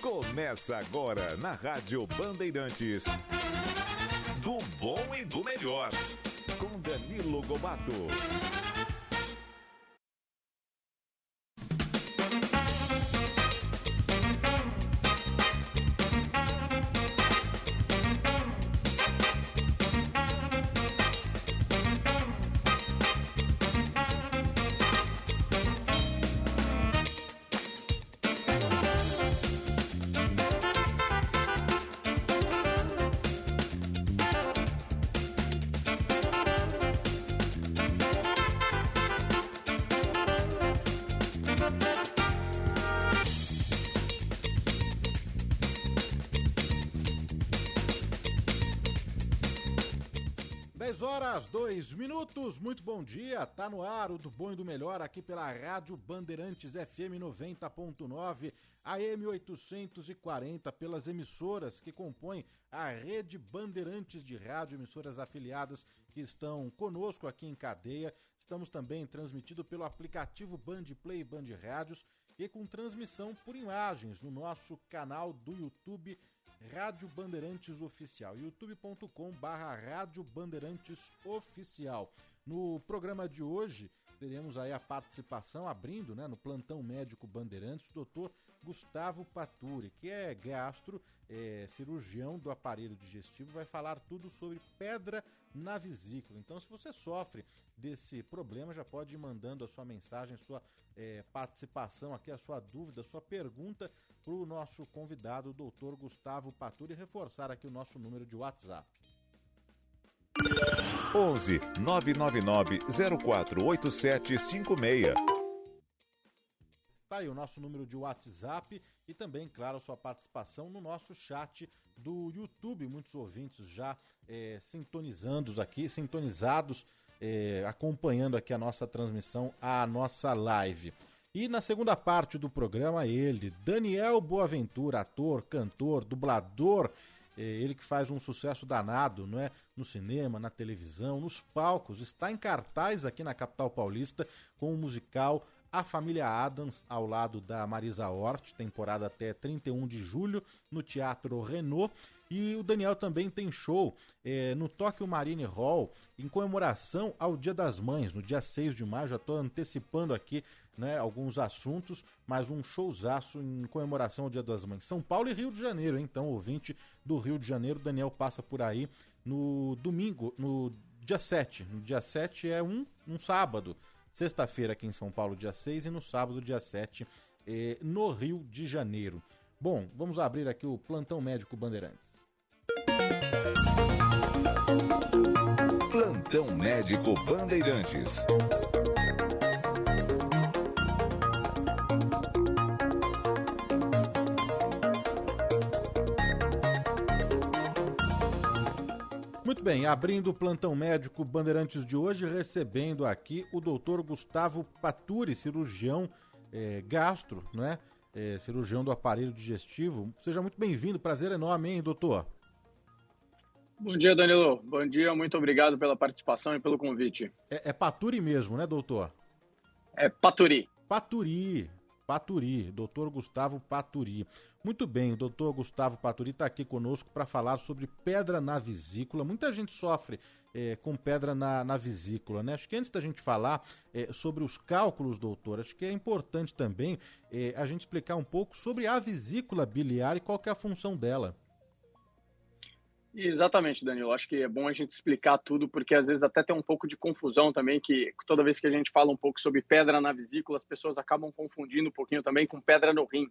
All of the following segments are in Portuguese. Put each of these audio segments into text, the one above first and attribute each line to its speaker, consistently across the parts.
Speaker 1: Começa agora na Rádio Bandeirantes. Do bom e do melhor. Com Danilo Gobato.
Speaker 2: Dois minutos, muito bom dia, tá no ar o do bom e do melhor aqui pela Rádio Bandeirantes FM 90.9, AM 840, pelas emissoras que compõem a rede Bandeirantes de rádio, emissoras afiliadas que estão conosco aqui em cadeia. Estamos também transmitido pelo aplicativo Band Play Band Rádios e com transmissão por imagens no nosso canal do YouTube Rádio Bandeirantes Oficial, youtube.com barra Rádio Bandeirantes Oficial. No programa de hoje, teremos aí a participação, abrindo né, no plantão médico Bandeirantes, o doutor Gustavo Paturi, que é gastro, é, cirurgião do aparelho digestivo, vai falar tudo sobre pedra na vesícula. Então, se você sofre desse problema, já pode ir mandando a sua mensagem, sua é, participação aqui, a sua dúvida, a sua pergunta para o nosso convidado, o doutor Gustavo Paturi, reforçar aqui o nosso número de WhatsApp.
Speaker 1: 11 999 048756.
Speaker 2: Tá aí o nosso número de WhatsApp e também, claro, sua participação no nosso chat do YouTube. Muitos ouvintes já é, sintonizando aqui, sintonizados, é, acompanhando aqui a nossa transmissão, a nossa live. E na segunda parte do programa, ele, Daniel Boaventura, ator, cantor, dublador, é, ele que faz um sucesso danado, não é? No cinema, na televisão, nos palcos, está em cartaz aqui na capital paulista com o musical A Família Adams ao lado da Marisa Hort, temporada até 31 de julho no Teatro Renault. E o Daniel também tem show é, no Tokyo Marine Hall em comemoração ao Dia das Mães, no dia 6 de maio. Já estou antecipando aqui né, alguns assuntos, mas um showzaço em comemoração ao Dia das Mães. São Paulo e Rio de Janeiro, então, ouvinte do Rio de Janeiro, Daniel passa por aí no domingo, no dia 7. No dia 7 é um, um sábado. Sexta-feira aqui em São Paulo, dia 6, e no sábado, dia 7, eh, no Rio de Janeiro. Bom, vamos abrir aqui o plantão médico Bandeirantes.
Speaker 1: Plantão médico Bandeirantes.
Speaker 2: Bem, abrindo o plantão médico Bandeirantes de hoje, recebendo aqui o doutor Gustavo Paturi, cirurgião é, gastro, né? É, cirurgião do aparelho digestivo. Seja muito bem-vindo, prazer enorme, hein, doutor?
Speaker 3: Bom dia, Danilo. Bom dia, muito obrigado pela participação e pelo convite.
Speaker 2: É, é Paturi mesmo, né, doutor?
Speaker 3: É Paturi.
Speaker 2: Paturi. Paturi, doutor Gustavo Paturi. Muito bem, o doutor Gustavo Paturi está aqui conosco para falar sobre pedra na vesícula. Muita gente sofre é, com pedra na, na, vesícula, né? Acho que antes da gente falar é, sobre os cálculos, doutor, acho que é importante também é, a gente explicar um pouco sobre a vesícula biliar e qual é a função dela.
Speaker 3: Exatamente, Danilo. Acho que é bom a gente explicar tudo, porque às vezes até tem um pouco de confusão também, que toda vez que a gente fala um pouco sobre pedra na vesícula, as pessoas acabam confundindo um pouquinho também com pedra no rim.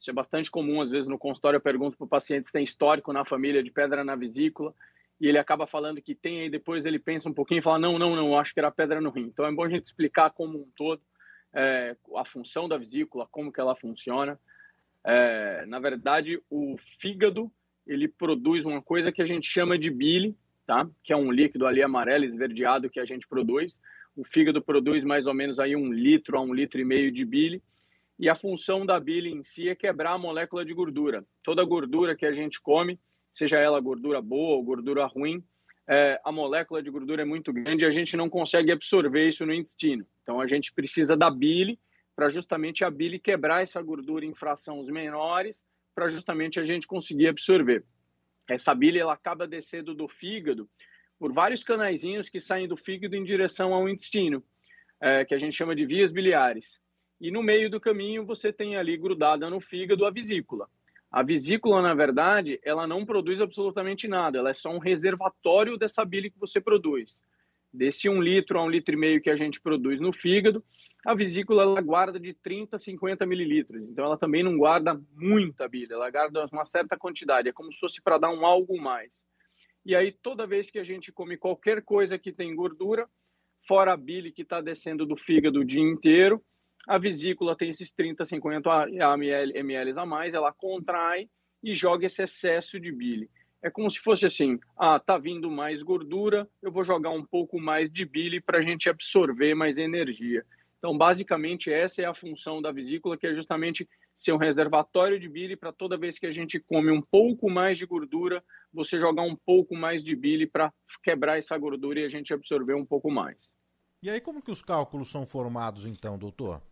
Speaker 3: Isso é bastante comum, às vezes no consultório eu pergunto para o paciente se tem histórico na família de pedra na vesícula, e ele acaba falando que tem, aí depois ele pensa um pouquinho e fala, não, não, não, acho que era pedra no rim. Então é bom a gente explicar como um todo é, a função da vesícula, como que ela funciona. É, na verdade, o fígado ele produz uma coisa que a gente chama de bile, tá? Que é um líquido ali amarelo esverdeado que a gente produz. O fígado produz mais ou menos aí um litro a um litro e meio de bile. E a função da bile em si é quebrar a molécula de gordura. Toda gordura que a gente come, seja ela gordura boa ou gordura ruim, é, a molécula de gordura é muito grande e a gente não consegue absorver isso no intestino. Então a gente precisa da bile para justamente a bile quebrar essa gordura em frações menores para justamente a gente conseguir absorver. Essa bile ela acaba descendo do fígado por vários canaizinhos que saem do fígado em direção ao intestino, é, que a gente chama de vias biliares. E no meio do caminho você tem ali grudada no fígado a vesícula. A vesícula, na verdade, ela não produz absolutamente nada, ela é só um reservatório dessa bile que você produz. Desse um litro a um litro e meio que a gente produz no fígado, a vesícula ela guarda de 30 a 50 mililitros. Então ela também não guarda muita bile, ela guarda uma certa quantidade. É como se fosse para dar um algo mais. E aí toda vez que a gente come qualquer coisa que tem gordura, fora a bile que está descendo do fígado o dia inteiro, a vesícula tem esses 30, 50 ml a mais, ela contrai e joga esse excesso de bile é como se fosse assim: ah, tá vindo mais gordura, eu vou jogar um pouco mais de bile para a gente absorver mais energia. Então, basicamente, essa é a função da vesícula, que é justamente ser um reservatório de bile para toda vez que a gente come um pouco mais de gordura, você jogar um pouco mais de bile para quebrar essa gordura e a gente absorver um pouco mais.
Speaker 2: E aí, como que os cálculos são formados, então, doutor?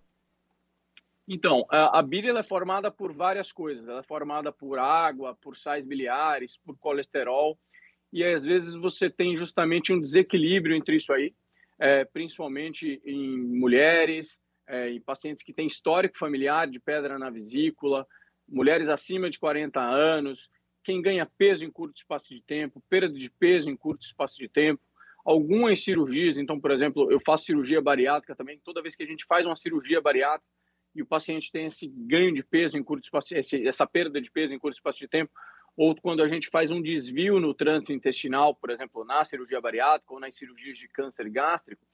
Speaker 3: Então, a, a bile é formada por várias coisas. Ela é formada por água, por sais biliares, por colesterol. E às vezes você tem justamente um desequilíbrio entre isso aí, é, principalmente em mulheres, é, em pacientes que têm histórico familiar de pedra na vesícula, mulheres acima de 40 anos, quem ganha peso em curto espaço de tempo, perda de peso em curto espaço de tempo, algumas cirurgias. Então, por exemplo, eu faço cirurgia bariátrica também. Toda vez que a gente faz uma cirurgia bariátrica, e o paciente tem esse ganho de peso em curto espaço, essa perda de peso em curto espaço de tempo, ou quando a gente faz um desvio no trânsito intestinal, por exemplo, na cirurgia bariátrica ou nas cirurgias de câncer gástrico,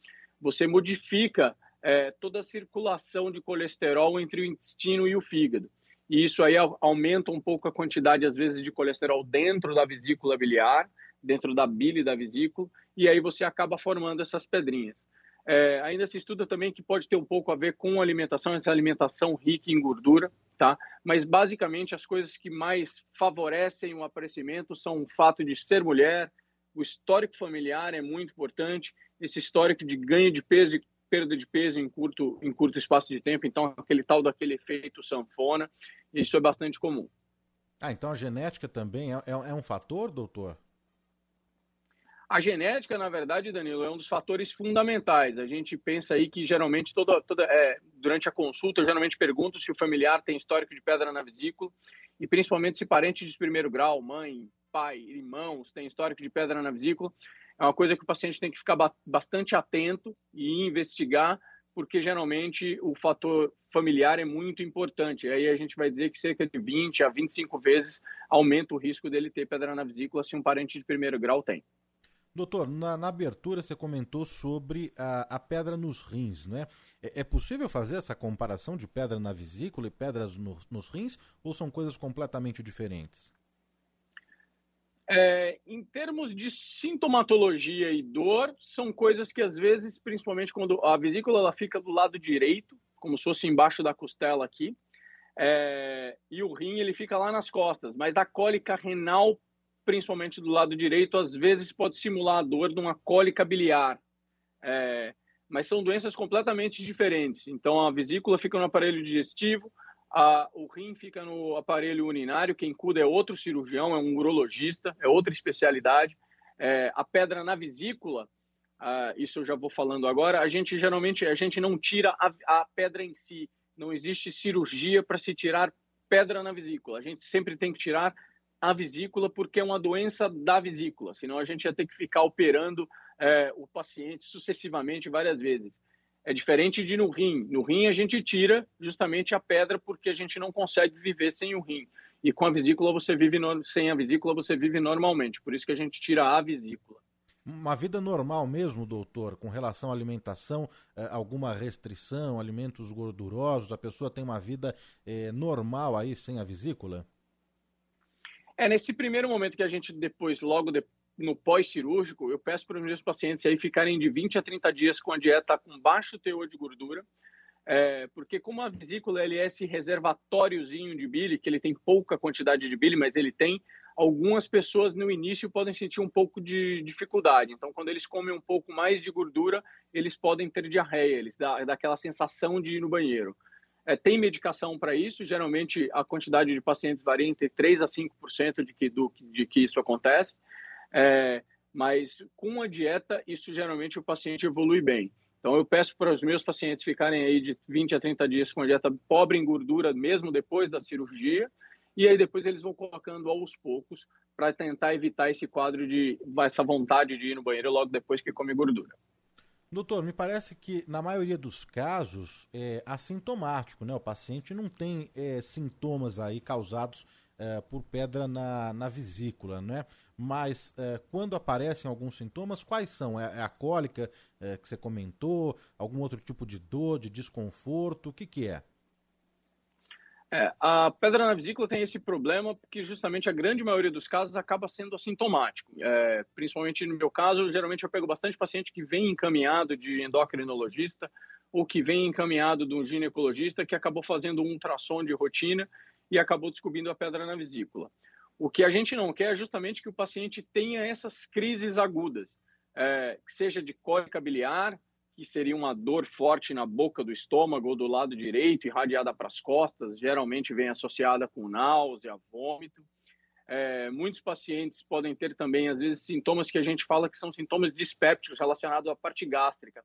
Speaker 3: você modifica é, toda a circulação de colesterol entre o intestino e o fígado. E isso aí aumenta um pouco a quantidade, às vezes, de colesterol dentro da vesícula biliar, dentro da bile da vesícula, e aí você acaba formando essas pedrinhas. É, ainda se estuda também que pode ter um pouco a ver com alimentação, essa alimentação rica em gordura, tá? Mas basicamente as coisas que mais favorecem o aparecimento são o fato de ser mulher, o histórico familiar é muito importante, esse histórico de ganho de peso e perda de peso em curto, em curto espaço de tempo, então aquele tal daquele efeito sanfona, isso é bastante comum.
Speaker 2: Ah, então a genética também é, é, é um fator, doutor?
Speaker 3: A genética, na verdade, Danilo, é um dos fatores fundamentais. A gente pensa aí que geralmente toda, toda é, durante a consulta eu geralmente pergunto se o familiar tem histórico de pedra na vesícula e principalmente se parente de primeiro grau, mãe, pai, irmãos tem histórico de pedra na vesícula. É uma coisa que o paciente tem que ficar bastante atento e investigar, porque geralmente o fator familiar é muito importante. Aí a gente vai dizer que cerca de 20 a 25 vezes aumenta o risco dele ter pedra na vesícula se um parente de primeiro grau tem.
Speaker 2: Doutor, na, na, abertura você comentou sobre a, a pedra nos rins, né? É, é, possível fazer essa comparação de pedra na vesícula e pedras no, nos rins ou são coisas completamente diferentes?
Speaker 3: É, em termos de sintomatologia e dor, são coisas que às vezes, principalmente quando a vesícula ela fica do lado direito, como se fosse embaixo da costela aqui, é, e o rim ele fica lá nas costas, mas a cólica renal principalmente do lado direito, às vezes pode simular a dor de uma cólica biliar. É, mas são doenças completamente diferentes. Então, a vesícula fica no aparelho digestivo, a, o rim fica no aparelho urinário, quem cuida é outro cirurgião, é um urologista, é outra especialidade. É, a pedra na vesícula, isso eu já vou falando agora, a gente geralmente a gente não tira a, a pedra em si, não existe cirurgia para se tirar pedra na vesícula. A gente sempre tem que tirar a vesícula porque é uma doença da vesícula, senão a gente ia ter que ficar operando é, o paciente sucessivamente várias vezes. É diferente de no rim. No rim a gente tira justamente a pedra porque a gente não consegue viver sem o rim. E com a vesícula você vive no... sem a vesícula você vive normalmente. Por isso que a gente tira a vesícula.
Speaker 2: Uma vida normal mesmo, doutor, com relação à alimentação, eh, alguma restrição, alimentos gordurosos, a pessoa tem uma vida eh, normal aí sem a vesícula?
Speaker 3: É, nesse primeiro momento que a gente depois, logo de, no pós-cirúrgico, eu peço para os meus pacientes aí ficarem de 20 a 30 dias com a dieta com baixo teor de gordura, é, porque como a vesícula ele é esse reservatóriozinho de bile, que ele tem pouca quantidade de bile, mas ele tem, algumas pessoas no início podem sentir um pouco de dificuldade. Então, quando eles comem um pouco mais de gordura, eles podem ter diarreia, eles dá, dá aquela sensação de ir no banheiro. É, tem medicação para isso, geralmente a quantidade de pacientes varia entre 3 a 5% de que, do, de que isso acontece, é, mas com a dieta, isso geralmente o paciente evolui bem. Então, eu peço para os meus pacientes ficarem aí de 20 a 30 dias com a dieta pobre em gordura, mesmo depois da cirurgia, e aí depois eles vão colocando aos poucos para tentar evitar esse quadro de essa vontade de ir no banheiro logo depois que come gordura.
Speaker 2: Doutor, me parece que na maioria dos casos é assintomático, né? O paciente não tem é, sintomas aí causados é, por pedra na, na vesícula, né? Mas é, quando aparecem alguns sintomas, quais são? É, é a cólica é, que você comentou? Algum outro tipo de dor, de desconforto? O que, que é?
Speaker 3: É, a pedra na vesícula tem esse problema porque justamente a grande maioria dos casos acaba sendo assintomático. É, principalmente no meu caso, geralmente eu pego bastante paciente que vem encaminhado de endocrinologista ou que vem encaminhado de um ginecologista que acabou fazendo um ultrassom de rotina e acabou descobrindo a pedra na vesícula. O que a gente não quer é justamente que o paciente tenha essas crises agudas, é, que seja de cólica biliar, que seria uma dor forte na boca do estômago ou do lado direito, irradiada para as costas, geralmente vem associada com náusea, vômito. É, muitos pacientes podem ter também, às vezes, sintomas que a gente fala que são sintomas dispépticos relacionados à parte gástrica.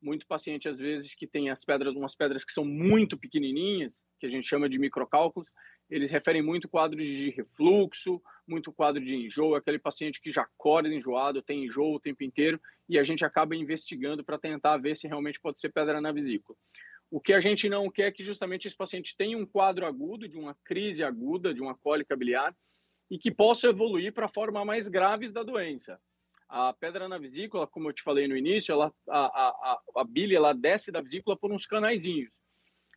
Speaker 3: Muito paciente, às vezes, que tem as pedras, umas pedras que são muito pequenininhas, que a gente chama de microcálculos, eles referem muito quadros de refluxo, muito quadro de enjoo, aquele paciente que já acorda enjoado, tem enjoo o tempo inteiro, e a gente acaba investigando para tentar ver se realmente pode ser pedra na vesícula. O que a gente não quer é que justamente esse paciente tenha um quadro agudo, de uma crise aguda, de uma cólica biliar, e que possa evoluir para a forma mais graves da doença. A pedra na vesícula, como eu te falei no início, ela, a, a, a bile ela desce da vesícula por uns canaizinhos.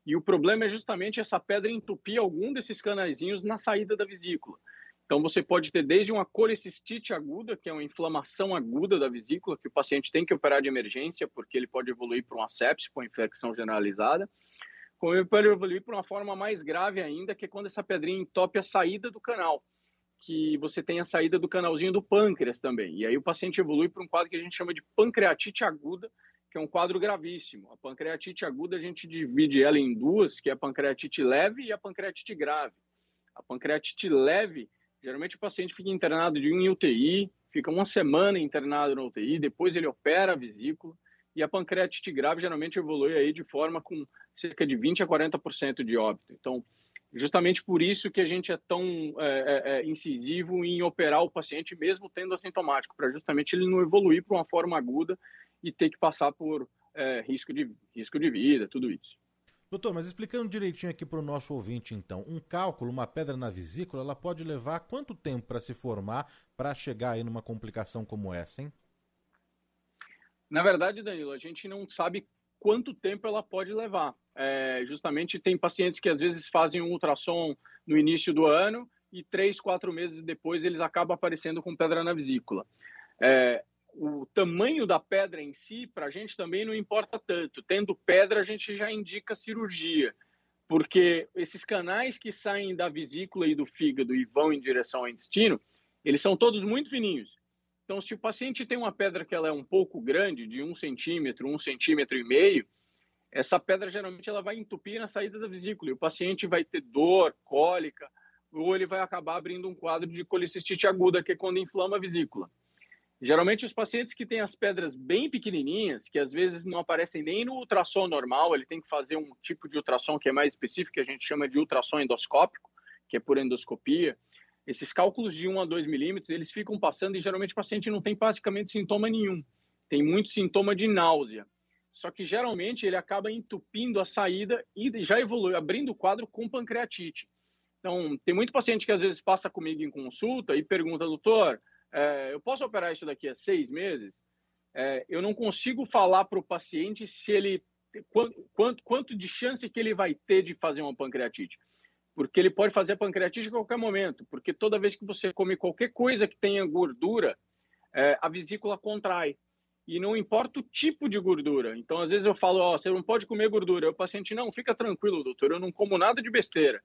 Speaker 3: E o problema é justamente essa pedra entupir algum desses canaizinhos na saída da vesícula. Então, você pode ter desde uma colecistite aguda, que é uma inflamação aguda da vesícula, que o paciente tem que operar de emergência, porque ele pode evoluir para uma sepse, para uma infecção generalizada, como ele pode evoluir para uma forma mais grave ainda, que é quando essa pedrinha entope a saída do canal, que você tem a saída do canalzinho do pâncreas também. E aí o paciente evolui para um quadro que a gente chama de pancreatite aguda, que é um quadro gravíssimo. A pancreatite aguda a gente divide ela em duas, que é a pancreatite leve e a pancreatite grave. A pancreatite leve, geralmente o paciente fica internado de um em UTI, fica uma semana internado na UTI, depois ele opera a vesícula, e a pancreatite grave geralmente evolui aí de forma com cerca de 20 a 40% de óbito. Então, justamente por isso que a gente é tão é, é, é, incisivo em operar o paciente mesmo tendo assintomático, para justamente ele não evoluir para uma forma aguda e ter que passar por é, risco, de, risco de vida, tudo isso.
Speaker 2: Doutor, mas explicando direitinho aqui para o nosso ouvinte, então, um cálculo, uma pedra na vesícula, ela pode levar quanto tempo para se formar para chegar aí numa complicação como essa, hein?
Speaker 3: Na verdade, Danilo, a gente não sabe quanto tempo ela pode levar. É, justamente tem pacientes que às vezes fazem um ultrassom no início do ano e três, quatro meses depois eles acabam aparecendo com pedra na vesícula. É, o tamanho da pedra em si, para a gente também não importa tanto. Tendo pedra, a gente já indica cirurgia, porque esses canais que saem da vesícula e do fígado e vão em direção ao intestino, eles são todos muito fininhos. Então, se o paciente tem uma pedra que ela é um pouco grande, de um centímetro, um centímetro e meio, essa pedra geralmente ela vai entupir na saída da vesícula e o paciente vai ter dor, cólica, ou ele vai acabar abrindo um quadro de colicistite aguda, que é quando inflama a vesícula. Geralmente, os pacientes que têm as pedras bem pequenininhas, que às vezes não aparecem nem no ultrassom normal, ele tem que fazer um tipo de ultrassom que é mais específico, que a gente chama de ultrassom endoscópico, que é por endoscopia. Esses cálculos de 1 a 2 milímetros, eles ficam passando e geralmente o paciente não tem praticamente sintoma nenhum. Tem muito sintoma de náusea. Só que geralmente ele acaba entupindo a saída e já evolui, abrindo o quadro com pancreatite. Então, tem muito paciente que às vezes passa comigo em consulta e pergunta, doutor, é, eu posso operar isso daqui a seis meses? É, eu não consigo falar para o paciente se ele quanto, quanto, de chance que ele vai ter de fazer uma pancreatite porque ele pode fazer pancreatite a qualquer momento, porque toda vez que você come qualquer coisa que tenha gordura, é, a vesícula contrai. E não importa o tipo de gordura. Então, às vezes eu falo, ó, você não pode comer gordura. O paciente, não, fica tranquilo, doutor, eu não como nada de besteira.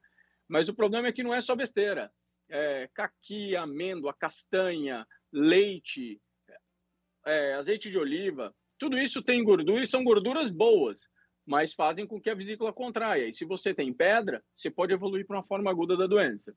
Speaker 3: Mas o problema é que não é só besteira. É, caqui, amêndoa, castanha, leite, é, azeite de oliva, tudo isso tem gordura e são gorduras boas mas fazem com que a vesícula contraia. E se você tem pedra, você pode evoluir para uma forma aguda da doença.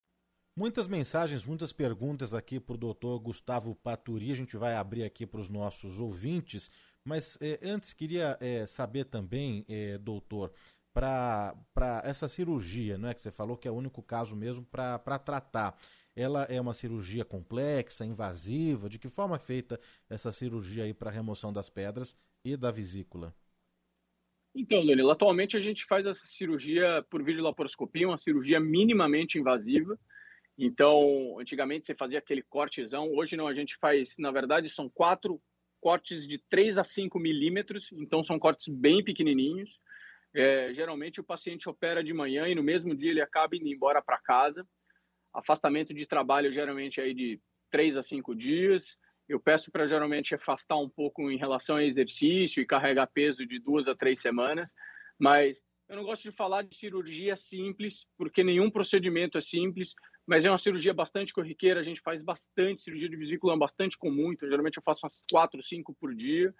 Speaker 2: Muitas mensagens, muitas perguntas aqui para o doutor Gustavo Paturi. A gente vai abrir aqui para os nossos ouvintes. Mas é, antes queria é, saber também, é, doutor, para essa cirurgia, não é que você falou que é o único caso mesmo para tratar. Ela é uma cirurgia complexa, invasiva? De que forma é feita essa cirurgia aí para remoção das pedras e da vesícula?
Speaker 3: Então, Danilo, atualmente a gente faz essa cirurgia por videolaparoscopia, uma cirurgia minimamente invasiva. Então, antigamente você fazia aquele cortezão, hoje não, a gente faz, na verdade, são quatro cortes de 3 a 5 milímetros, então são cortes bem pequenininhos. É, geralmente o paciente opera de manhã e no mesmo dia ele acaba indo embora para casa. Afastamento de trabalho geralmente aí de 3 a 5 dias. Eu peço para geralmente afastar um pouco em relação ao exercício e carregar peso de duas a três semanas, mas eu não gosto de falar de cirurgia simples, porque nenhum procedimento é simples mas é uma cirurgia bastante corriqueira, a gente faz bastante cirurgia de vesícula, é bastante comum, então geralmente eu faço umas quatro, cinco por dia.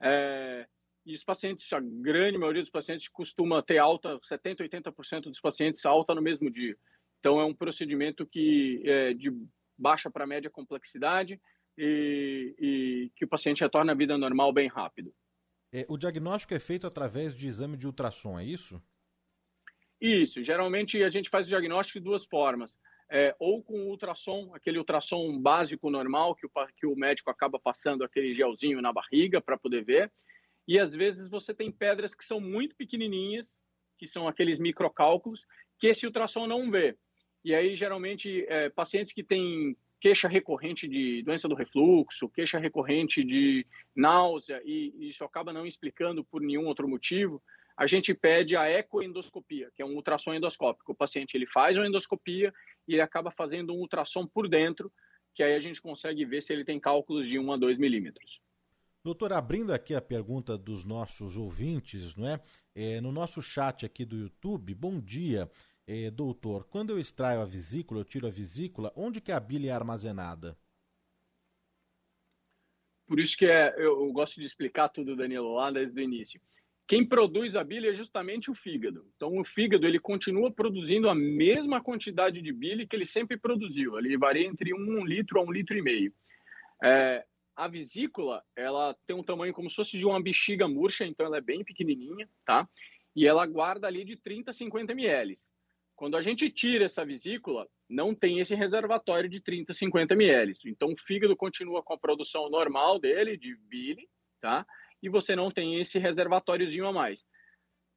Speaker 3: É, e os pacientes, a grande maioria dos pacientes costuma ter alta, 70, 80% dos pacientes alta no mesmo dia. Então é um procedimento que é de baixa para média complexidade e, e, que o paciente retorna à vida normal bem rápido.
Speaker 2: É, o diagnóstico é feito através de exame de ultrassom, é isso?
Speaker 3: Isso. Geralmente a gente faz o diagnóstico de duas formas é, ou com ultrassom, aquele ultrassom básico normal que o, que o médico acaba passando aquele gelzinho na barriga para poder ver. E às vezes você tem pedras que são muito pequenininhas, que são aqueles microcálculos, que esse ultrassom não vê. E aí, geralmente, é, pacientes que têm queixa recorrente de doença do refluxo, queixa recorrente de náusea, e isso acaba não explicando por nenhum outro motivo, a gente pede a ecoendoscopia, que é um ultrassom endoscópico. O paciente ele faz uma endoscopia e ele acaba fazendo um ultrassom por dentro que aí a gente consegue ver se ele tem cálculos de 1 a 2 milímetros.
Speaker 2: Doutor, abrindo aqui a pergunta dos nossos ouvintes, não é? é no nosso chat aqui do YouTube, bom dia, é, doutor. Quando eu extraio a vesícula, eu tiro a vesícula, onde que a bile é armazenada?
Speaker 3: Por isso que é, eu, eu, gosto de explicar tudo, Danilo, lá desde o início. Quem produz a bile é justamente o fígado. Então, o fígado ele continua produzindo a mesma quantidade de bile que ele sempre produziu. Ele varia entre um litro a um litro e meio. É, a vesícula, ela tem um tamanho como se fosse de uma bexiga murcha, então ela é bem pequenininha, tá? E ela guarda ali de 30 a 50 ml. Quando a gente tira essa vesícula, não tem esse reservatório de 30 a 50 ml. Então, o fígado continua com a produção normal dele, de bile, tá? E você não tem esse reservatóriozinho a mais.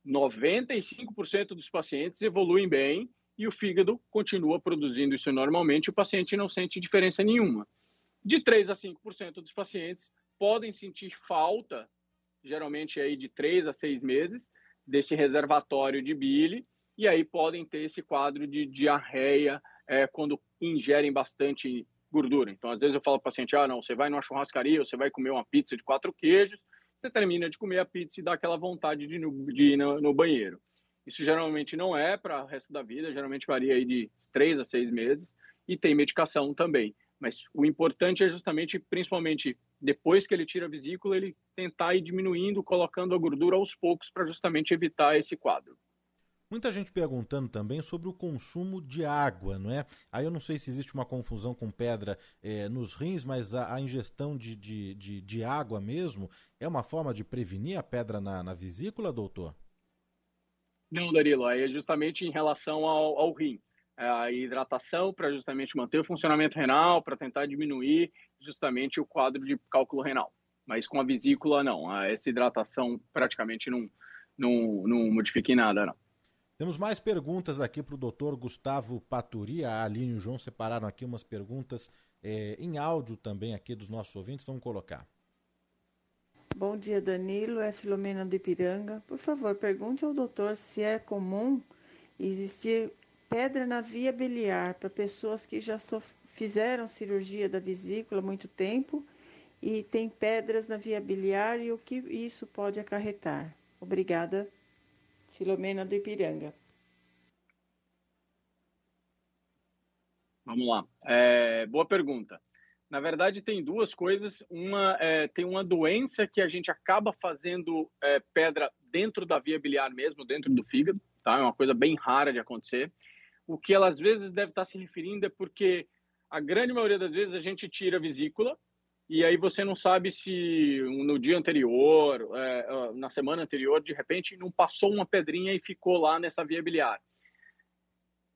Speaker 3: 95% dos pacientes evoluem bem e o fígado continua produzindo isso normalmente, o paciente não sente diferença nenhuma. De 3 a 5% dos pacientes podem sentir falta, geralmente aí de 3 a 6 meses, desse reservatório de bile, e aí podem ter esse quadro de diarreia é, quando ingerem bastante gordura. Então, às vezes eu falo para o paciente, ah, não, você vai numa churrascaria, você vai comer uma pizza de quatro queijos, você termina de comer a pizza e dá aquela vontade de, de ir no, no banheiro. Isso geralmente não é para o resto da vida, geralmente varia aí de três a seis meses e tem medicação também. Mas o importante é justamente, principalmente depois que ele tira a vesícula, ele tentar ir diminuindo, colocando a gordura aos poucos para justamente evitar esse quadro.
Speaker 2: Muita gente perguntando também sobre o consumo de água, não é? Aí eu não sei se existe uma confusão com pedra é, nos rins, mas a, a ingestão de, de, de, de, água mesmo é uma forma de prevenir a pedra na, na vesícula, doutor?
Speaker 3: Não, Darilo, é justamente em relação ao, ao rim. É a hidratação para justamente manter o funcionamento renal, para tentar diminuir justamente o quadro de cálculo renal. Mas com a vesícula, não. Essa hidratação praticamente não, não, não modifica em nada, não.
Speaker 2: Temos mais perguntas aqui para o doutor Gustavo Paturi. A Aline e o João separaram aqui umas perguntas é, em áudio também aqui dos nossos ouvintes. Vamos colocar.
Speaker 4: Bom dia, Danilo. É Filomena do Ipiranga. Por favor, pergunte ao doutor se é comum existir pedra na via biliar para pessoas que já fizeram cirurgia da vesícula há muito tempo e tem pedras na via biliar e o que isso pode acarretar. Obrigada Filomena do Ipiranga.
Speaker 3: Vamos lá. É, boa pergunta. Na verdade, tem duas coisas. Uma é, tem uma doença que a gente acaba fazendo é, pedra dentro da via biliar mesmo, dentro do fígado. Tá? É uma coisa bem rara de acontecer. O que ela às vezes deve estar se referindo é porque a grande maioria das vezes a gente tira a vesícula e aí você não sabe se no dia anterior, é, na semana anterior, de repente não passou uma pedrinha e ficou lá nessa via biliar.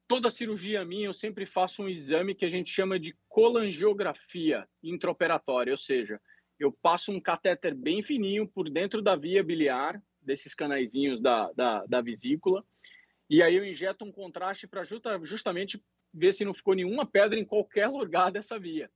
Speaker 3: Toda cirurgia minha eu sempre faço um exame que a gente chama de colangiografia intraoperatória, ou seja, eu passo um catéter bem fininho por dentro da via biliar, desses canaizinhos da, da, da vesícula, e aí eu injeto um contraste para justamente ver se não ficou nenhuma pedra em qualquer lugar dessa via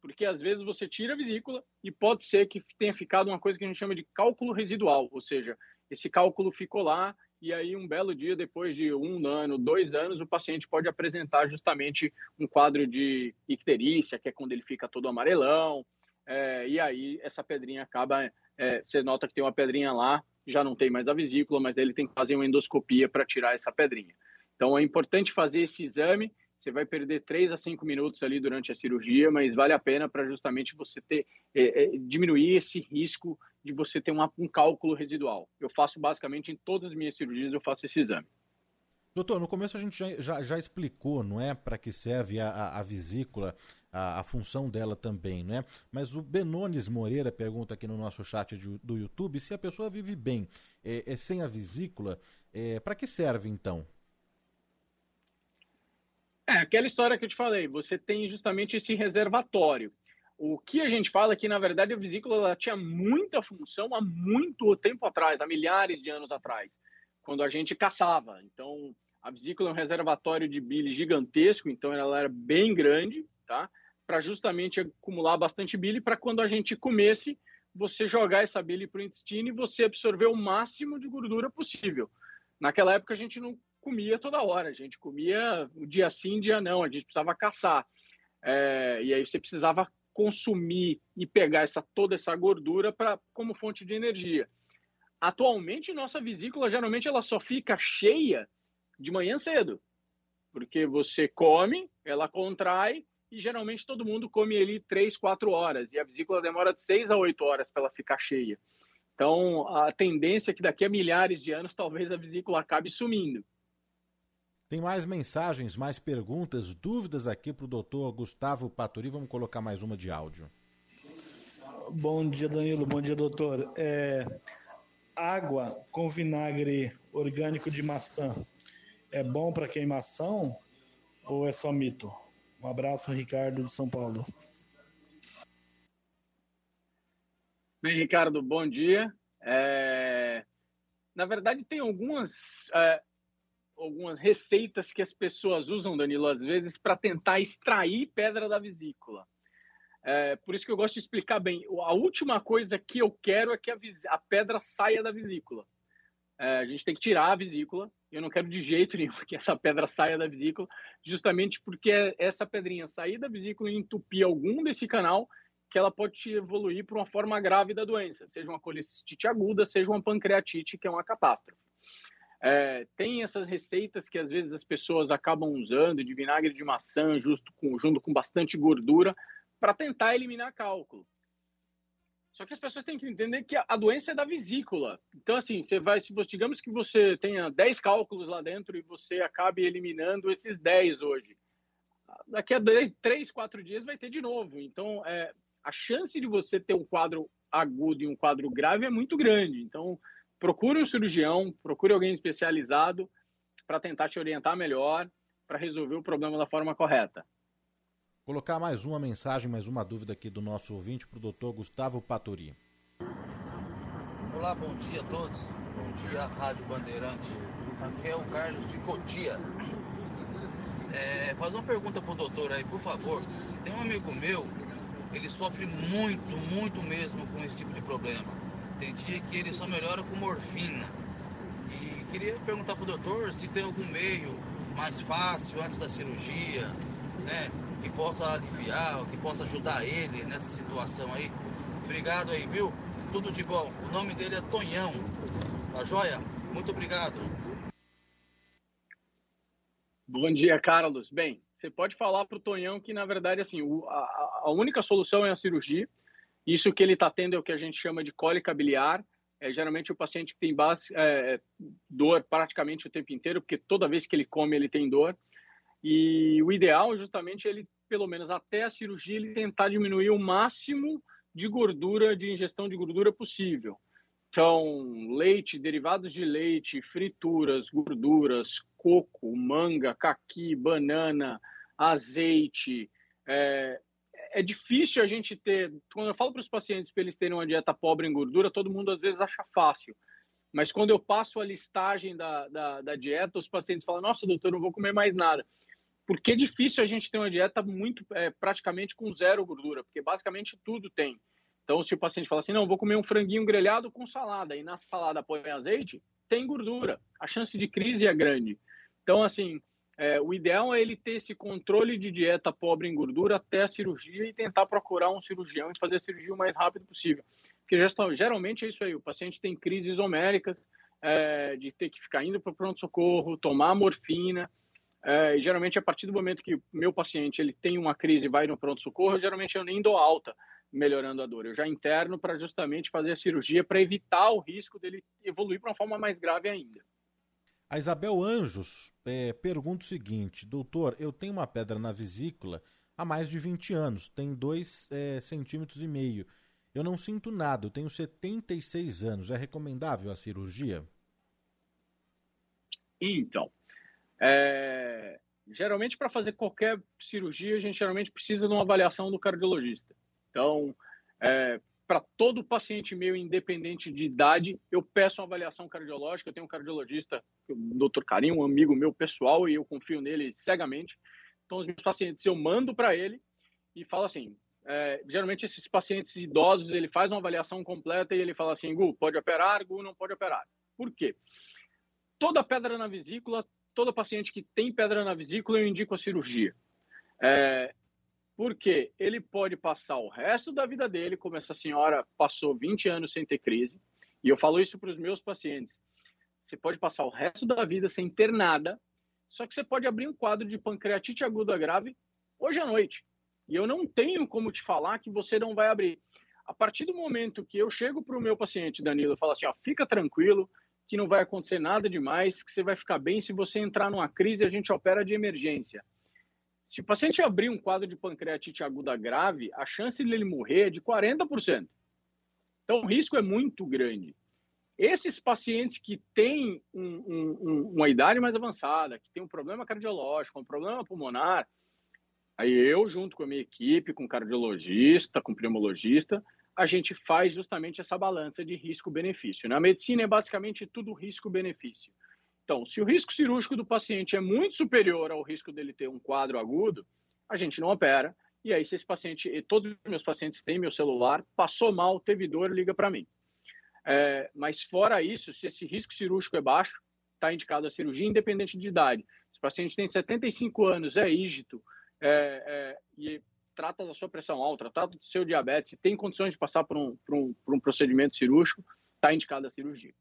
Speaker 3: porque às vezes você tira a vesícula e pode ser que tenha ficado uma coisa que a gente chama de cálculo residual, ou seja, esse cálculo ficou lá e aí um belo dia, depois de um ano, dois anos, o paciente pode apresentar justamente um quadro de icterícia, que é quando ele fica todo amarelão, é, e aí essa pedrinha acaba, é, você nota que tem uma pedrinha lá, já não tem mais a vesícula, mas ele tem que fazer uma endoscopia para tirar essa pedrinha. Então é importante fazer esse exame você vai perder 3 a 5 minutos ali durante a cirurgia, mas vale a pena para justamente você ter é, é, diminuir esse risco de você ter uma, um cálculo residual. Eu faço basicamente em todas as minhas cirurgias, eu faço esse exame.
Speaker 2: Doutor, no começo a gente já, já, já explicou, não é, para que serve a, a, a vesícula, a, a, função dela também, não é? Mas o Benones Moreira pergunta aqui no nosso chat de, do YouTube se a pessoa vive bem é, é sem a vesícula, é, para que serve então?
Speaker 3: É, aquela história que eu te falei, você tem justamente esse reservatório. O que a gente fala é que, na verdade, a vesícula tinha muita função há muito tempo atrás, há milhares de anos atrás, quando a gente caçava. Então, a vesícula é um reservatório de bile gigantesco, então ela era bem grande, tá? Para justamente acumular bastante bile, para quando a gente comesse, você jogar essa bile para o intestino e você absorver o máximo de gordura possível. Naquela época a gente não comia toda hora, a gente comia dia sim, dia não, a gente precisava caçar. é, e aí você precisava consumir e pegar essa, toda essa gordura para como fonte de energia. Atualmente, nossa vesícula geralmente ela só fica cheia de manhã cedo, porque você come, ela contrai e geralmente todo mundo come ali 3, 4 horas e a vesícula demora de 6 a 8 horas para ela ficar cheia. Então, a tendência é que daqui a milhares de anos talvez a vesícula acabe sumindo.
Speaker 2: Tem mais mensagens, mais perguntas, dúvidas aqui para o doutor Gustavo Paturi. Vamos colocar mais uma de áudio.
Speaker 5: Bom dia, Danilo. Bom dia, doutor. É, água com vinagre orgânico de maçã é bom para queimação ou é só mito? Um abraço, Ricardo de São Paulo.
Speaker 3: Bem, Ricardo, bom dia. É... Na verdade, tem algumas é, algumas receitas que as pessoas usam, Danilo, às vezes, para tentar extrair pedra da vesícula. É, por isso que eu gosto de explicar bem. A última coisa que eu quero é que a, a pedra saia da vesícula. É, a gente tem que tirar a vesícula. Eu não quero de jeito nenhum que essa pedra saia da vesícula, justamente porque essa pedrinha sair da vesícula e entupir algum desse canal, que ela pode evoluir para uma forma grave da doença, seja uma colecistite aguda, seja uma pancreatite, que é uma catástrofe. É, tem essas receitas que às vezes as pessoas acabam usando de vinagre de maçã justo com, junto com bastante gordura para tentar eliminar cálculo. Só que as pessoas têm que entender que a doença é da vesícula. Então, assim, você vai, se digamos que você tenha 10 cálculos lá dentro e você acabe eliminando esses 10 hoje. Daqui a 3, 4 dias vai ter de novo. Então, é, a chance de você ter um quadro agudo e um quadro grave é muito grande. Então, procure um cirurgião, procure alguém especializado para tentar te orientar melhor para resolver o problema da forma correta.
Speaker 2: Colocar mais uma mensagem, mais uma dúvida aqui do nosso ouvinte para o doutor Gustavo Paturi.
Speaker 6: Olá, bom dia a todos. Bom dia, Rádio Bandeirante. Aqui é o Carlos de Cotia. É, faz uma pergunta pro doutor aí, por favor. Tem um amigo meu, ele sofre muito, muito mesmo com esse tipo de problema dia que ele só melhora com morfina. E queria perguntar pro doutor se tem algum meio mais fácil antes da cirurgia, né? Que possa aliviar, que possa ajudar ele nessa situação aí. Obrigado aí, viu? Tudo de bom. O nome dele é Tonhão. Tá joia? Muito obrigado.
Speaker 3: Bom dia, Carlos. Bem, você pode falar pro Tonhão que, na verdade, assim, a única solução é a cirurgia. Isso que ele está tendo é o que a gente chama de cólica biliar. É, geralmente o paciente que tem base, é, dor praticamente o tempo inteiro, porque toda vez que ele come ele tem dor. E o ideal é justamente ele, pelo menos até a cirurgia, ele tentar diminuir o máximo de gordura, de ingestão de gordura possível. Então, leite, derivados de leite, frituras, gorduras, coco, manga, caqui, banana, azeite, é, é difícil a gente ter. Quando eu falo para os pacientes para eles terem uma dieta pobre em gordura, todo mundo às vezes acha fácil. Mas quando eu passo a listagem da, da, da dieta, os pacientes falam: Nossa, doutor, não vou comer mais nada. Porque é difícil a gente ter uma dieta muito, é, praticamente com zero gordura, porque basicamente tudo tem. Então, se o paciente fala assim: Não, vou comer um franguinho grelhado com salada, e na salada põe azeite, tem gordura. A chance de crise é grande. Então, assim, é, o ideal é ele ter esse controle de dieta pobre em gordura até a cirurgia e tentar procurar um cirurgião e fazer a cirurgia o mais rápido possível. Porque geralmente é isso aí, o paciente tem crises homéricas, é, de ter que ficar indo para o pronto-socorro, tomar morfina, é, e geralmente a partir do momento que meu paciente ele tem uma crise e vai no pronto-socorro, geralmente eu nem dou alta melhorando a dor. Eu já interno para justamente fazer a cirurgia para evitar o risco dele evoluir para uma forma mais grave ainda.
Speaker 2: A Isabel Anjos é, pergunta o seguinte: Doutor, eu tenho uma pedra na vesícula há mais de 20 anos, tem 2 é, centímetros e meio. Eu não sinto nada, eu tenho 76 anos. É recomendável a cirurgia?
Speaker 3: Então, é, geralmente para fazer qualquer cirurgia, a gente geralmente precisa de uma avaliação do cardiologista. Então, é, para todo paciente meu, independente de idade, eu peço uma avaliação cardiológica. Eu tenho um cardiologista, o Dr. Carinho, um amigo meu pessoal, e eu confio nele cegamente. Então, os meus pacientes, eu mando para ele e falo assim: é, geralmente, esses pacientes idosos, ele faz uma avaliação completa e ele fala assim: Gu, pode operar, Gu, não pode operar. Por quê? Toda pedra na vesícula, todo paciente que tem pedra na vesícula, eu indico a cirurgia. É, Porque ele pode passar o resto da vida dele, como essa senhora passou 20 anos sem ter crise, e eu falo isso para os meus pacientes. Você pode passar o resto da vida sem ter nada, só que você pode abrir um quadro de pancreatite aguda grave hoje à noite. E eu não tenho como te falar que você não vai abrir. A partir do momento que eu chego para o meu paciente, Danilo, e falo assim, ó, fica tranquilo, que não vai acontecer nada demais, que você vai ficar bem se você entrar numa crise, a gente opera de emergência. Se o paciente abrir um quadro de pancreatite aguda grave, a chance dele morrer é de 40%. Então, o risco é muito grande. Esses pacientes que têm um, um, uma idade mais avançada, que tem um problema cardiológico, um problema pulmonar, aí eu, junto com a minha equipe, com cardiologista, com pneumologista, a gente faz justamente essa balança de risco-benefício. Na medicina é basicamente tudo risco-benefício. Então, se o risco cirúrgico do paciente é muito superior ao risco dele ter um quadro agudo, a gente não opera. E aí, se esse paciente, todos os meus pacientes têm meu celular, passou mal, teve dor, liga para mim. É, mas fora isso, se esse risco cirúrgico é baixo, está indicado a cirurgia independente de idade. Se o paciente tem 75 anos, é ígito é, é, e trata da sua pressão alta, trata do seu diabetes, tem condições de passar por um, por um, por um procedimento cirúrgico, está indicada a cirurgia.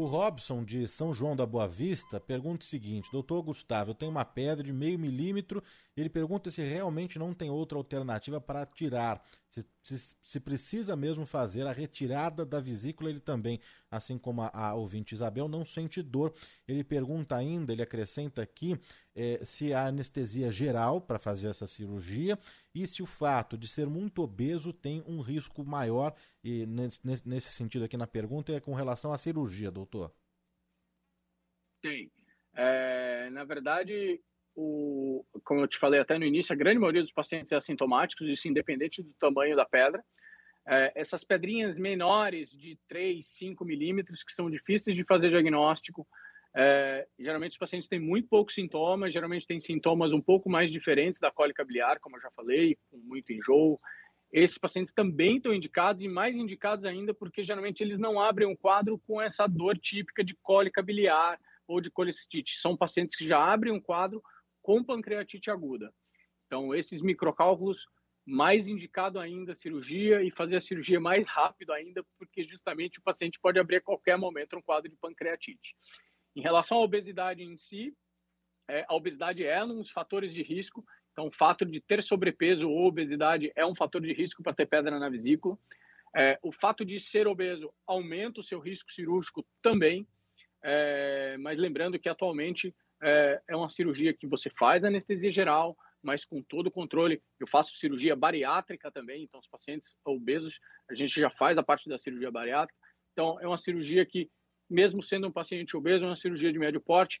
Speaker 2: O Robson, de São João da Boa Vista, pergunta o seguinte: Doutor Gustavo, eu tenho uma pedra de meio milímetro. Ele pergunta se realmente não tem outra alternativa para tirar. Se, se, se, precisa mesmo fazer a retirada da vesícula, ele também, assim como a, a ouvinte Isabel, não sente dor. Ele pergunta ainda, ele acrescenta aqui, é, se há anestesia geral para fazer essa cirurgia e se o fato de ser muito obeso tem um risco maior, e nesse, nesse sentido aqui na pergunta, é com relação à cirurgia, doutor.
Speaker 3: Tem. É, na verdade, o, como eu te falei até no início, a grande maioria dos pacientes é assintomáticos, isso independente do tamanho da pedra. É, essas pedrinhas menores de 3, 5 milímetros, que são difíceis de fazer diagnóstico, é, geralmente os pacientes têm muito poucos sintomas, geralmente têm sintomas um pouco mais diferentes da cólica biliar, como eu já falei, com muito enjoo. Esses pacientes também estão indicados e mais indicados ainda porque geralmente eles não abrem um quadro com essa dor típica de cólica biliar ou de colicitite. São pacientes que já abrem um quadro com pancreatite aguda. Então, esses microcálculos, mais indicado ainda a cirurgia e fazer a cirurgia mais rápido ainda, porque justamente o paciente pode abrir a qualquer momento um quadro de pancreatite. Em relação à obesidade em si, é, a obesidade é um dos fatores de risco. Então, o fato de ter sobrepeso ou obesidade é um fator de risco para ter pedra na vesícula. É, o fato de ser obeso aumenta o seu risco cirúrgico também. É, mas lembrando que atualmente é, é uma cirurgia que você faz anestesia geral, mas com todo o controle. Eu faço cirurgia bariátrica também, então os pacientes obesos, a gente já faz a parte da cirurgia bariátrica. Então é uma cirurgia que, mesmo sendo um paciente obeso, é uma cirurgia de médio porte.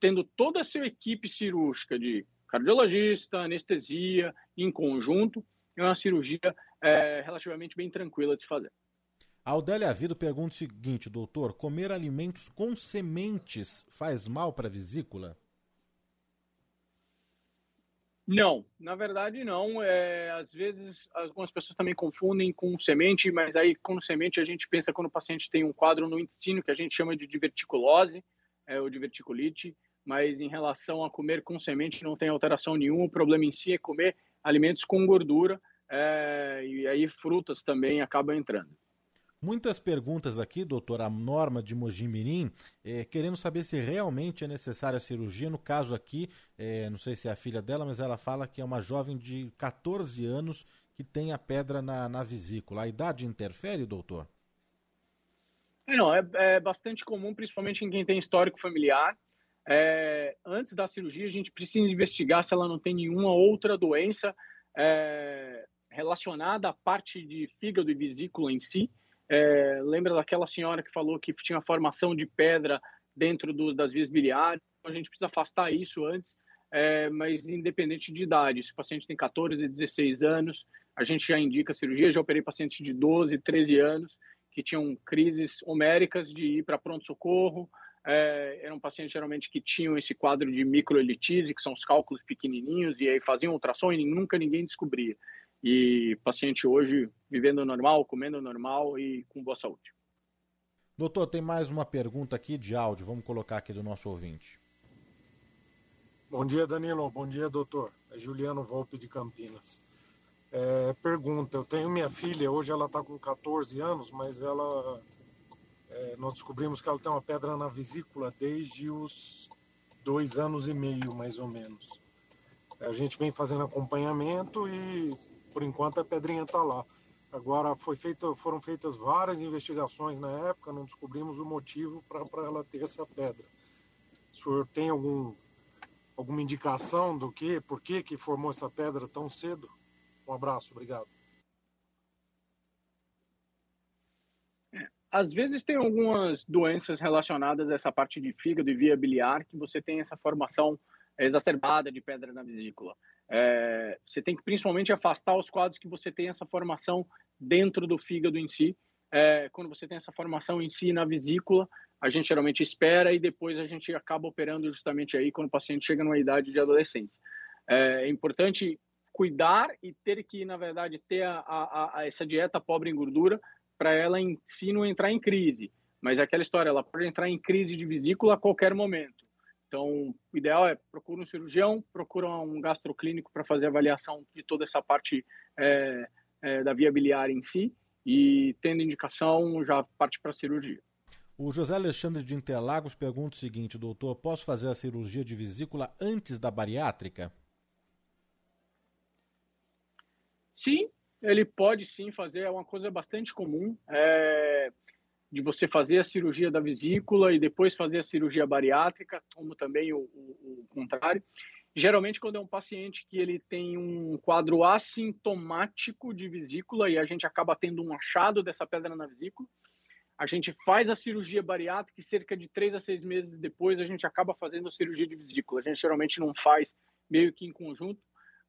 Speaker 3: Tendo toda a sua equipe cirúrgica de cardiologista, anestesia, em conjunto, é uma cirurgia é, relativamente bem tranquila de se fazer.
Speaker 2: A Aldélia Vido pergunta o seguinte, doutor: comer alimentos com sementes faz mal para a vesícula?
Speaker 3: Não, na verdade não. É, às vezes algumas pessoas também confundem com semente, mas aí com semente a gente pensa quando o paciente tem um quadro no intestino que a gente chama de diverticulose é, ou diverticulite, mas em relação a comer com semente não tem alteração nenhuma. O problema em si é comer alimentos com gordura é, e aí frutas também acabam entrando.
Speaker 2: Muitas perguntas aqui, doutora Norma de Mojimirim, é, querendo saber se realmente é necessária a cirurgia. No caso aqui, é, não sei se é a filha dela, mas ela fala que é uma jovem de 14 anos que tem a pedra na, na vesícula. A idade interfere, doutor?
Speaker 3: É, não, é, é bastante comum, principalmente em quem tem histórico familiar. É, antes da cirurgia, a gente precisa investigar se ela não tem nenhuma outra doença é, relacionada à parte de fígado e vesícula em si. É, lembra daquela senhora que falou que tinha formação de pedra dentro do, das vias biliares? A gente precisa afastar isso antes, é, mas independente de idade. Se o paciente tem 14, 16 anos, a gente já indica cirurgia. Já operei pacientes de 12, 13 anos que tinham crises homéricas de ir para pronto-socorro. É, eram pacientes geralmente que tinham esse quadro de microelitise, que são os cálculos pequenininhos, e aí faziam ultrassom e nunca ninguém descobria e paciente hoje vivendo normal, comendo normal e com boa saúde.
Speaker 2: Doutor, tem mais uma pergunta aqui de áudio, vamos colocar aqui do nosso ouvinte.
Speaker 7: Bom dia, Danilo. Bom dia, doutor. É Juliano Volpe de Campinas. É, pergunta: eu tenho minha filha, hoje ela está com 14 anos, mas ela. É, nós descobrimos que ela tem uma pedra na vesícula desde os dois anos e meio, mais ou menos. A gente vem fazendo acompanhamento e por enquanto a pedrinha está lá. Agora foi feito, foram feitas várias investigações na época, não descobrimos o motivo para ela ter essa pedra. O senhor tem algum, alguma indicação do que, por que, que formou essa pedra tão cedo? Um abraço, obrigado.
Speaker 3: É, às vezes tem algumas doenças relacionadas a essa parte de fígado e via biliar que você tem essa formação exacerbada de pedra na vesícula. É, você tem que principalmente afastar os quadros que você tem essa formação dentro do fígado em si. É, quando você tem essa formação em si na vesícula, a gente geralmente espera e depois a gente acaba operando justamente aí quando o paciente chega numa idade de adolescência. É, é importante cuidar e ter que, na verdade, ter a, a, a essa dieta pobre em gordura para ela em si não entrar em crise. Mas é aquela história, ela pode entrar em crise de vesícula a qualquer momento. Então, o ideal é procura um cirurgião, procura um gastroclínico para fazer a avaliação de toda essa parte é, é, da via biliar em si e, tendo indicação, já parte para a cirurgia.
Speaker 2: O José Alexandre de Interlagos pergunta o seguinte, doutor, posso fazer a cirurgia de vesícula antes da bariátrica?
Speaker 3: Sim, ele pode sim fazer, é uma coisa bastante comum. É, de você fazer a cirurgia da vesícula e depois fazer a cirurgia bariátrica, como também o, o, o contrário. Geralmente, quando é um paciente que ele tem um quadro assintomático de vesícula e a gente acaba tendo um achado dessa pedra na vesícula, a gente faz a cirurgia bariátrica e cerca de três a seis meses depois a gente acaba fazendo a cirurgia de vesícula. A gente geralmente não faz meio que em conjunto,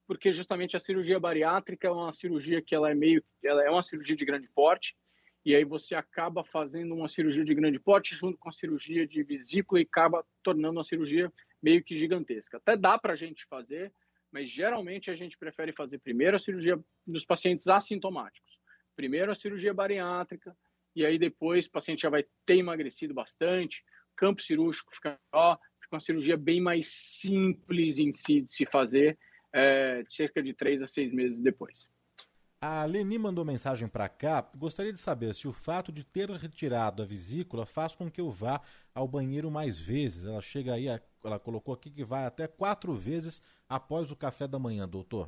Speaker 3: porque justamente a cirurgia bariátrica é uma cirurgia que ela é meio, ela é uma cirurgia de grande porte, e aí você acaba fazendo uma cirurgia de grande porte junto com a cirurgia de vesícula e acaba tornando uma cirurgia meio que gigantesca. Até dá para a gente fazer, mas geralmente a gente prefere fazer primeiro a cirurgia nos pacientes assintomáticos. Primeiro a cirurgia bariátrica, e aí depois o paciente já vai ter emagrecido bastante, campo cirúrgico fica, ó, fica uma cirurgia bem mais simples em si de se fazer, é, cerca de três a seis meses depois.
Speaker 2: A Leni mandou mensagem para cá. Gostaria de saber se o fato de ter retirado a vesícula faz com que eu vá ao banheiro mais vezes. Ela chega aí, ela colocou aqui que vai até quatro vezes após o café da manhã, doutor.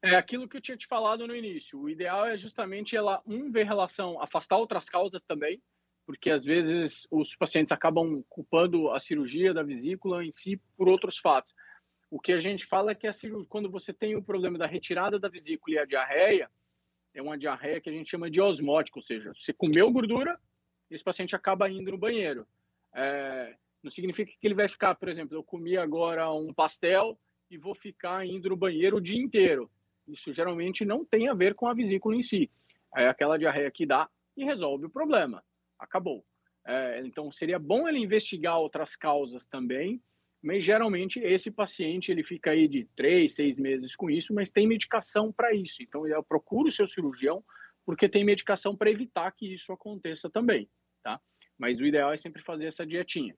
Speaker 3: É aquilo que eu tinha te falado no início. O ideal é justamente ela, um, ver relação, afastar outras causas também, porque às vezes os pacientes acabam culpando a cirurgia da vesícula em si por outros fatos. O que a gente fala é que quando você tem o problema da retirada da vesícula e a diarreia, é uma diarreia que a gente chama de osmótica, ou seja, você comeu gordura, esse paciente acaba indo no banheiro. É, não significa que ele vai ficar, por exemplo, eu comi agora um pastel e vou ficar indo no banheiro o dia inteiro. Isso geralmente não tem a ver com a vesícula em si. É aquela diarreia que dá e resolve o problema. Acabou. É, então seria bom ele investigar outras causas também mas geralmente esse paciente ele fica aí de três, seis meses com isso, mas tem medicação para isso. Então eu procuro o seu cirurgião porque tem medicação para evitar que isso aconteça também, tá? Mas o ideal é sempre fazer essa dietinha.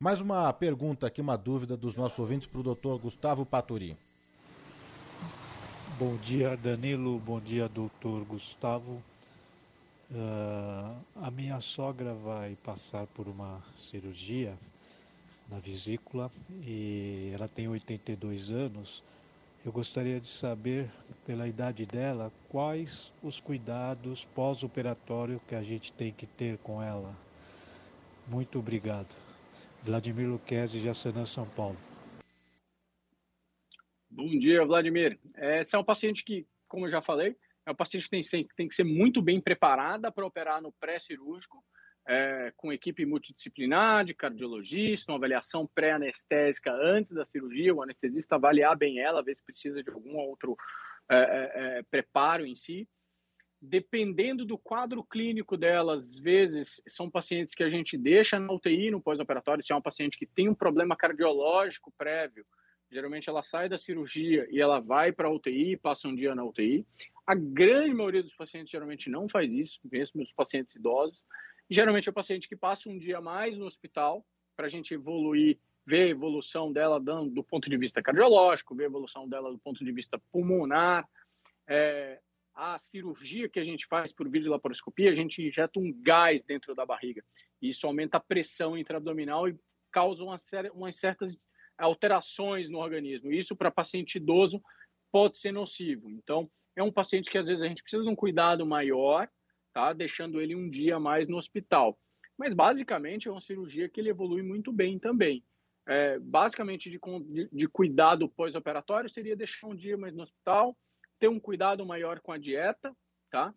Speaker 2: Mais uma pergunta aqui, uma dúvida dos nossos ouvintes para o doutor Gustavo Paturi.
Speaker 8: Bom dia, Danilo. Bom dia, doutor Gustavo. Uh, a minha sogra vai passar por uma cirurgia na vesícula e ela tem 82 anos. Eu gostaria de saber, pela idade dela, quais os cuidados pós-operatório que a gente tem que ter com ela. Muito obrigado. Vladimir Luquezzi, Jaçanã, São Paulo.
Speaker 3: Bom dia, Vladimir. Esse é um paciente que, como eu já falei, é um paciente que tem, tem que ser muito bem preparada para operar no pré-cirúrgico é, com equipe multidisciplinar de cardiologista, uma avaliação pré-anestésica antes da cirurgia, o anestesista avaliar bem ela, ver se precisa de algum outro é, é, é, preparo em si. Dependendo do quadro clínico dela, às vezes são pacientes que a gente deixa na UTI no pós-operatório, se é um paciente que tem um problema cardiológico prévio, geralmente ela sai da cirurgia e ela vai para a UTI, passa um dia na UTI. A grande maioria dos pacientes geralmente não faz isso, mesmo os pacientes idosos. Geralmente é o paciente que passa um dia mais no hospital para a gente evoluir, ver a evolução dela do ponto de vista cardiológico, ver a evolução dela do ponto de vista pulmonar. É, a cirurgia que a gente faz por videolaparoscopia, a gente injeta um gás dentro da barriga. E isso aumenta a pressão intraabdominal e causa uma série, umas certas alterações no organismo. Isso para paciente idoso pode ser nocivo. Então, é um paciente que às vezes a gente precisa de um cuidado maior tá? Deixando ele um dia mais no hospital. Mas basicamente é uma cirurgia que ele evolui muito bem também. É, basicamente de, de, de cuidado pós-operatório seria deixar um dia mais no hospital, ter um cuidado maior com a dieta, tá?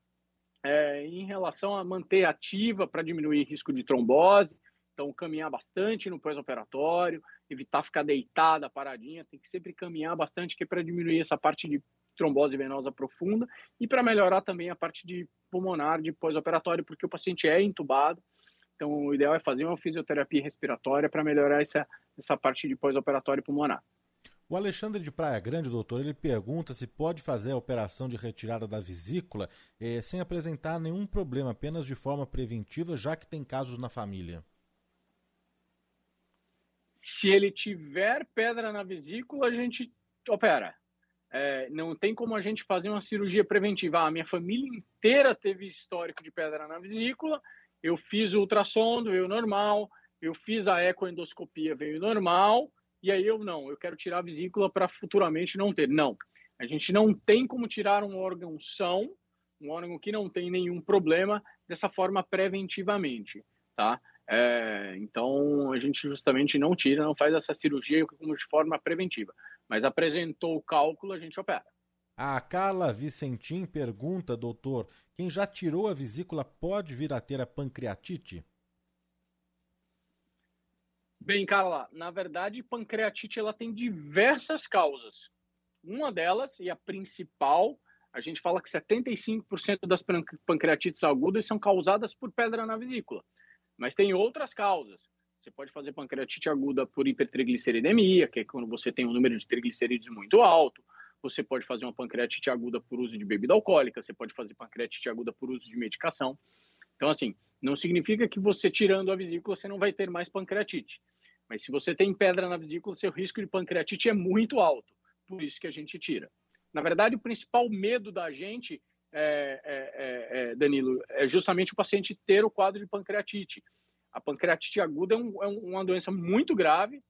Speaker 3: É, em relação a manter ativa para diminuir risco de trombose, então caminhar bastante no pós-operatório, evitar ficar deitada, paradinha, tem que sempre caminhar bastante que é para diminuir essa parte de trombose venosa profunda e para melhorar também a parte de pulmonar de pós-operatório, porque o paciente é entubado. Então, o ideal é fazer uma fisioterapia respiratória para melhorar essa, essa parte de pós-operatório pulmonar.
Speaker 2: O Alexandre de Praia Grande, doutor, ele pergunta se pode fazer a operação de retirada da vesícula eh, sem apresentar nenhum problema, apenas de forma preventiva, já que tem casos na família.
Speaker 3: Se ele tiver pedra na vesícula, a gente opera. É, não tem como a gente fazer uma cirurgia preventiva. A minha família inteira teve histórico de pedra na vesícula. Eu fiz o ultrassom, veio normal. Eu fiz a ecoendoscopia, veio normal. E aí eu não, eu quero tirar a vesícula para futuramente não ter. Não, a gente não tem como tirar um órgão são, um órgão que não tem nenhum problema, dessa forma preventivamente, tá? É, então a gente justamente não tira, não faz essa cirurgia de forma preventiva mas apresentou o cálculo, a gente opera.
Speaker 2: A Carla Vicentim pergunta, doutor, quem já tirou a vesícula pode vir a ter a pancreatite?
Speaker 3: Bem, Carla, na verdade, pancreatite ela tem diversas causas. Uma delas, e a principal, a gente fala que 75% das pancreatites agudas são causadas por pedra na vesícula. Mas tem outras causas. Você pode fazer pancreatite aguda por hipertrigliceridemia, que é quando você tem um número de triglicerídeos muito alto. Você pode fazer uma pancreatite aguda por uso de bebida alcoólica. Você pode fazer pancreatite aguda por uso de medicação. Então, assim, não significa que você tirando a vesícula você não vai ter mais pancreatite. Mas se você tem pedra na vesícula, seu risco de pancreatite é muito alto. Por isso que a gente tira. Na verdade, o principal medo da gente, é, é, é, Danilo, é justamente o paciente ter o quadro de pancreatite. A pancreatite aguda é, um, é uma doença muito grave.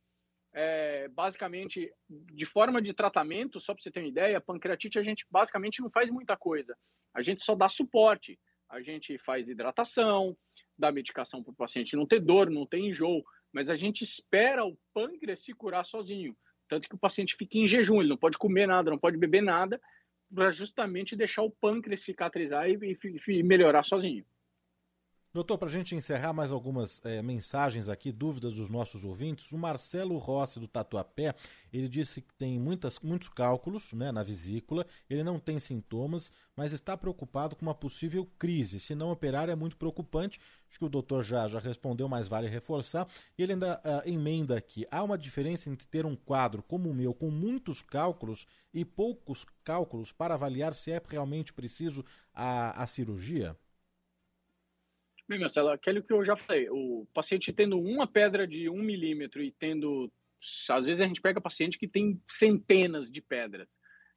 Speaker 3: É, basicamente, de forma de tratamento, só para você ter uma ideia, a pancreatite a gente basicamente não faz muita coisa. A gente só dá suporte. A gente faz hidratação, dá medicação para o paciente não ter dor, não ter enjoo, mas a gente espera o pâncreas se curar sozinho. Tanto que o paciente fica em jejum, ele não pode comer nada, não pode beber nada, para justamente deixar o pâncreas cicatrizar e, e, e melhorar sozinho.
Speaker 2: Doutor, para a gente encerrar mais algumas é, mensagens aqui, dúvidas dos nossos ouvintes, o Marcelo Rossi do Tatuapé, ele disse que tem muitas, muitos cálculos né, na vesícula, ele não tem sintomas, mas está preocupado com uma possível crise. Se não operar é muito preocupante, acho que o doutor já, já respondeu, mas vale reforçar. Ele ainda uh, emenda aqui, há uma diferença entre ter um quadro como o meu, com muitos cálculos e poucos cálculos, para avaliar se é realmente preciso a, a cirurgia?
Speaker 3: Bem, Marcelo, aquele que eu já falei, o paciente tendo uma pedra de um milímetro e tendo, às vezes a gente pega paciente que tem centenas de pedras,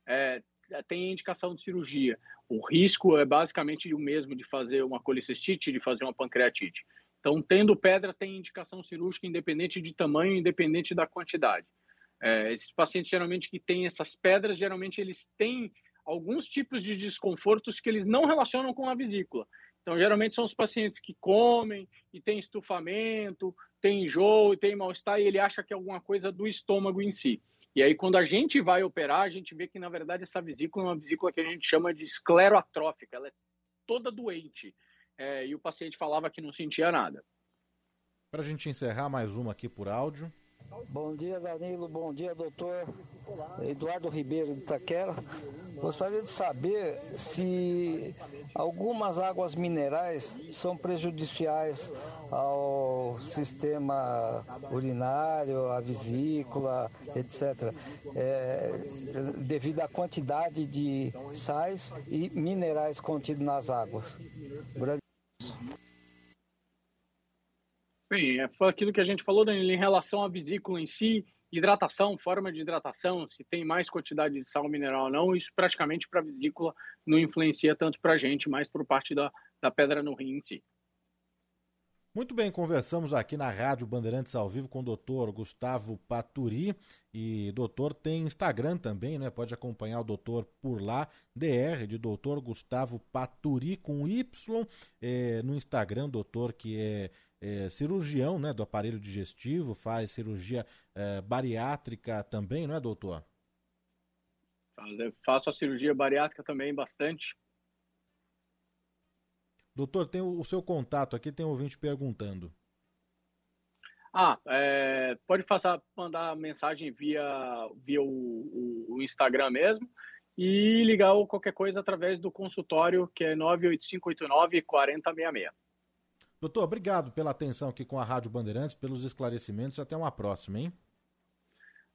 Speaker 3: é, tem indicação de cirurgia. O risco é basicamente o mesmo de fazer uma colicistite, de fazer uma pancreatite. Então, tendo pedra, tem indicação cirúrgica independente de tamanho, independente da quantidade. É, esses pacientes geralmente que têm essas pedras, geralmente eles têm alguns tipos de desconfortos que eles não relacionam com a vesícula. Então, geralmente são os pacientes que comem e tem estufamento, tem enjoo, tem mal-estar e ele acha que é alguma coisa do estômago em si. E aí, quando a gente vai operar, a gente vê que, na verdade, essa vesícula é uma vesícula que a gente chama de escleroatrófica, ela é toda doente. É, e o paciente falava que não sentia nada.
Speaker 2: Para a gente encerrar, mais uma aqui por áudio.
Speaker 9: Bom dia, Danilo. Bom dia, doutor Eduardo Ribeiro de Itaquera. Gostaria de saber se algumas águas minerais são prejudiciais ao sistema urinário, à vesícula, etc., é, devido à quantidade de sais e minerais contidos nas águas.
Speaker 3: Bem, é, foi aquilo que a gente falou, Danilo, em relação à vesícula em si, hidratação, forma de hidratação, se tem mais quantidade de sal mineral ou não, isso praticamente para a vesícula não influencia tanto para a gente, mas por parte da, da pedra no rim em si.
Speaker 2: Muito bem, conversamos aqui na Rádio Bandeirantes ao vivo com o doutor Gustavo Paturi. E doutor tem Instagram também, né? Pode acompanhar o doutor por lá, DR, de doutor Gustavo Paturi com Y. É, no Instagram, doutor que é é, cirurgião né, do aparelho digestivo, faz cirurgia é, bariátrica também, não é, doutor?
Speaker 3: Faço a cirurgia bariátrica também bastante.
Speaker 2: Doutor, tem o, o seu contato aqui, tem um ouvinte perguntando.
Speaker 3: Ah, é, pode passar, mandar mensagem via, via o, o, o, Instagram mesmo e ligar qualquer coisa através do consultório que é 98589 4066.
Speaker 2: Doutor, obrigado pela atenção aqui com a Rádio Bandeirantes, pelos esclarecimentos. Até uma próxima, hein?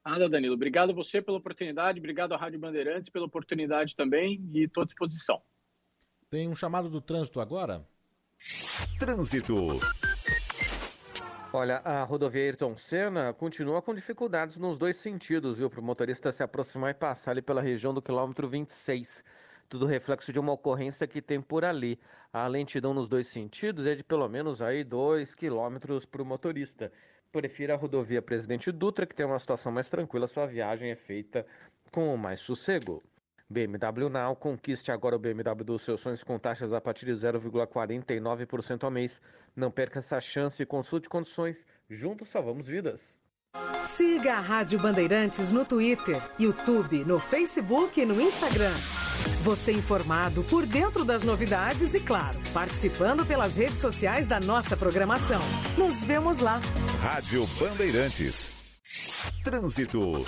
Speaker 3: Nada, Danilo. Obrigado a você pela oportunidade, obrigado à Rádio Bandeirantes pela oportunidade também e estou à disposição.
Speaker 2: Tem um chamado do trânsito agora?
Speaker 1: Trânsito.
Speaker 10: Olha, a rodovia Ayrton Senna continua com dificuldades nos dois sentidos, viu? Para o motorista se aproximar e passar ali pela região do quilômetro 26 tudo reflexo de uma ocorrência que tem por ali. A lentidão nos dois sentidos é de pelo menos aí 2 km para o motorista. Prefira a rodovia Presidente Dutra, que tem uma situação mais tranquila, sua viagem é feita com mais sossego. BMW Now, conquiste agora o BMW dos seus sonhos com taxas a partir de 0,49% ao mês. Não perca essa chance e consulte condições. Juntos salvamos vidas.
Speaker 11: Siga a Rádio Bandeirantes no Twitter, YouTube, no Facebook e no Instagram. Você informado por dentro das novidades e, claro, participando pelas redes sociais da nossa programação. Nos vemos lá.
Speaker 1: Rádio Bandeirantes. Trânsito.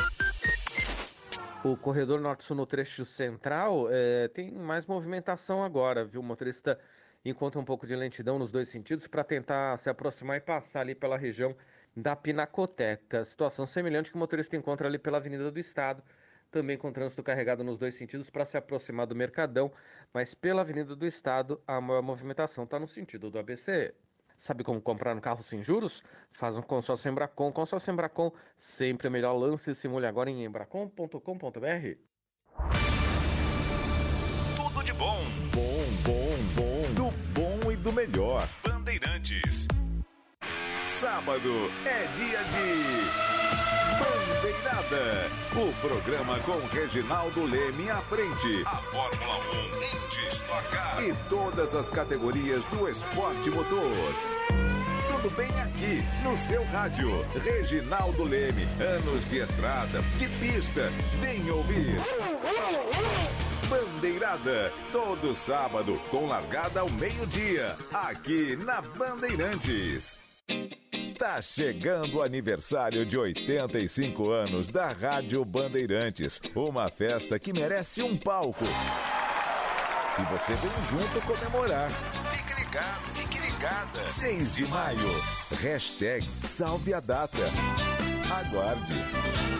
Speaker 10: O corredor norte-sul no trecho central é, tem mais movimentação agora, viu? O motorista encontra um pouco de lentidão nos dois sentidos para tentar se aproximar e passar ali pela região da Pinacoteca. Situação semelhante que o motorista encontra ali pela Avenida do Estado, também com trânsito carregado nos dois sentidos para se aproximar do Mercadão, mas pela Avenida do Estado a maior movimentação está no sentido do ABC. Sabe como comprar um carro sem juros? Faz um consórcio Embracon. Consórcio Embracon, sempre o melhor lance. Simule agora em embracon.com.br.
Speaker 1: Tudo de bom. Bom, bom, bom. Do bom e do melhor. Sábado é dia de Bandeirada. O programa com Reginaldo Leme à frente. A Fórmula 1 em destacar. E todas as categorias do esporte motor. Tudo bem aqui, no seu rádio. Reginaldo Leme. Anos de estrada, de pista. Vem ouvir. Bandeirada, todo sábado, com largada ao meio-dia, aqui na Bandeirantes. Tá chegando o aniversário de 85 anos da Rádio Bandeirantes. Uma festa que merece um palco. E você vem junto comemorar. Fique ligado, fique ligada. 6 de maio. Hashtag Salve a Data. Aguarde.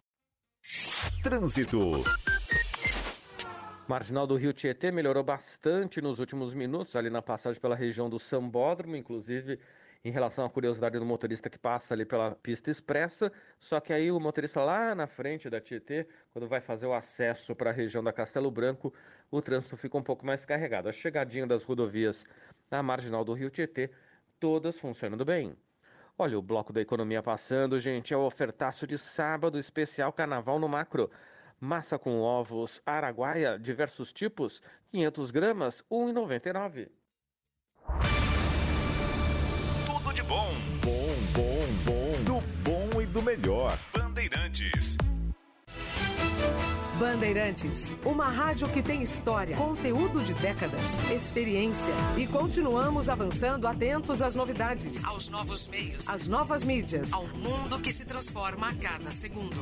Speaker 1: Trânsito.
Speaker 10: Marginal do Rio Tietê melhorou bastante nos últimos minutos, ali na passagem pela região do Sambódromo, inclusive em relação à curiosidade do motorista que passa ali pela pista expressa. Só que aí o motorista lá na frente da Tietê, quando vai fazer o acesso para a região da Castelo Branco, o trânsito fica um pouco mais carregado. A chegadinha das rodovias na marginal do Rio Tietê, todas funcionando bem. Olha o bloco da economia passando, gente. É o ofertaço de sábado especial Carnaval no Macro. Massa com ovos Araguaia, diversos tipos, 500 gramas, 1,99.
Speaker 1: Tudo de bom. Bom, bom, bom. Do bom e do melhor. Bandeirantes.
Speaker 11: Bandeirantes, uma rádio que tem história, conteúdo de décadas, experiência e continuamos avançando atentos às novidades, aos novos meios, às novas mídias, ao mundo que se transforma a cada segundo.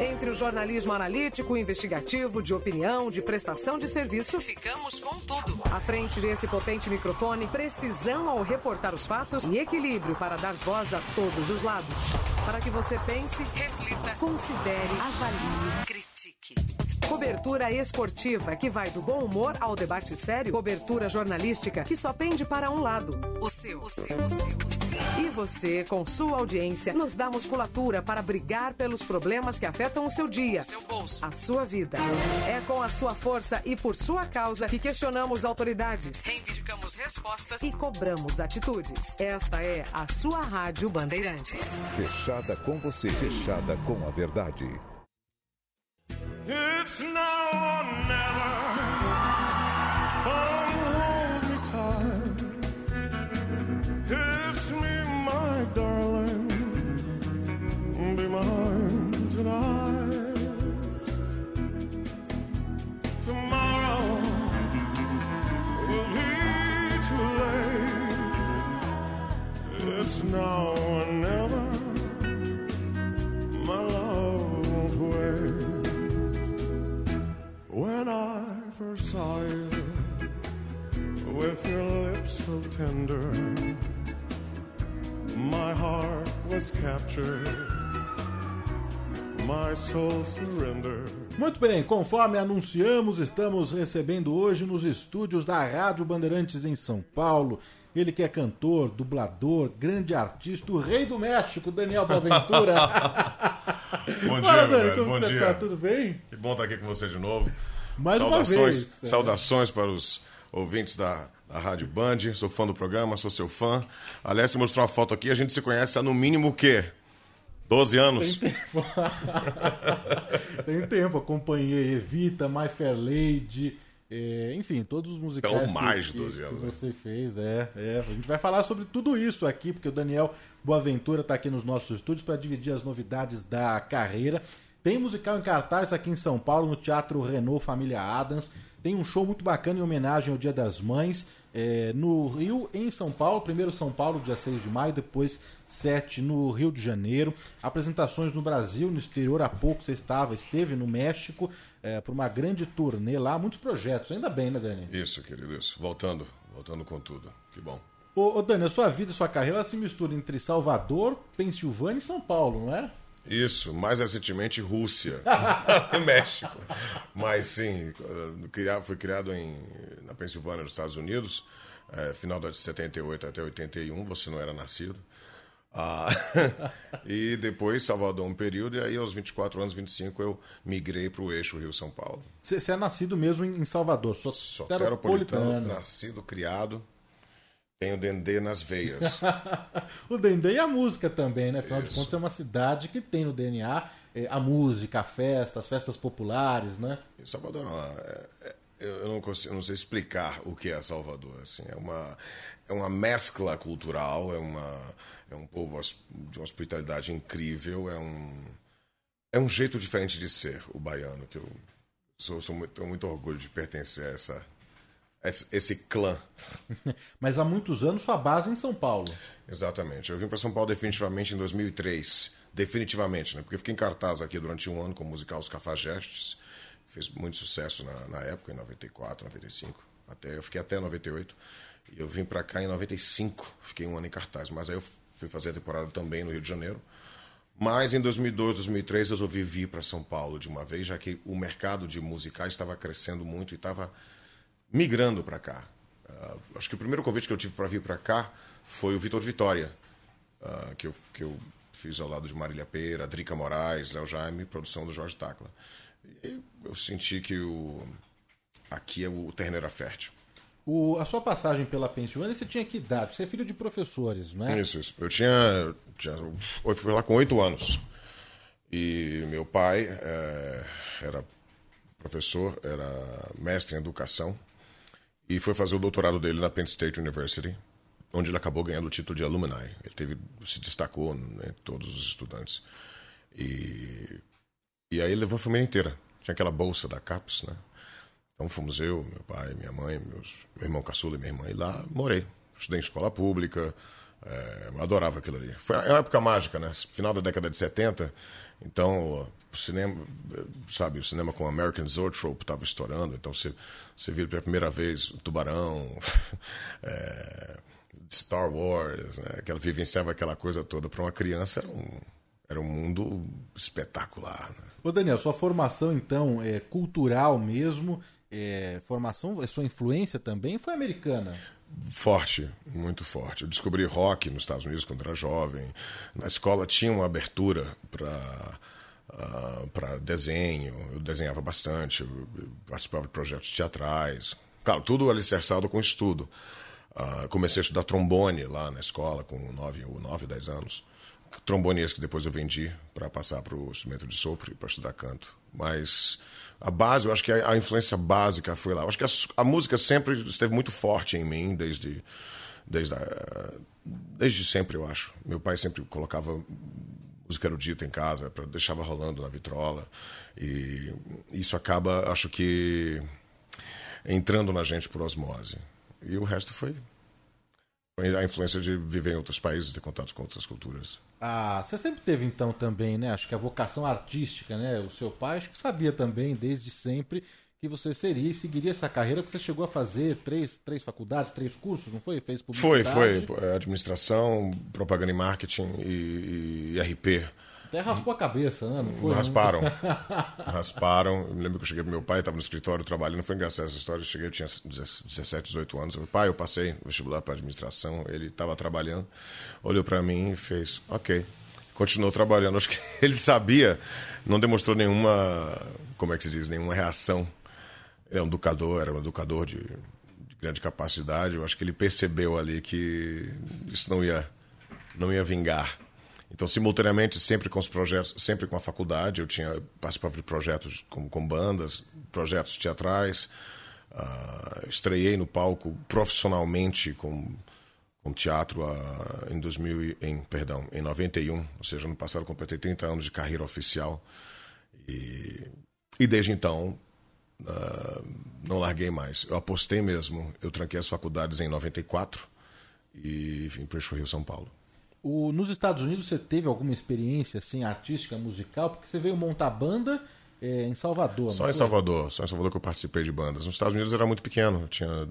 Speaker 11: Entre o jornalismo analítico, investigativo, de opinião, de prestação de serviço, ficamos com tudo. À frente desse potente microfone, precisão ao reportar os fatos e equilíbrio para dar voz a todos os lados. Para que você pense, reflita, considere, avalie, critique. Cobertura esportiva que vai do bom humor ao debate sério. Cobertura jornalística que só pende para um lado. O seu, o seu, o seu, o seu. E você, com sua audiência, nos dá musculatura para brigar pelos problemas que afetam o seu dia, o seu bolso, a sua vida. É com a sua força e por sua causa que questionamos autoridades, reivindicamos respostas e cobramos atitudes. Esta é a sua Rádio Bandeirantes.
Speaker 1: Fechada com você, fechada com a verdade.
Speaker 12: It's now or never.
Speaker 2: Muito bem, conforme anunciamos, estamos recebendo hoje nos estúdios da Rádio Bandeirantes em São Paulo. Ele que é cantor, dublador, grande artista, o rei do México, Daniel Boaventura.
Speaker 13: Bom dia,
Speaker 2: Fala, Dani, como
Speaker 13: Bom
Speaker 2: você
Speaker 13: dia.
Speaker 2: tá? Tudo bem?
Speaker 13: Que bom estar aqui com você de novo.
Speaker 2: Mais uma
Speaker 13: saudações,
Speaker 2: vez, é.
Speaker 13: saudações para os ouvintes da, da Rádio Band. Sou fã do programa, sou seu fã. Aliás, você mostrou uma foto aqui, a gente se conhece há no mínimo o quê? 12 anos.
Speaker 2: Tem tempo. Tem tempo. Acompanhei Evita, My Fair Lady. É, enfim, todos os musicais
Speaker 13: Então, mais
Speaker 2: que,
Speaker 13: de 12
Speaker 2: que,
Speaker 13: anos,
Speaker 2: que
Speaker 13: né?
Speaker 2: você fez. É, é. A gente vai falar sobre tudo isso aqui, porque o Daniel Boaventura está aqui nos nossos estúdios para dividir as novidades da carreira. Tem musical em cartaz aqui em São Paulo, no Teatro Renault Família Adams. Tem um show muito bacana em homenagem ao Dia das Mães. É, no Rio, em São Paulo, primeiro São Paulo, dia 6 de maio, depois 7 no Rio de Janeiro. Apresentações no Brasil, no exterior, há pouco você estava, esteve no México, é, por uma grande turnê lá, muitos projetos, ainda bem, né, Dani?
Speaker 13: Isso, querido, isso. Voltando, voltando com tudo. Que bom.
Speaker 2: Ô, ô Dani, a sua vida e sua carreira se mistura entre Salvador, Pensilvânia e São Paulo, não é?
Speaker 13: Isso, mais recentemente Rússia e México. Mas sim, eh, criado- fui criado em, na Pensilvânia, nos Estados Unidos, eh, final de 78 até 81, você não era nascido. Ah, e depois Salvador um período, e aí aos 24 anos, 25, eu migrei para o eixo Rio-São Paulo.
Speaker 2: Você é nascido mesmo em Salvador, só
Speaker 13: Soteropolitano, nascido, criado, tenho dendê nas veias.
Speaker 2: o Dendê e a música também, né? Afinal de contas, é uma cidade que tem no DNA eh, a música, a festa, as festas populares, né?
Speaker 13: Salvador, é- é- eu não consigo, eu não sei explicar o que é Salvador. Assim, é uma é uma mescla cultural, é uma é um povo de uma hospitalidade incrível, é um é um jeito diferente de ser o baiano que eu sou, sou muito, tenho muito orgulho de pertencer a essa esse, esse clã.
Speaker 2: Mas há muitos anos sua base é em São Paulo.
Speaker 13: Exatamente. Eu vim para São Paulo definitivamente em 2003. Definitivamente, né? Porque eu fiquei em cartaz aqui durante um ano com o musical Os Cafajestes. Fez muito sucesso na, na época, em 94, 95. Até, eu fiquei até 98. E eu vim para cá em 95. Fiquei um ano em cartaz. Mas aí eu fui fazer a temporada também no Rio de Janeiro. Mas em 2002, 2003 resolvi vir para São Paulo de uma vez, já que o mercado de musicais estava crescendo muito e estava migrando para cá. Ah, acho que o primeiro convite que eu tive para vir para cá foi o Vitor Vitória, ah, que, eu, que eu fiz ao lado de Marília Pera, Drica Moraes, Léo Jaime, produção do Jorge Tacla. E eu senti que o, aqui é o terreno era fértil.
Speaker 2: O- a sua passagem pela Pensilvânia, você tinha que idade? Você é filho de professores, não é?
Speaker 13: Isso, isso. Eu tinha, tinha. Eu fui lá com oito anos. E meu pai eh, era professor, era mestre em educação. E foi fazer o doutorado dele na Penn State University, onde ele acabou ganhando o título de alumni. Ele teve, se destacou entre todos os estudantes. E, e aí levou a família inteira. Tinha aquela bolsa da CAPES, né? Então fomos eu, meu pai, minha mãe, meus, meu irmão caçula e minha irmã. E lá morei. Estudei em escola pública. É, eu adorava aquilo ali. Foi uma época mágica, né? Final da década de 70. Então, o cinema, sabe, o cinema com American Zoetrope estava estourando. Então você, você viu pela primeira vez o Tubarão, é, Star Wars, né? Que ela vivenciava aquela coisa toda. Para uma criança era um, era um mundo espetacular. Né?
Speaker 2: Ô Daniel, sua formação então é cultural mesmo, é, formação, a sua influência também foi americana.
Speaker 13: Forte, muito forte. Eu descobri rock nos Estados Unidos quando era jovem. Na escola tinha uma abertura para para desenho. Eu desenhava bastante, eu, participava de projetos teatrais. Claro, tudo alicerçado com estudo. Ah, comecei a estudar trombone lá na escola com 9 ou 9, 10 anos. Trombone esse que depois eu vendi para passar para o instrumento de sopro e para estudar canto. Mas a base, eu acho que a, a influência básica foi lá. Eu acho que a, a música sempre esteve muito forte em mim desde desde a, desde sempre, eu acho. Meu pai sempre colocava música erudita em casa, pra, deixava rolando na vitrola. E isso acaba, acho que, entrando na gente por osmose. E o resto foi, a influência de viver em outros países, ter contatos com outras culturas.
Speaker 2: Ah, você sempre teve então também, né? Acho que a vocação artística, né? O seu pai acho que sabia também desde sempre que você seria e seguiria essa carreira, porque você chegou a fazer três, três faculdades, três cursos, não foi? Fez
Speaker 13: Foi,
Speaker 2: publicidade.
Speaker 13: foi. É, Administração, propaganda e marketing e, e RP.
Speaker 2: Até raspou a cabeça, né? Não foi?
Speaker 13: Rasparam. Rasparam. Eu me lembro que eu cheguei pro meu pai, estava no escritório trabalhando. Foi engraçado essa história. Eu cheguei, eu tinha 17, 18 anos. Eu falei, pai, eu passei vestibular para administração. Ele estava trabalhando, olhou para mim e fez, ok. Continuou trabalhando. Acho que ele sabia, não demonstrou nenhuma, como é que se diz, nenhuma reação. Ele é um educador, era um educador de, de grande capacidade. Eu acho que ele percebeu ali que isso não ia, não ia vingar. Então, simultaneamente, sempre com os projetos, sempre com a faculdade, eu tinha participava de projetos com, com bandas, projetos teatrais. Uh, estreiei no palco profissionalmente com, com teatro uh, em 2000 em perdão em 91 ou seja no passado completei 30 anos de carreira oficial e, e desde então uh, não larguei mais eu apostei mesmo eu tranquei as faculdades em 94 e vim para o Rio São Paulo
Speaker 2: o, nos Estados Unidos você teve alguma experiência assim artística musical porque você veio montar banda é, em Salvador.
Speaker 13: Só em Salvador, só em Salvador que eu participei de bandas. Nos Estados Unidos eu era muito pequeno, eu tinha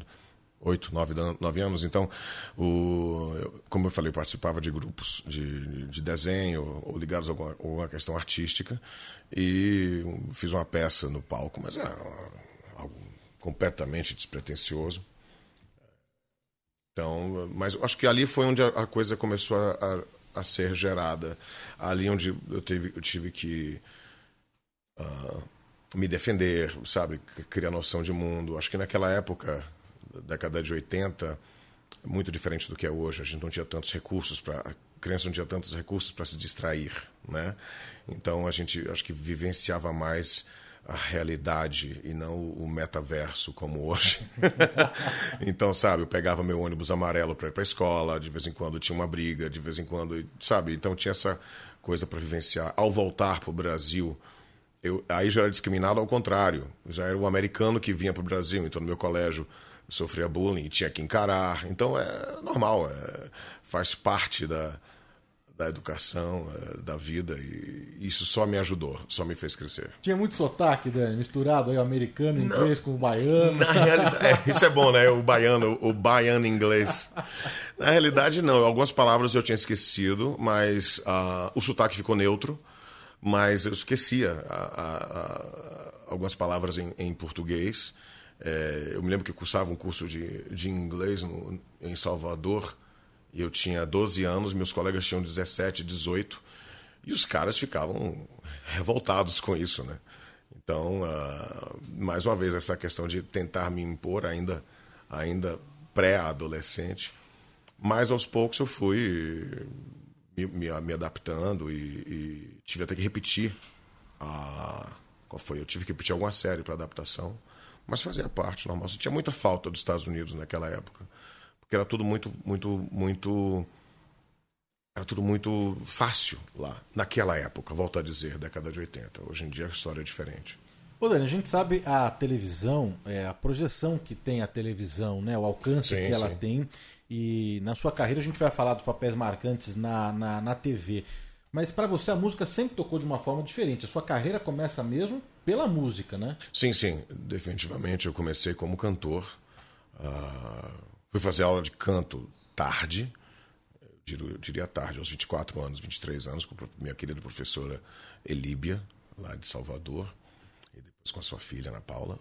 Speaker 13: oito, nove, nove anos, então, o, eu, como eu falei, eu participava de grupos de, de desenho ou ligados a alguma, alguma questão artística e fiz uma peça no palco, mas era algo completamente despretensioso. Então, mas acho que ali foi onde a, coisa começou a, a, a, ser gerada. Ali onde eu, teve, eu tive que uh, me defender, sabe? Criar noção de mundo. Acho que naquela época, década de 80, muito diferente do que é hoje. A gente não tinha tantos recursos para a criança não tinha tantos recursos para se distrair, né? Então a gente acho que vivenciava mais a realidade e não o metaverso como hoje. então, sabe, eu pegava meu ônibus amarelo para ir para escola, de vez em quando tinha uma briga, de vez em quando, sabe? Então tinha essa coisa para vivenciar. Ao voltar para o Brasil, eu, aí já era discriminado ao contrário. Já era o americano que vinha para o Brasil, então no meu colégio sofria bullying tinha que encarar. Então é normal, é, faz parte da, da educação, é, da vida, e isso só me ajudou, só me fez crescer.
Speaker 2: Tinha muito sotaque, Dani, misturado aí, americano, inglês Não, com o baiano.
Speaker 13: Na realidade, é, isso é bom, né? O baiano, o baiano inglês. Na realidade, não. Algumas palavras eu tinha esquecido, mas uh, o sotaque ficou neutro mas eu esquecia a, a, a, algumas palavras em, em português. É, eu me lembro que cursava um curso de, de inglês no, em Salvador eu tinha 12 anos, meus colegas tinham 17, 18 e os caras ficavam revoltados com isso, né? Então, uh, mais uma vez, essa questão de tentar me impor ainda, ainda pré-adolescente, mas aos poucos eu fui me, me, me adaptando e, e, tive até que repetir a qual foi? Eu tive que repetir alguma série para adaptação mas fazia parte normal. Tinha muita falta dos Estados Unidos naquela época porque era tudo muito muito muito era tudo muito fácil lá naquela época volto a dizer década de 80 hoje em dia a história é diferente
Speaker 2: Ô Dani, a gente sabe a televisão, é, a projeção que tem a televisão, né, o alcance sim, que ela sim. tem. E na sua carreira a gente vai falar dos papéis marcantes na, na, na TV. Mas para você a música sempre tocou de uma forma diferente. A sua carreira começa mesmo pela música, né?
Speaker 13: Sim, sim. Definitivamente eu comecei como cantor. Uh, fui fazer aula de canto tarde. Eu diria tarde, aos 24 anos, 23 anos, com minha querida professora Elíbia, lá de Salvador. E depois com a sua filha, Ana Paula.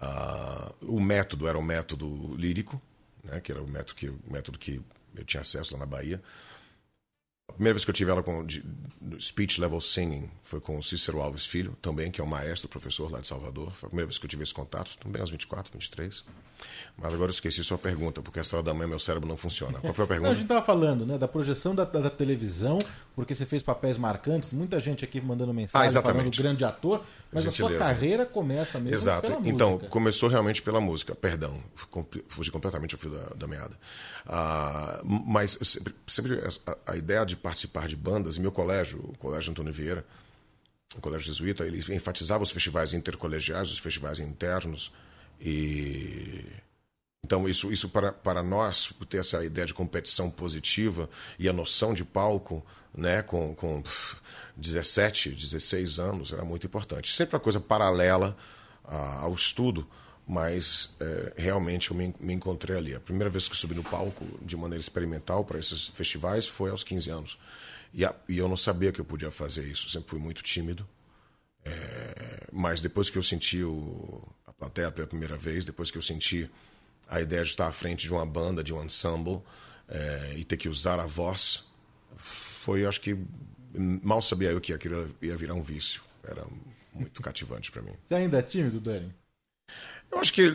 Speaker 13: Uh, o método era um método lírico né, que era o método que, o método que eu tinha acesso lá na Bahia. A primeira vez que eu tive ela com de, speech level singing foi com o Cícero Alves Filho, também, que é um maestro, professor lá de Salvador. Foi a primeira vez que eu tive esse contato, também aos 24, 23. Mas agora eu esqueci sua pergunta, porque essa hora da manhã meu cérebro não funciona. Qual foi a pergunta?
Speaker 2: Não, a gente estava falando né, da projeção da, da, televisão, porque você fez papéis marcantes, muita gente aqui mandando mensagem ah, falando grande ator, mas a sua carreira começa mesmo
Speaker 13: Exato.
Speaker 2: pela
Speaker 13: então,
Speaker 2: música.
Speaker 13: começou realmente pela música, perdão, fugi completamente ao fio da, da meada. Ah, mas sempre, sempre a, a, ideia de participar de bandas, meu colégio, o Colégio Antônio Vieira, o Colégio Jesuíta, ele enfatizava os festivais intercolegiais, os festivais internos, e então, isso, isso para, para nós, ter essa ideia de competição positiva e a noção de palco, né, com, com 17, 16 anos, era muito importante. Sempre uma coisa paralela ao estudo, mas é, realmente eu me, me, encontrei ali. A primeira vez que subi no palco de maneira experimental para esses festivais foi aos 15 anos. E, a, e eu não sabia que eu podia fazer isso, sempre fui muito tímido. É, mas depois que eu senti o, a plateia pela primeira vez, depois que eu senti a ideia de estar à frente de uma banda, de um ensemble, é, e ter que usar a voz, foi, acho que, mal sabia eu que aquilo ia virar um vício. Era muito cativante para mim.
Speaker 2: Você ainda é tímido, Dani?
Speaker 13: Eu acho que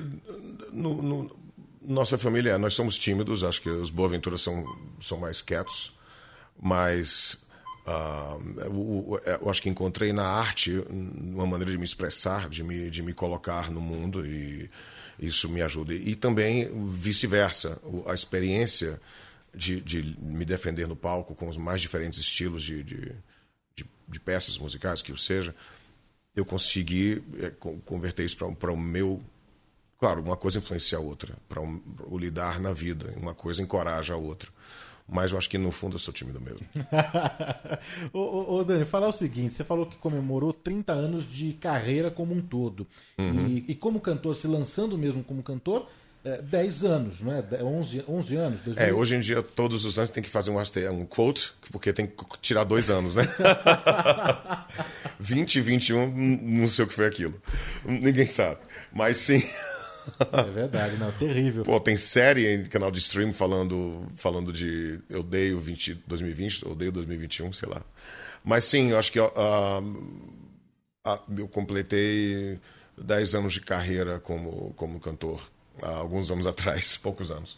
Speaker 13: no, no, nossa família, nós somos tímidos, acho que os Boaventuras são, são mais quietos, mas Uh, eu acho que encontrei na arte uma maneira de me expressar, de me, de me colocar no mundo e isso me ajuda. E também vice-versa, a experiência de, de, me defender no palco com os mais diferentes estilos de, de, de, de peças musicais, que o seja, eu consegui é, converter isso para o meu. Claro, uma coisa influencia a outra, para o lidar na vida, uma coisa encoraja a outra mas eu acho que no fundo eu sou tímido mesmo.
Speaker 2: ô, ô, ô, Dani, falar o seguinte: você falou que comemorou 30 anos de carreira como um todo. Uhum. E, e, como cantor, se lançando mesmo como cantor, é, 10 anos, não é? 11, 11 anos? 2000...
Speaker 13: É, hoje em dia, todos os anos tem que fazer um, um quote, porque tem que tirar dois anos, né? 20 e 21, não sei o que foi aquilo. Ninguém sabe. Mas sim.
Speaker 2: É verdade, não, terrível.
Speaker 13: Pô, tem série em canal de stream falando, falando de eu odeio 20, 2020, eu odeio 2021, sei lá. Mas sim, eu acho que uh, uh, eu completei 10 anos de carreira como, como cantor. Há alguns anos atrás, poucos anos.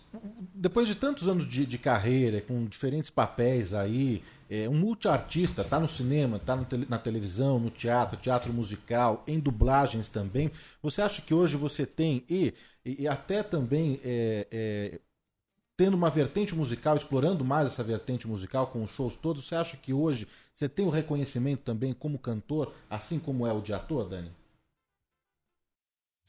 Speaker 2: Depois de tantos anos de, de carreira, com diferentes papéis aí, é, um multiartista, tá no cinema, tá no na televisão, no teatro, teatro musical, em dublagens também. Você acha que hoje você tem, e, e até também é, é, tendo uma vertente musical, explorando mais essa vertente musical com os shows todos, você acha que hoje você tem o reconhecimento também como cantor, assim como é o de ator, Dani?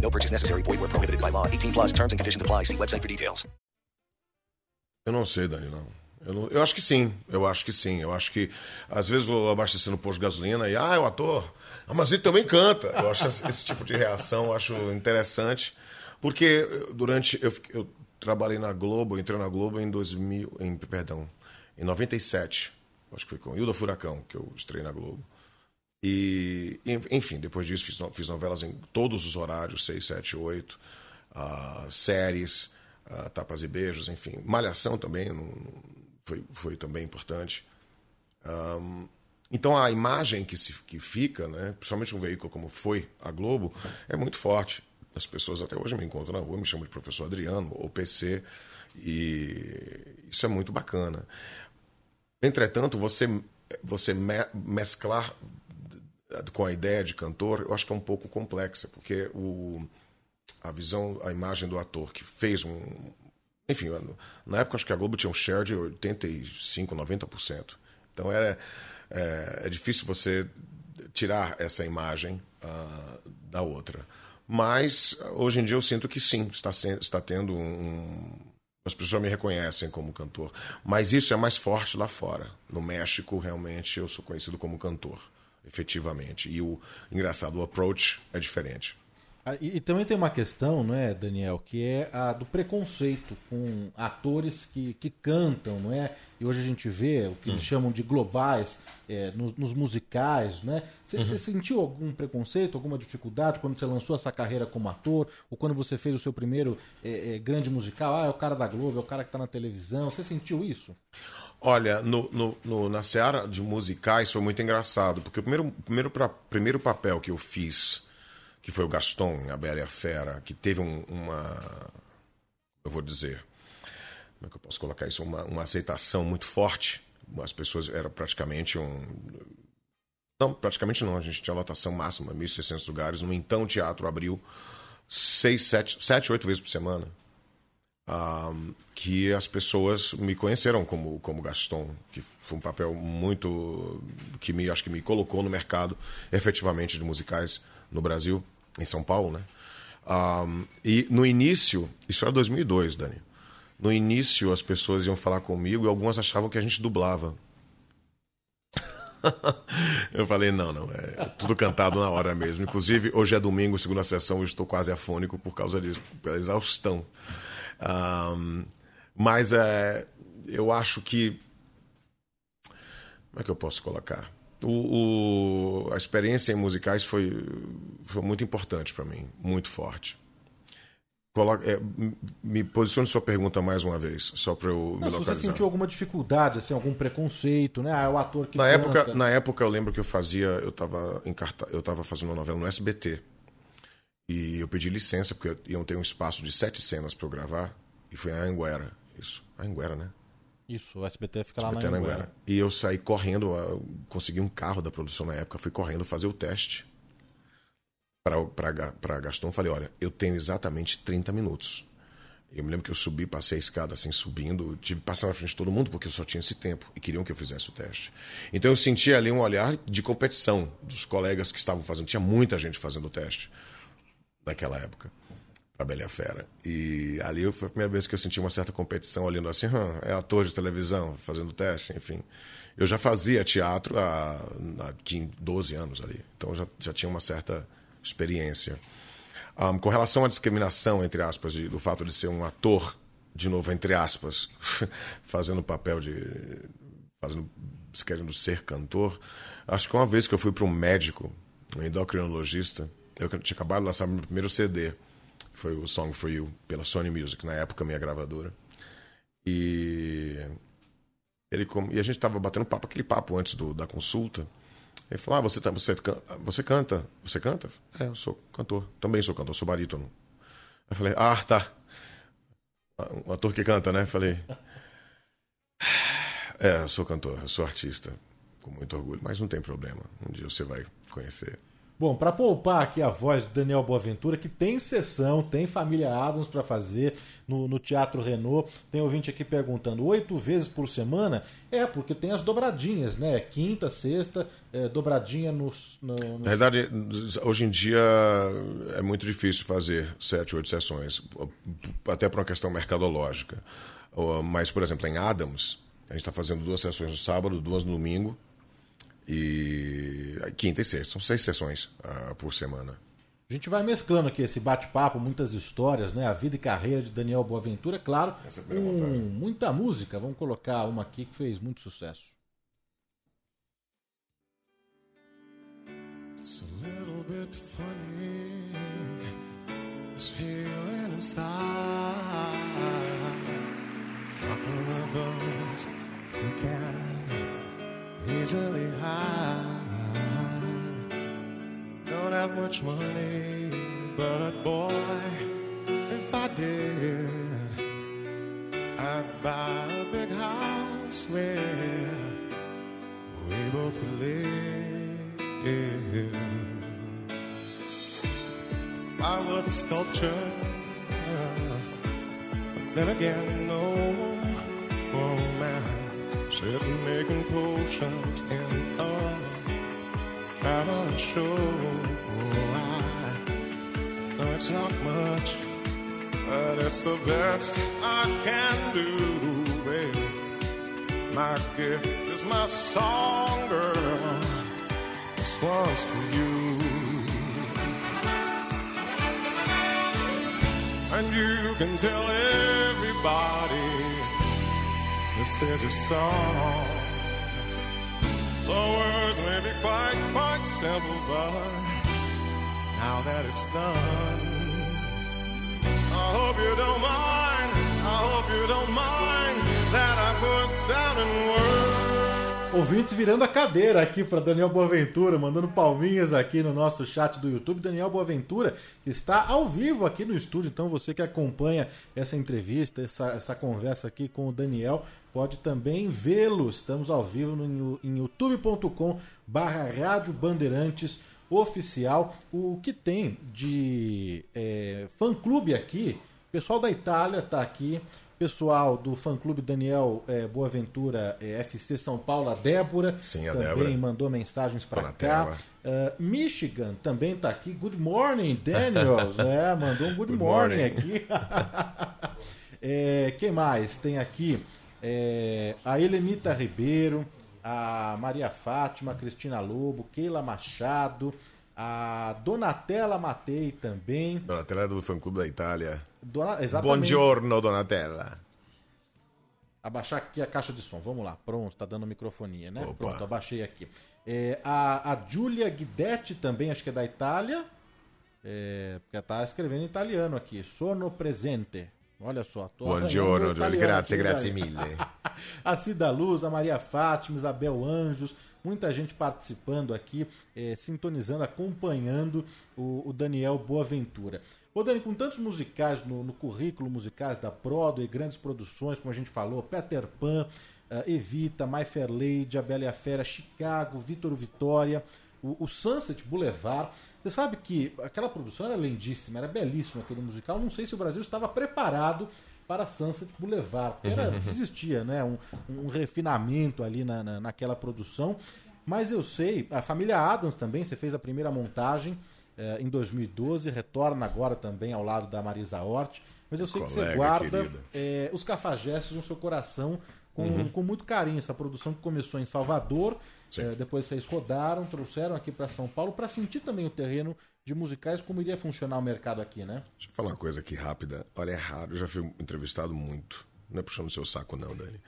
Speaker 14: No purchase necessary. Void where prohibited by law. 18 plus terms and conditions apply. See website for details.
Speaker 13: Eu não sei, Dani, não. Eu, não, eu acho que sim, eu acho que sim. Eu acho que às vezes vou abastecendo no posto de gasolina e, ah, é o ator. Ah, mas ele também canta. Eu acho esse, tipo de reação, acho interessante. Porque durante. Eu, eu trabalhei na Globo, entrei na Globo em 2000. Em, perdão, em 97. Acho que foi com Hilda Furacão que eu estrei na Globo. E, enfim, depois disso fiz, fiz novelas em todos os horários, 6, 7, 8, uh, séries, uh, Tapas e Beijos, enfim. Malhação também foi, foi também importante. Um, então a imagem que, se, que fica, né, principalmente um veículo como foi a Globo, é muito forte. As pessoas até hoje me encontram na rua, me chamam de professor Adriano ou PC, e isso é muito bacana. Entretanto, você, você me, mesclar com a ideia de cantor, eu acho que é um pouco complexa, porque o, a visão, a imagem do ator que fez um. Enfim, na época acho que a Globo tinha um share de 85%, 90%. Então era, é, é difícil você tirar essa imagem uh, da outra. Mas hoje em dia eu sinto que sim, está, está tendo um. As pessoas me reconhecem como cantor. Mas isso é mais forte lá fora. No México, realmente, eu sou conhecido como cantor efetivamente. E o engraçado, o approach é diferente.
Speaker 2: Ah, e, e, também tem uma questão, não é, Daniel, que é a do preconceito com atores que, que cantam, não é? E hoje a gente vê o que hum. eles chamam de globais é, nos, nos, musicais, né? Você uhum. sentiu algum preconceito, alguma dificuldade quando você lançou essa carreira como ator? Ou quando você fez o seu primeiro é, é, grande musical? Ah, é o cara da Globo, é o cara que está na televisão. Você sentiu isso?
Speaker 13: Olha, no, no, no, na seara de musicais foi muito engraçado, porque o primeiro, primeiro, pra, primeiro papel que eu fiz que foi o Gaston, a Bela e a Fera, que teve um, uma. Eu vou dizer. Como é que eu posso colocar isso? Uma, uma aceitação muito forte. As pessoas. Era praticamente um. Não, praticamente não. A gente tinha lotação máxima, 1.600 lugares. No então, o teatro abriu seis, sete, sete, oito vezes por semana. Um, que as pessoas me conheceram como, como Gaston, que foi um papel muito que me acho que me colocou no mercado efetivamente de musicais no Brasil, em São Paulo, né? Um, e no início, isso era 2002, Dani. No início as pessoas iam falar comigo e algumas achavam que a gente dublava. eu falei, não, não, é tudo cantado na hora mesmo. Inclusive, hoje é domingo, segunda sessão, eu estou quase afônico por causa disso, pela exaustão. Um, mas é, eu acho que. Como é que eu posso colocar? O, o, a experiência em musicais foi, foi muito importante para mim, muito forte. Coloca, é, me posicione sua pergunta mais uma vez, só para eu
Speaker 2: Não,
Speaker 13: me localizar.
Speaker 2: Você sentiu alguma dificuldade, assim, algum preconceito, né? Ah, é o ator que
Speaker 13: na
Speaker 2: canta.
Speaker 13: época Na época eu lembro que eu fazia, eu estava eu tava fazendo uma novela no SBT. E eu pedi licença, porque iam ter um espaço de sete cenas para eu gravar, e foi em Anguera, isso. Anguera, né?
Speaker 2: Isso, o SBT fica lá
Speaker 13: SBT
Speaker 2: na
Speaker 13: Anguera.
Speaker 2: Anguera.
Speaker 13: E eu saí correndo, eu consegui um carro da produção na época, fui correndo fazer o teste para Gaston. Falei: olha, eu tenho exatamente 30 minutos. Eu me lembro que eu subi, passei a escada assim, subindo, tive que passar na frente de todo mundo, porque eu só tinha esse tempo e queriam que eu fizesse o teste. Então eu senti ali um olhar de competição dos colegas que estavam fazendo. Tinha muita gente fazendo o teste naquela época para Bela e a Fera. E ali foi a primeira vez que eu senti uma certa competição, olhando assim, é ator de televisão, fazendo teste, enfim. Eu já fazia teatro há, há 15, 12 anos ali, então já, já tinha uma certa experiência. Um, com relação à discriminação, entre aspas, de, do fato de ser um ator, de novo, entre aspas, fazendo papel de. fazendo, querendo ser cantor, acho que uma vez que eu fui para um médico, um endocrinologista, eu tinha acabado de lançar meu primeiro CD, foi o Song for You, pela Sony Music, na época minha gravadora. E. Ele, e a gente estava batendo papo, aquele papo antes do, da consulta. Ele falou: Ah, você, tá, você, você canta? Você canta? É, eu sou cantor. Também sou cantor, sou barítono. Eu falei: Ah, tá. Um ator que canta, né? Eu falei: É, eu sou cantor, eu sou artista. Com muito orgulho, mas não tem problema. Um dia você vai conhecer.
Speaker 2: Bom, para poupar aqui a voz do Daniel Boaventura, que tem sessão, tem Família Adams para fazer no, no, Teatro Renault. Tem ouvinte aqui perguntando: oito vezes por semana? É, porque tem as dobradinhas, né? Quinta, sexta, é, dobradinha nos, no, nos.
Speaker 13: Na verdade, hoje em dia é muito difícil fazer sete, oito sessões, até por uma questão mercadológica. Mas, por exemplo, em Adams, a gente está fazendo duas sessões no sábado, duas no domingo. E quinta e sexta, são seis sessões uh, por semana.
Speaker 2: A gente vai mesclando aqui esse bate-papo, muitas histórias, né? A vida e carreira de Daniel Boaventura, claro,
Speaker 13: é
Speaker 2: um, muita música. Vamos colocar uma aqui que fez muito sucesso.
Speaker 12: It's a little bit funny, this feeling inside. One of those who can easily hide. Don't have much money, but boy, if I did, I'd buy a big house where we both could live. I was a sculpture, then again, no, oh man. Sitting making potions in a travel show. I know it's not much, but it's the best I can do, baby. My gift is my song, girl. This one's for you. And you can tell everybody this is a song. The words may be quite, quite simple, but now that it's done, I hope you don't mind. I hope you don't mind that I put down in words.
Speaker 2: Ouvintes virando a cadeira aqui para Daniel Boaventura, mandando palminhas aqui no nosso chat do YouTube. Daniel Boaventura está ao vivo aqui no estúdio, então você que acompanha essa entrevista, essa, essa conversa aqui com o Daniel, pode também vê-lo. Estamos ao vivo no, em youtube.com barra Rádio Bandeirantes oficial. O que tem de é, fã-clube aqui, pessoal da Itália está aqui, pessoal do fã-clube Daniel é, Boaventura é, FC São Paulo, a Débora,
Speaker 13: Sim, a
Speaker 2: também
Speaker 13: Débora.
Speaker 2: mandou mensagens para cá. Uh, Michigan também está aqui. Good morning, Daniels. é, mandou um good,
Speaker 13: Good
Speaker 2: morning,
Speaker 13: morning.
Speaker 2: aqui. é, quem mais? Tem aqui é, a Helenita Ribeiro, a Maria Fátima, a Cristina Lobo, Keila Machado, a Donatella Matei também.
Speaker 13: Donatella é do fã-clube da Itália.
Speaker 2: Dona- exatamente.
Speaker 13: Buongiorno, Donatella.
Speaker 2: Abaixar aqui a caixa de som. Vamos lá. Pronto, tá dando microfonia, né?
Speaker 13: Opa.
Speaker 2: Pronto, abaixei aqui. É, a, a Giulia Guidetti também, acho que é da Itália. É, porque tá escrevendo em italiano aqui. Sono presente. Olha só. Tô
Speaker 13: Buongiorno, Grazie, grazie mille.
Speaker 2: a Cida Luz, a Maria Fátima, Isabel Anjos, muita gente participando aqui, eh, sintonizando, acompanhando o, o Daniel Boaventura. Ô Dani, com tantos musicais no, no currículo musicais da Broadway, grandes produções, como a gente falou, Peter Pan, eh, Evita, My Fair Lady, A Bela e a Fera, Chicago, Vitor Vitória, o, o Sunset Boulevard. Você sabe que aquela produção era lindíssima, era belíssimo aquele musical. Não sei se o Brasil estava preparado para Sunset Boulevard. Era, existia né, um, um refinamento ali na, na- naquela produção. Mas eu sei, a família Adams também, você fez a primeira montagem eh, em 2012, retorna agora também ao lado da Marisa Hort. Mas eu sei que você
Speaker 13: Colega
Speaker 2: guarda eh, os cafajestes no seu coração com,
Speaker 13: Uhum.
Speaker 2: com muito carinho. Essa produção que começou em Salvador, eh, depois vocês rodaram, trouxeram aqui para São Paulo para sentir também o terreno de musicais, como iria funcionar o mercado aqui, né?
Speaker 13: Deixa eu falar uma coisa aqui rápida. Olha, é raro, eu já fui entrevistado muito. Não é puxando seu saco, não, Dani.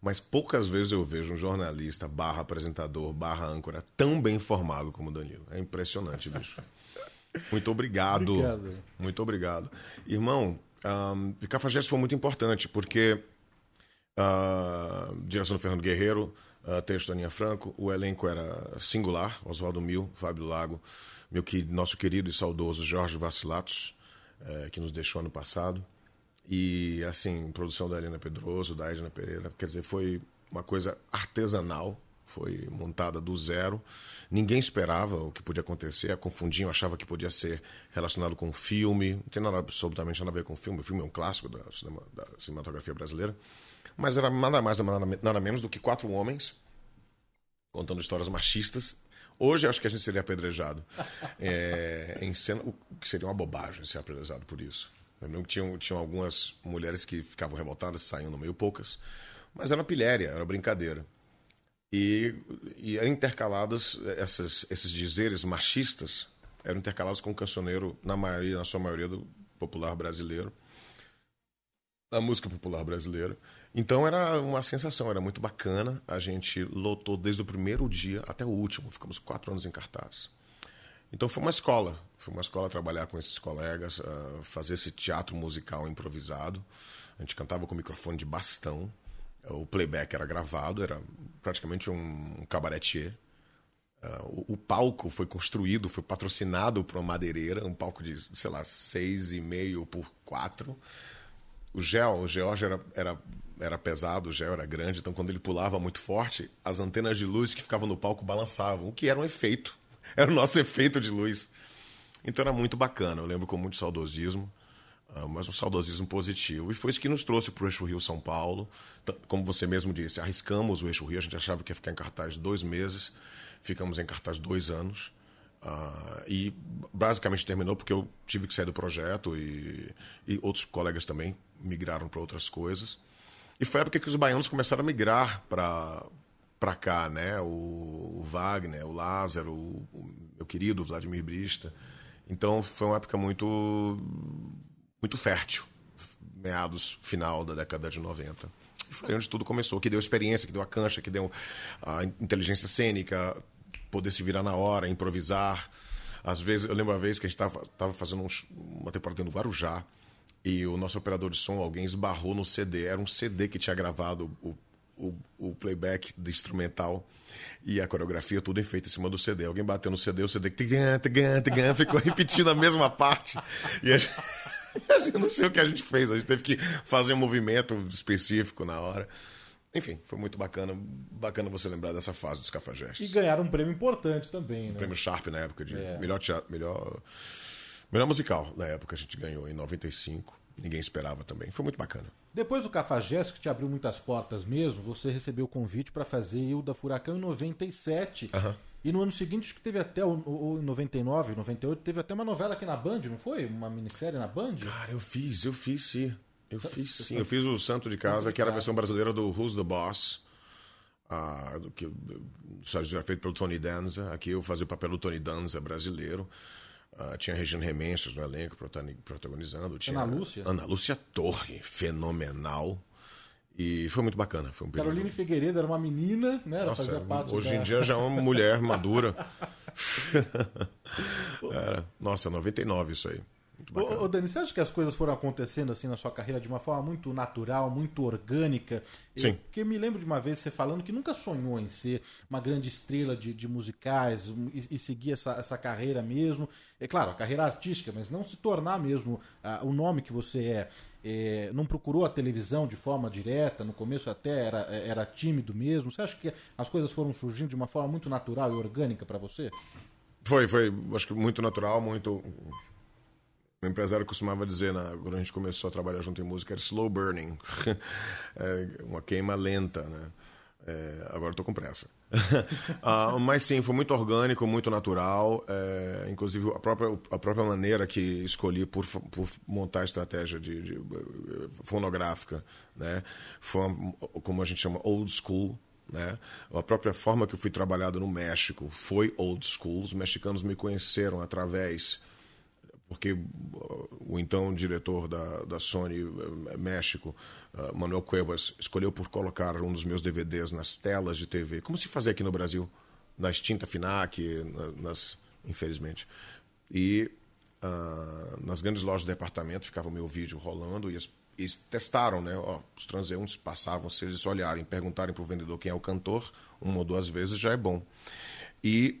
Speaker 13: Mas poucas vezes eu vejo um jornalista, barra apresentador, barra âncora, tão bem informado como o Danilo. É impressionante, bicho. Muito obrigado.
Speaker 2: Obrigado.
Speaker 13: Muito obrigado. Irmão, um, o Cafajeste foi muito importante, porque ah, direção do Fernando Guerreiro, ah, texto Aninha Franco, o elenco era singular, Oswaldo Mil, Fábio Lago, meu que, nosso querido e saudoso Jorge Vacilatos, eh, que nos deixou ano passado. E, assim, produção da Helena Pedroso, da Edna Pereira. Quer dizer, foi uma coisa artesanal, foi montada do zero. Ninguém esperava o que podia acontecer, confundiam, achava que podia ser relacionado com filme. Não tem nada absolutamente nada a ver com filme. O filme é um clássico da, da cinematografia brasileira. Mas era nada mais, nada, me- nada menos do que quatro homens contando histórias machistas. Hoje acho que a gente seria apedrejado é, em cena, o que seria uma bobagem ser apedrejado por isso. Lembro que tinham, tinham algumas mulheres que ficavam revoltadas, saíam no meio poucas, mas era pilhéria, era brincadeira. E, e intercaladas essas, esses dizeres machistas eram intercalados com o cancioneiro na maioria, na sua maioria do popular brasileiro, a música popular brasileira. Então era uma sensação, era muito bacana. A gente lotou desde o primeiro dia até o último. Ficamos quatro anos em cartaz. Então foi uma escola. Foi uma escola trabalhar com esses colegas, ah, fazer esse teatro musical improvisado. A gente cantava com microfone de bastão. O playback era gravado, era praticamente um, cabaretier. Ah, o, o palco foi construído, foi patrocinado por uma madeireira, um palco de, sei lá, seis e meio por quatro. O gel, o George era, era, era pesado, o gel era grande, então quando ele pulava muito forte, as antenas de luz que ficavam no palco balançavam, o que era um efeito. Era o nosso efeito de luz. Então era muito bacana, eu lembro com muito saudosismo, ah, mas um saudosismo positivo. E foi isso que nos trouxe para o Eixo Rio-São Paulo. T- Como você mesmo disse, arriscamos o Eixo Rio, a gente achava que ia ficar em cartaz dois meses, ficamos em cartaz dois anos. Ah, e basicamente terminou porque eu tive que sair do projeto e, e outros colegas também migraram para outras coisas. E foi a época que os baianos começaram a migrar para para cá, né? O, o Wagner, o Lázaro, o, o meu querido Vladimir Brista. Então foi uma época muito muito fértil, meados final da década de 90. E foi onde tudo começou, que deu experiência, que deu a cancha, que deu a inteligência cênica, poder se virar na hora, improvisar. Às vezes, eu lembro uma vez que a gente estava fazendo sh- uma temporada no Guarujá e o nosso operador de som, alguém esbarrou no CD. Era um CD que tinha gravado o, o, o playback do instrumental e a coreografia tudo feita em cima do CD. Alguém bateu no CD, o CD ficou repetindo a mesma parte. E a gente, a gente não sei o que a gente fez, a gente teve que fazer um movimento específico na hora. Enfim, foi muito bacana, bacana você lembrar dessa fase dos Cafajestes.
Speaker 2: E ganharam um prêmio importante também, né?
Speaker 13: Um prêmio Sharp na época de é. melhor teatro, melhor melhor musical na época a gente ganhou em 95. Ninguém esperava também. Foi muito bacana.
Speaker 2: Depois do Cafajeste, que te abriu muitas portas mesmo, você recebeu o convite para fazer Ilda Furacão em 97.
Speaker 13: Uhum.
Speaker 2: E no ano seguinte, acho que teve até, ou em 99, 98, teve até uma novela aqui na Band, não foi? Uma minissérie na Band?
Speaker 13: Cara, eu fiz, eu fiz sim. Eu fiz sim. Eu fiz o Santo de Casa, que era a versão brasileira do Who's the Boss. Ah, que já feito pelo Tony Danza. Aqui eu fazia o papel do Tony Danza brasileiro. Uh, tinha Regina Remensos no elenco protagonizando. Tinha
Speaker 2: Ana Lúcia.
Speaker 13: Ana Lúcia Torre, fenomenal. E foi muito bacana. Foi um período...
Speaker 2: Caroline Figueiredo era uma menina, né? Ela
Speaker 13: Nossa, hoje
Speaker 2: da...
Speaker 13: em dia já é uma mulher madura. era, nossa, 99 isso aí.
Speaker 2: Ô, ô, Dani, você acha que as coisas foram acontecendo assim na sua carreira de uma forma muito natural, muito orgânica?
Speaker 13: Sim.
Speaker 2: Porque eu me lembro de uma vez você falando que nunca sonhou em ser uma grande estrela de, de musicais e, e, seguir essa, essa carreira mesmo. É claro, a carreira artística, mas não se tornar mesmo uh, o nome que você é. é. Não procurou a televisão de forma direta, no começo até era, era tímido mesmo. Você acha que as coisas foram surgindo de uma forma muito natural e orgânica para você?
Speaker 13: Foi, foi, acho que muito natural, muito o empresário costumava dizer, na, quando a gente começou a trabalhar junto em música, era slow burning. é uma queima lenta, né? É, agora estou com pressa. ah, mas sim, foi muito orgânico, muito natural. É, inclusive, a própria, a própria maneira que escolhi por, por montar a estratégia de, de, fonográfica né? foi, uma, como a gente chama, old school. Né? A própria forma que eu fui trabalhado no México foi old school. Os mexicanos me conheceram através porque uh, o então diretor da, da Sony uh, México, uh, Manuel Cuevas, escolheu por colocar um dos meus DVDs nas telas de TV, como se fazia aqui no Brasil, na extinta FINAC, nas, infelizmente. E uh, nas grandes lojas de departamento ficava o meu vídeo rolando e, as, e testaram, né? Ó, os transeuntes passavam, se eles olharem, perguntarem para o vendedor quem é o cantor, uma ou duas vezes já é bom. E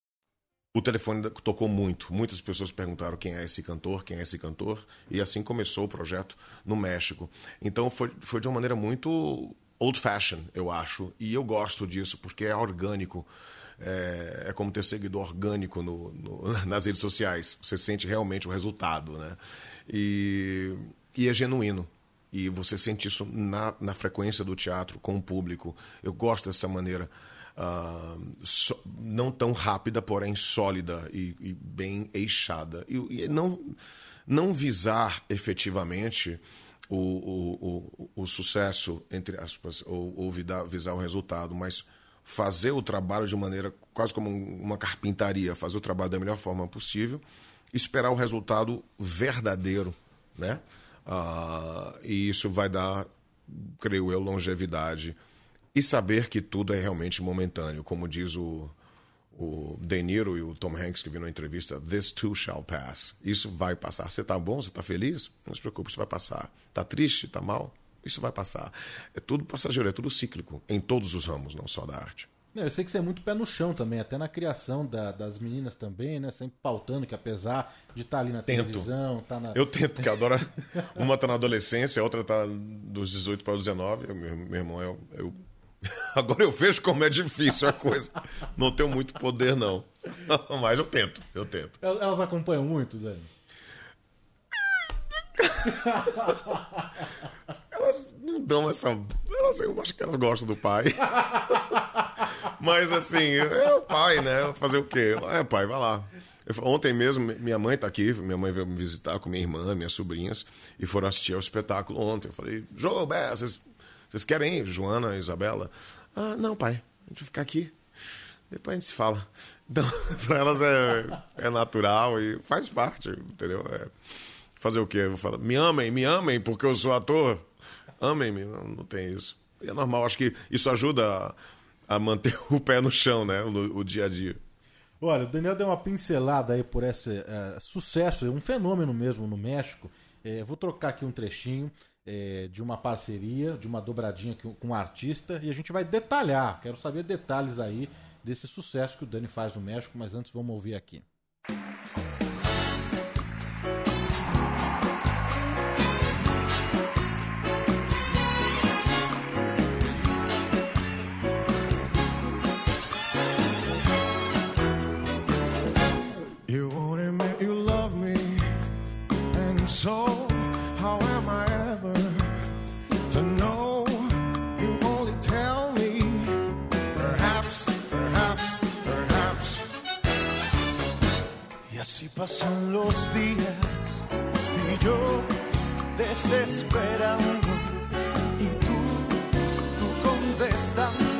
Speaker 13: O telefone tocou muito. Muitas pessoas perguntaram quem é esse cantor, quem é esse cantor. E assim começou o projeto no México. Então foi, foi de uma maneira muito old fashioned, eu acho. E eu gosto disso porque é orgânico. É, é como ter seguidor orgânico no, no, nas redes sociais. Você sente realmente o resultado, né? E, e é genuíno. E você sente isso na, na frequência do teatro com o público. Eu gosto dessa maneira so, não tão rápida, porém sólida e, e bem eixada. E, e, não, não visar efetivamente o, o, o, o sucesso, entre aspas, ou, ou visar o resultado, mas fazer o trabalho de maneira quase como uma carpintaria, fazer o trabalho da melhor forma possível, esperar o resultado verdadeiro, né? Uh, e isso vai dar, creio eu, longevidade e saber que tudo é realmente momentâneo, como diz o, o De Niro e o Tom Hanks que viram na entrevista, this too shall pass. Isso vai passar. Você está bom? Você está feliz? Não se preocupe, isso vai passar. Está triste? Está mal? Isso vai passar. É tudo passageiro, é tudo cíclico, em todos os ramos, não só da arte.
Speaker 2: Eu sei que você é muito pé no chão também, até na criação da, das meninas também, né? Sempre pautando que apesar de estar tá ali na tento. televisão, tá na...
Speaker 13: Eu tento, porque adora. Uma tá na adolescência, a outra tá dos 18 para os 19. Meu, meu irmão, eu, eu Agora eu vejo como é difícil a coisa. Não tenho muito poder, não. Mas eu tento, eu tento.
Speaker 2: Elas acompanham muito, Dani?
Speaker 13: elas não dão essa. Elas, eu acho que elas gostam do pai. Mas assim, é o pai, né? Fazer o quê? É, pai, vai lá. Eu, ontem mesmo, minha mãe tá aqui, minha mãe veio me visitar com minha irmã, minhas sobrinhas, e foram assistir ao espetáculo ontem. Eu falei, Jô, vocês, vocês querem ir? Joana, Isabela? Ah, não, pai, a gente vai ficar aqui. Depois a gente se fala. Então, para elas é, é natural e faz parte, entendeu? É, fazer o quê? Eu falo, me amem, me amem, porque eu sou ator. Amem-me, não, não tem isso. E é normal, acho que isso ajuda a, a manter o pé no chão, né? No, o dia a dia.
Speaker 2: Olha, o Daniel deu uma pincelada aí por esse uh, sucesso, um fenômeno mesmo no México. É, vou trocar aqui um trechinho é, de uma parceria, de uma dobradinha com um artista, e a gente vai detalhar. Quero saber detalhes aí desse sucesso que o Dani faz no México, mas antes vamos ouvir aqui.
Speaker 12: Pasan los días y yo desesperando y tú, tú contestando.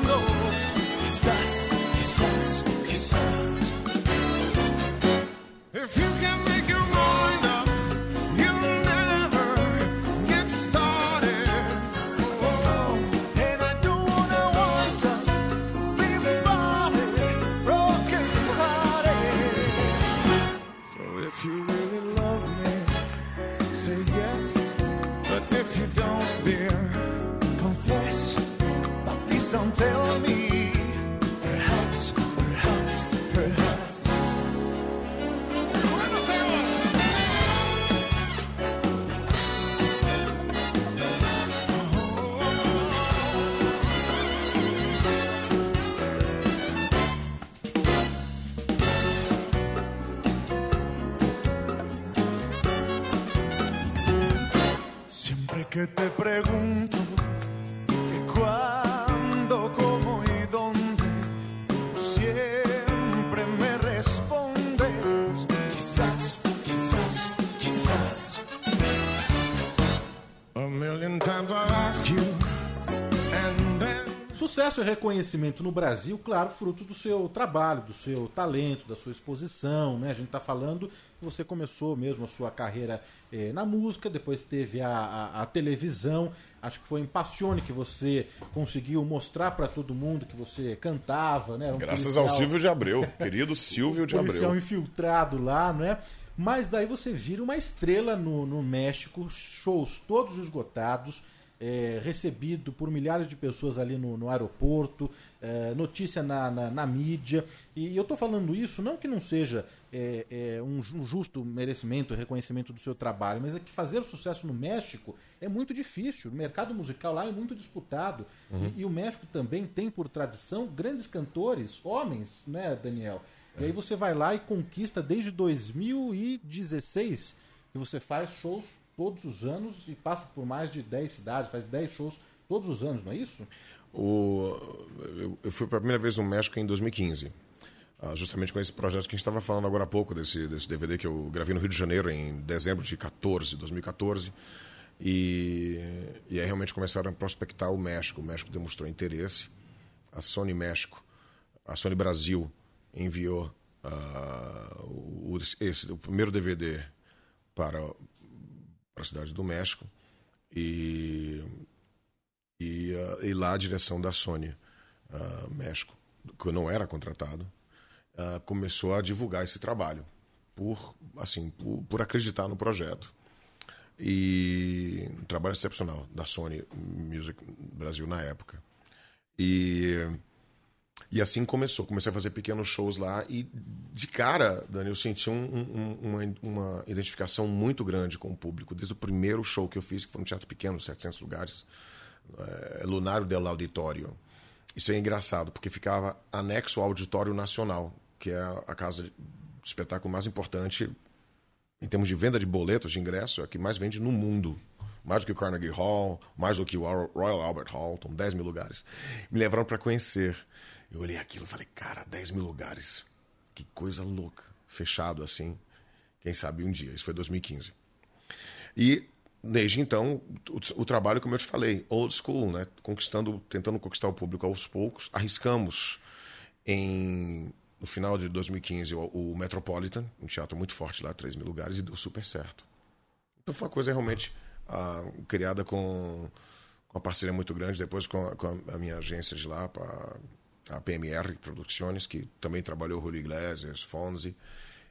Speaker 2: Sucesso e reconhecimento no Brasil, claro, fruto do seu trabalho, do seu talento, da sua exposição, né? A gente está falando que você começou mesmo a sua carreira eh, na música, depois teve a, a- a televisão. Acho que foi em Passione que você conseguiu mostrar para todo mundo que você cantava, né? Um
Speaker 13: Graças ao
Speaker 2: policial-
Speaker 13: Silvio de Abreu, querido Silvio de
Speaker 2: policial
Speaker 13: Abreu.
Speaker 2: infiltrado lá, né? Mas daí você vira uma estrela no, no México, shows todos esgotados, é, recebido por milhares de pessoas ali no, no aeroporto, é, notícia na, na, na mídia. E eu tô falando isso não que não seja é, é, um ju- justo merecimento, reconhecimento do seu trabalho, mas é que fazer sucesso no México é muito difícil. O mercado musical lá é muito disputado.
Speaker 13: Uhum.
Speaker 2: E, e o México também tem por tradição grandes cantores, homens, né, Daniel? E aí você vai lá e conquista desde 2016 que você faz shows todos os anos e passa por mais de 10 cidades, faz 10 shows todos os anos, não é isso?
Speaker 13: O, eu, eu fui pela primeira vez no México em 2015. ah, justamente com esse projeto que a gente estava falando agora há pouco, desse, desse DVD que eu gravei no Rio de Janeiro em dezembro de 14, 2014. E, e aí realmente começaram a prospectar o México. O México demonstrou interesse. A Sony México, a Sony Brasil enviou ah, o, esse, o primeiro DVD para, para a cidade do México. E e, uh, e lá a direção da Sony uh, México, que eu não era contratado, uh, começou a divulgar esse trabalho por assim por, por acreditar no projeto e um trabalho excepcional da Sony Music Brasil na época e e assim começou comecei a fazer pequenos shows lá e de cara Dani eu senti um, um, uma, uma identificação muito grande com o público desde o primeiro show que eu fiz que foi um teatro pequeno 700 lugares é, Lunário del Auditório. isso é engraçado, porque ficava anexo ao Auditório Nacional, que é a casa de espetáculo mais importante em termos de venda de boletos de ingresso, é a que mais vende no mundo. Mais do que o Carnegie Hall, mais do que o Royal Albert Hall, estão 10 mil lugares. Me levaram para conhecer. Eu olhei aquilo e falei, cara, 10 mil lugares. Que coisa louca. Fechado assim. Quem sabe um dia. Isso foi 2015. E desde então, o, o, trabalho, como eu te falei, old school, né? Conquistando, tentando conquistar o público aos poucos. Arriscamos em no final de 2015 o, o Metropolitan, um teatro muito forte lá, 3 mil lugares, e deu super certo. Então foi uma coisa realmente ah, criada com, com uma parceria muito grande, depois com a, com a minha agência de lá, a PMR Producciones, que também trabalhou Julio Iglesias, Fonzi,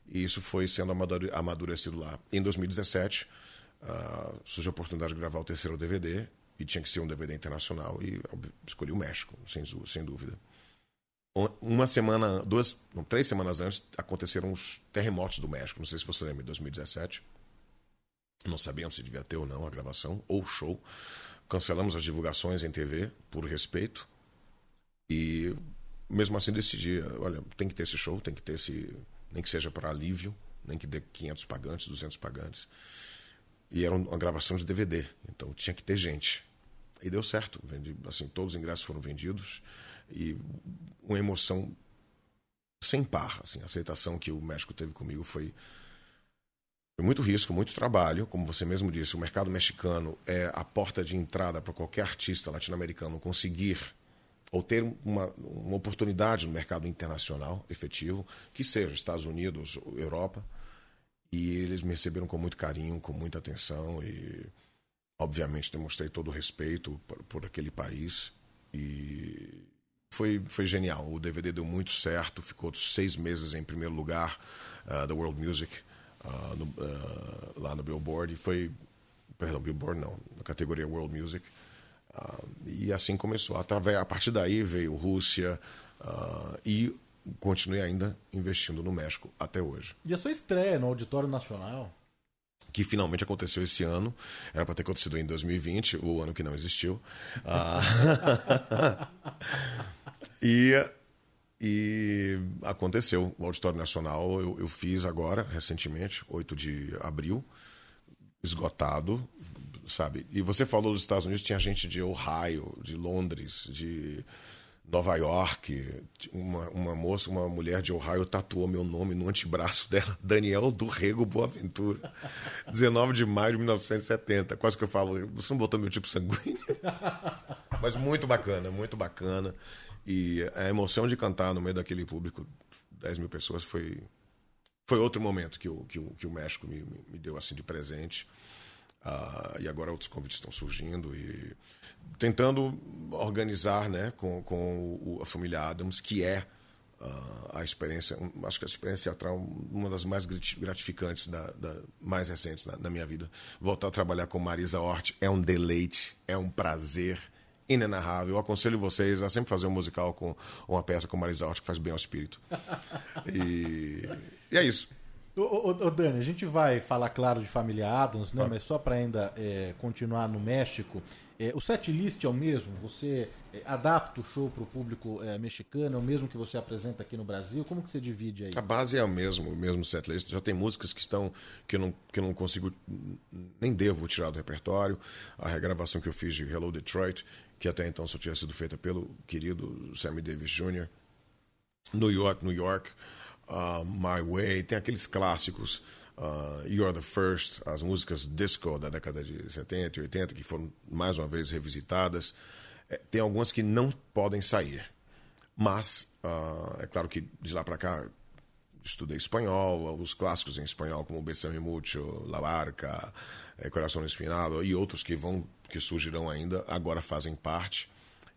Speaker 13: e isso foi sendo amadurecido lá. Em 2017, uh, surgiu a oportunidade de gravar o terceiro DVD, e tinha que ser um DVD internacional, e escolhi o México, sem, sem dúvida. Uma semana, duas, não, três semanas antes, aconteceram os terremotos do México. Não sei se você lembra, em 2017. Não sabíamos se devia ter ou não a gravação ou show. Cancelamos as divulgações em TV por respeito. E mesmo assim decidi, olha, tem que ter esse show, tem que ter esse, nem que seja para alívio, nem que dê 500 pagantes, 200 pagantes. E era uma gravação de DVD, então tinha que ter gente. E deu certo, vendi, assim, todos os ingressos foram vendidos e uma emoção sem par, assim, a aceitação que o México teve comigo foi foi muito risco, muito trabalho, como você mesmo disse, o mercado mexicano é a porta de entrada para qualquer artista latino-americano conseguir ou ter uma, uma oportunidade no mercado internacional efetivo, que seja Estados Unidos, Europa. E eles me receberam com muito carinho, com muita atenção e, obviamente, demonstrei todo o respeito por, por aquele país. E foi, foi genial. O DVD deu muito certo, ficou seis meses em primeiro lugar uh, da World Music uh, no, uh, lá no Billboard. E foi, perdão, Billboard não, na categoria World Music. Uh, e assim começou. Através, a partir daí veio Rússia uh, e continuei ainda investindo no México até hoje.
Speaker 2: E a sua estreia no Auditório Nacional?
Speaker 13: Que finalmente aconteceu esse ano. Era para ter acontecido em 2020, o ano que não existiu. Uh, e, e aconteceu. O Auditório Nacional eu, eu fiz agora, recentemente, 8 de abril, esgotado sabe? E você falou dos Estados Unidos, tinha gente de Ohio, de Londres, de Nova York. Uma, uma moça, uma mulher de Ohio tatuou meu nome no antebraço dela, Daniel do Rego Boaventura. 19 de maio de 1970. Quase que eu falo, você não botou meu tipo sanguíneo? Mas muito bacana, muito bacana. E a emoção de cantar no meio daquele público, 10 mil pessoas, foi, foi outro momento que o, que o, que o México me, me deu assim de presente. Uh, e agora outros convites estão surgindo e tentando organizar né, com, com a família Adams, que é uh, a experiência, acho que a experiência teatral uma das mais gratificantes, da, da mais recentes na, na, minha vida. Voltar a trabalhar com Marisa Hort é um deleite, é um prazer inenarrável. Eu aconselho vocês a sempre fazer um musical com uma peça com Marisa Hort que faz bem ao espírito. E, e é isso.
Speaker 2: Ô, ô, ô, Dani, a gente vai falar, claro, de Família Adams, né? Mas só para ainda é, continuar no México, é, o set list é o mesmo? Você é, adapta o show para o público é, mexicano? É o mesmo que você apresenta aqui no Brasil? Como que você divide aí?
Speaker 13: A base é o mesmo, o mesmo set list. Já tem músicas que estão que eu não, que eu não consigo, nem devo tirar do repertório. A regravação que eu fiz de Hello Detroit, que até então só tinha sido feita pelo querido Sammy Davis Jr. New York, New York uh, My Way, tem aqueles clássicos, uh, You're the First, as músicas disco da década de 70 e 80 que foram mais uma vez revisitadas. É, tem algumas que não podem sair, mas uh, é claro que de lá para cá estudei espanhol, os clássicos em espanhol como Besame Mucho, La Barca, é, Coração Espinado e outros que vão que surgirão ainda agora fazem parte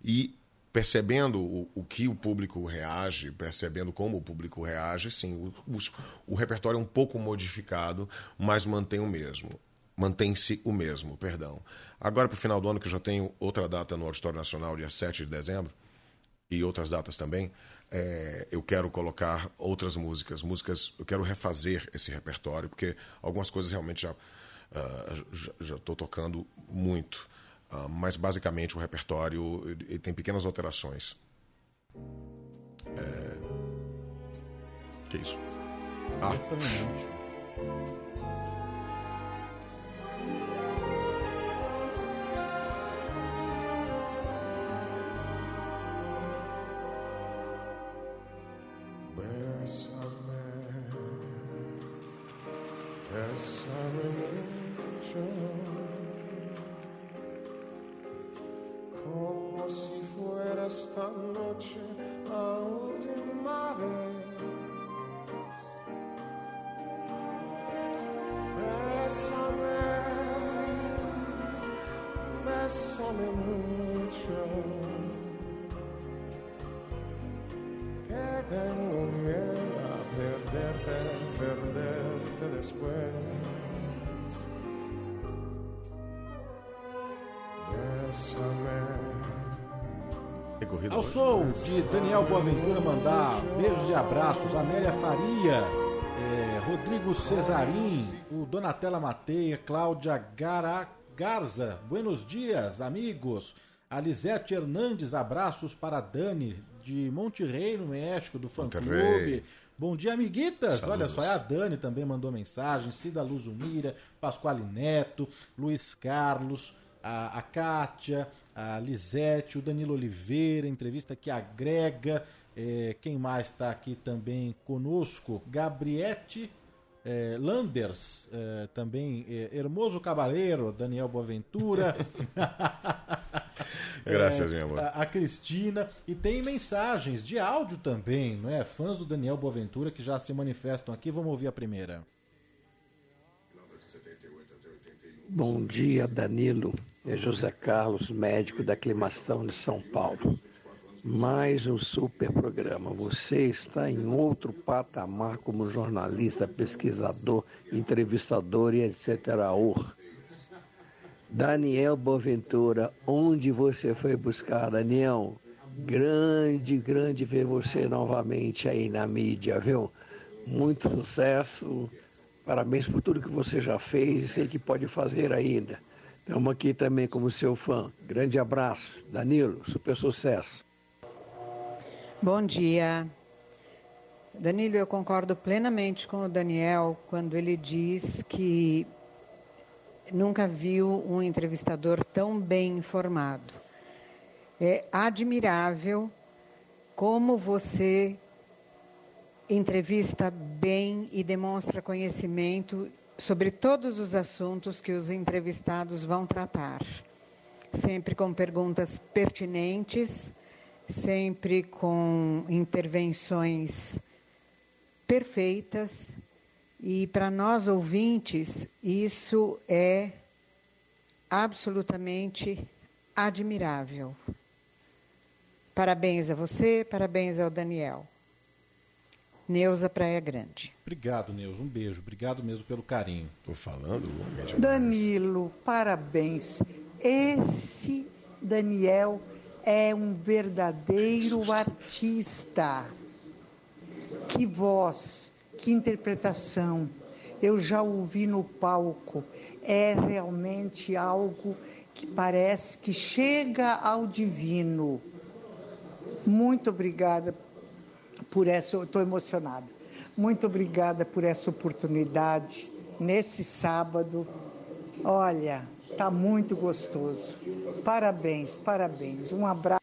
Speaker 13: e percebendo o, o, que o público reage, percebendo como o público reage, sim, o, o, o repertório é um pouco modificado, mas mantém o mesmo. Mantém-se o mesmo, perdão. Agora, para o final do ano, que eu já tenho outra data no Auditório Nacional, dia 7 de dezembro, e outras datas também, é, eu quero colocar outras músicas, músicas, eu quero refazer esse repertório, porque algumas coisas realmente já uh, já estou tocando muito. Uh, mas basicamente o repertório tem pequenas alterações. É... Que isso? Ah.
Speaker 2: Donatella Mateia, Cláudia Gara, Garza, buenos dias, amigos. A Lisete Hernandes, abraços para a Dani, de Monterrey, no México, do Fã
Speaker 13: Monterrey.
Speaker 2: Clube. Bom dia, amiguitas.
Speaker 13: Saludos.
Speaker 2: Olha só, é a Dani também mandou mensagem, Cida Luzumira, Pasquale Neto, Luiz Carlos, a, a Kátia, a Lisete, o Danilo Oliveira, entrevista que agrega. É, quem mais está aqui também conosco? Gabriete é, Landers, é, também é, Hermoso Cabaleiro, Daniel Boaventura.
Speaker 13: Graças,
Speaker 2: É,
Speaker 13: meu amor.
Speaker 2: A, a Cristina. E tem mensagens de áudio também, não é? Fãs do Daniel Boaventura que já se manifestam aqui. Vamos ouvir a primeira.
Speaker 15: Bom dia, Danilo. É José Carlos, médico da aclimação de São Paulo. Mais um super programa. Você está em outro patamar como jornalista, pesquisador, entrevistador e etc. Daniel Boaventura, onde você foi buscar, Daniel? Grande, grande ver você novamente aí na mídia, viu? Muito sucesso. Parabéns por tudo que você já fez e sei que pode fazer ainda. Estamos aqui também como seu fã. Grande abraço. Danilo, super sucesso.
Speaker 16: Bom dia. Danilo, eu concordo plenamente com o Daniel quando ele diz que nunca viu um entrevistador tão bem informado. É admirável como você entrevista bem e demonstra conhecimento sobre todos os assuntos que os entrevistados vão tratar. Sempre com perguntas pertinentes, sempre com intervenções perfeitas. E para nós ouvintes, isso é absolutamente admirável. Parabéns a você, parabéns ao Daniel. Neuza Praia Grande.
Speaker 2: Obrigado, Neus. Um beijo. Obrigado mesmo pelo carinho.
Speaker 13: Tô falando.
Speaker 17: Danilo, parabéns. Esse Daniel é um verdadeiro artista. Que voz, que interpretação. Eu já ouvi no palco. É realmente algo que parece que chega ao divino. Muito obrigada por essa, estou emocionada. Muito obrigada por essa oportunidade nesse sábado. Olha, tá muito gostoso. Parabéns, parabéns. Um abraço.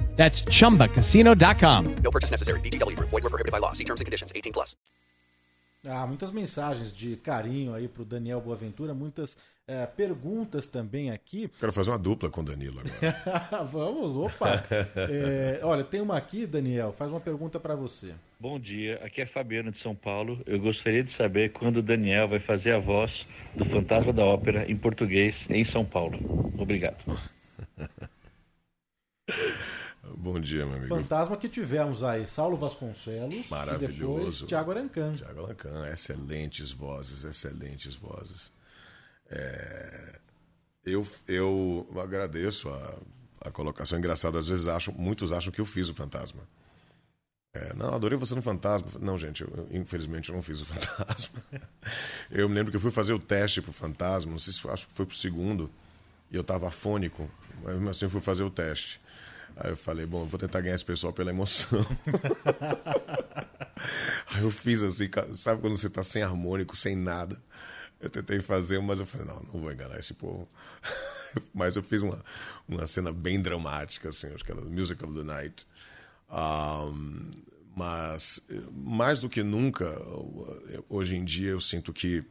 Speaker 18: That's chumbacasino.com.
Speaker 19: No purchase necessary. VGW Group. Void were prohibited by law. See terms and conditions. 18 plus.
Speaker 2: Ah, muitas mensagens de carinho aí pro Daniel Boaventura, muitas eh, perguntas também aqui.
Speaker 13: Quero fazer uma dupla com o Danilo agora.
Speaker 2: Vamos, opa! É, olha, tem uma aqui, Daniel, faz uma pergunta para você.
Speaker 20: Bom dia, aqui é Fabiano de São Paulo. Eu gostaria de saber quando o Daniel vai fazer a voz do Fantasma da Ópera em português em São Paulo. Obrigado.
Speaker 13: Bom dia, meu amigo.
Speaker 2: Fantasma que tivemos aí, Saulo Vasconcelos.
Speaker 13: Maravilhoso.
Speaker 2: E depois, Tiago Arancan.
Speaker 13: Tiago Arancan, excelentes vozes, excelentes vozes. É, eu, eu agradeço a, a colocação. Engraçado, às vezes acham, muitos acham que eu fiz o fantasma. É, não, adorei você no Fantasma. Não, gente, eu, infelizmente eu não fiz o Fantasma. Eu me lembro que eu fui fazer o teste pro Fantasma, não sei se foi, acho que foi pro segundo, e eu tava afônico, mas mesmo assim eu fui fazer o teste. Aí eu falei, bom, eu vou tentar ganhar esse pessoal pela emoção. Aí eu fiz assim, sabe quando você tá sem harmônico, sem nada? Eu tentei fazer, mas eu falei, não, não vou enganar esse povo. mas eu fiz uma, uma cena bem dramática, assim, acho que era Music of the Night. Um, mas, mais do que nunca, hoje em dia eu sinto que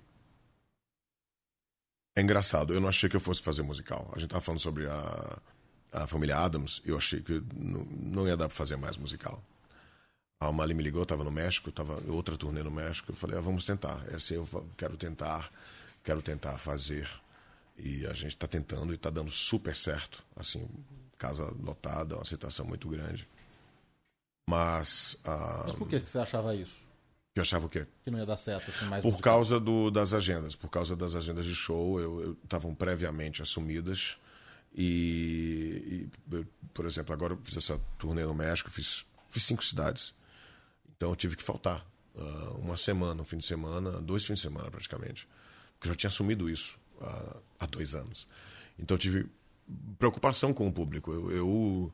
Speaker 13: é engraçado. Eu não achei que eu fosse fazer musical. A gente tava falando sobre a a família Adams, eu achei que não, não ia dar para fazer mais musical. A Mali me ligou, estava no México, estava outra turnê no México. Eu falei, ah, vamos tentar. Essa eu quero tentar, quero tentar fazer. E a gente está tentando e está dando super certo. Assim, casa lotada, uma aceitação muito grande. Mas. Uh...
Speaker 2: Mas por que você achava isso?
Speaker 13: Que eu achava o quê?
Speaker 2: Que não ia dar certo, assim, mais
Speaker 13: Por
Speaker 2: musical.
Speaker 13: causa do, das agendas. Por causa das agendas de show, eu estavam previamente assumidas. E, e por exemplo, agora eu fiz essa turnê no México, fiz, fiz cinco cidades. Então eu tive que faltar uh, uma semana, um fim de semana, dois fins de semana praticamente. Porque eu já tinha assumido isso uh, há dois anos. Então eu tive preocupação com o público. Eu, eu,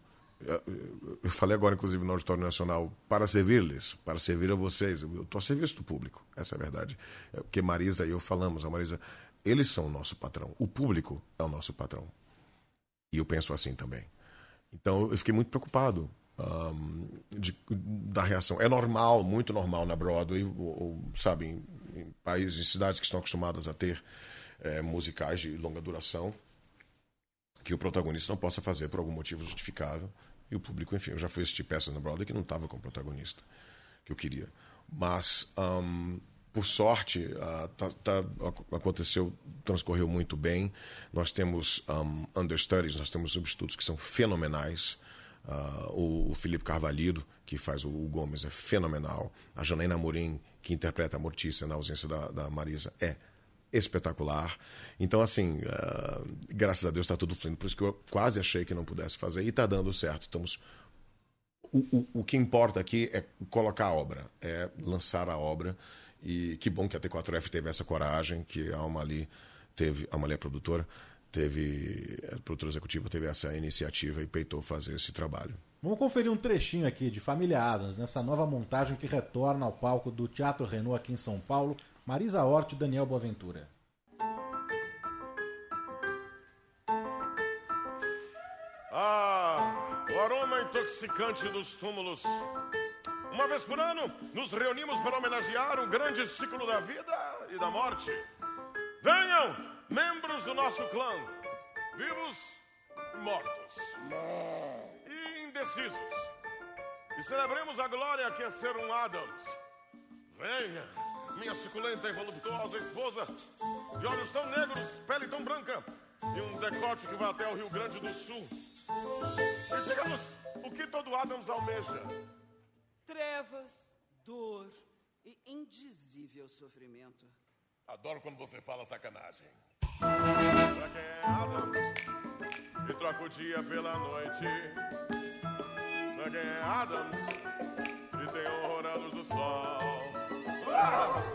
Speaker 13: eu falei agora, inclusive, no Auditório Nacional, para servir-lhes, para servir a vocês. Eu estou a serviço do público, essa é a verdade. É porque Marisa e eu falamos, a Marisa, eles são o nosso patrão. O público é o nosso patrão. E eu penso assim também. Então eu fiquei muito preocupado um, de, da reação. É normal, muito normal na Broadway, ou, ou sabe, em, em, países, em cidades que estão acostumadas a ter é, musicais de longa duração, que o protagonista não possa fazer por algum motivo justificável. E o público, enfim, eu já fui assistir peças na Broadway que não estava com o protagonista que eu queria. Mas um, por sorte, uh, tá, tá, aconteceu, transcorreu muito bem. Nós temos um, understudies, nós temos substitutos que são fenomenais. Uh, o, o Felipe Carvalho, que faz o, o, Gomes, é fenomenal. A Janaína Morim, que interpreta a Mortícia na ausência da, da Marisa, é espetacular. Então, assim, uh, graças a Deus está tudo fluindo. Por isso que eu quase achei que não pudesse fazer e está dando certo. Estamos o, o, o, que importa aqui é colocar a obra, é lançar a obra. E que bom que a T4F teve essa coragem, que a Almali teve, a Almali é produtora, teve, a produtora executiva teve essa iniciativa e peitou fazer esse trabalho.
Speaker 2: Vamos conferir um trechinho aqui de Família Adams, nessa nova montagem que retorna ao palco do Teatro Renault aqui em São Paulo. Marisa Hort e Daniel Boaventura.
Speaker 21: Ah, o aroma intoxicante dos túmulos uma vez por ano, nos reunimos para homenagear o grande ciclo da vida e da morte. Venham, membros do nosso clã, vivos e mortos, e indecisos. E celebremos a glória que é ser um Adams. Venha, minha suculenta e voluptuosa esposa, de olhos tão negros, pele tão branca e um decote que vai até o Rio Grande do Sul. E digamos o que todo Adams almeja
Speaker 22: trevas, dor e indizível sofrimento.
Speaker 21: Adoro quando você fala sacanagem. Pra quem é Adams e troca o dia pela noite. Pra quem é Adams e tem horror à luz do sol.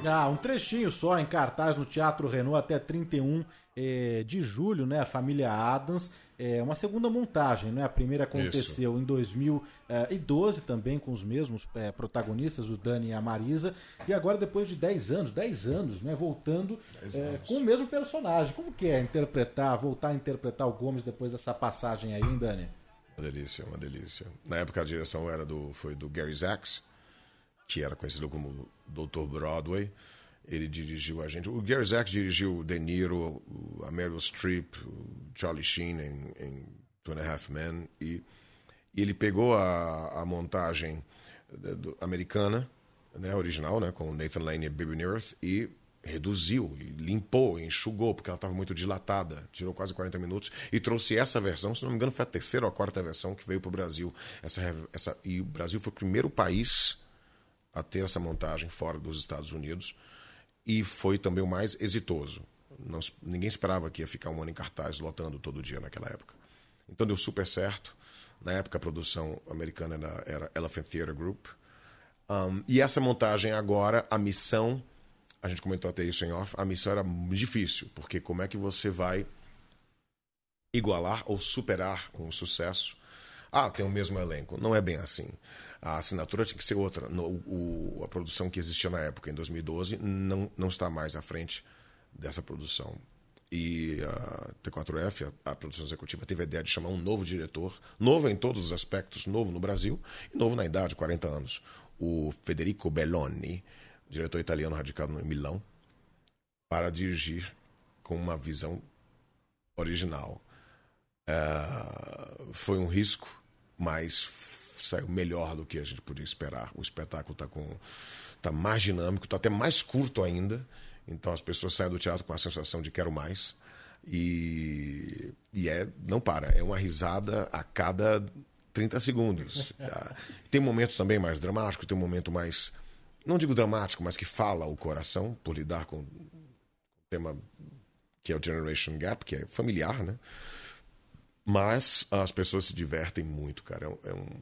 Speaker 2: Ah, um trechinho só em cartaz no Teatro Renault até 31 eh, de julho, né? A família Adams. É uma segunda montagem, né? A primeira aconteceu em 2012 também com os mesmos eh, protagonistas, o Dani e a Marisa. E agora, depois de 10 anos, 10 anos, né? Voltando eh,
Speaker 13: anos.
Speaker 2: com o mesmo personagem. Como que é interpretar, voltar a interpretar o Gomes depois dessa passagem aí, hein, Dani?
Speaker 13: Uma delícia, uma delícia. Na época a direção era do, foi do Gary Sachs, que era conhecido como Dr. Broadway. Ele dirigiu a gente. O Gary Sachs dirigiu De Niro, a Meryl Streep, o Charlie Sheen em, em Two and a Half Men. E, e ele pegou a, a montagem da- do- americana, né, original, né, com Nathan Lane e Bibi Nearth, e reduziu, e limpou, e enxugou, porque ela estava muito dilatada. Tirou quase 40 minutos e trouxe essa versão, se não me engano, foi a terceira ou a quarta versão que veio para o Brasil. Essa, essa, e o Brasil foi o primeiro país a ter essa montagem fora dos Estados Unidos e foi também o mais exitoso. Não ninguém esperava que ia ficar um ano em cartaz lotando todo dia naquela época. Então deu super certo. Na época a produção americana era, era Elephant Theatre Group. Um, e essa montagem agora, a missão, a gente comentou até isso em off, a missão era difícil, porque como é que você vai igualar ou superar um sucesso? Ah, tem o mesmo elenco. Não é bem assim. A assinatura tinha que ser outra. No, o, a produção que existia na época, em 2012, não, não está mais à frente dessa produção. E a T4F, a, a produção executiva, teve a ideia de chamar um novo diretor, novo em todos os aspectos, novo no Brasil e novo na idade, 40 anos. O Federico Belloni, diretor italiano radicado em Milão, para dirigir com uma visão original. É, foi um risco, mas saiu melhor do que a gente podia esperar. O espetáculo está com tá mais dinâmico, está até mais curto ainda. Então as pessoas saem do teatro com a sensação de quero mais. E, e é não para, é uma risada a cada 30 segundos. Ah, Tem momentos também mais dramáticos, tem um momento mais não digo dramático, mas que fala o coração por lidar com o tema que é o Generation Gap, que é familiar, né? Mas as pessoas se divertem muito, cara. É um, é um-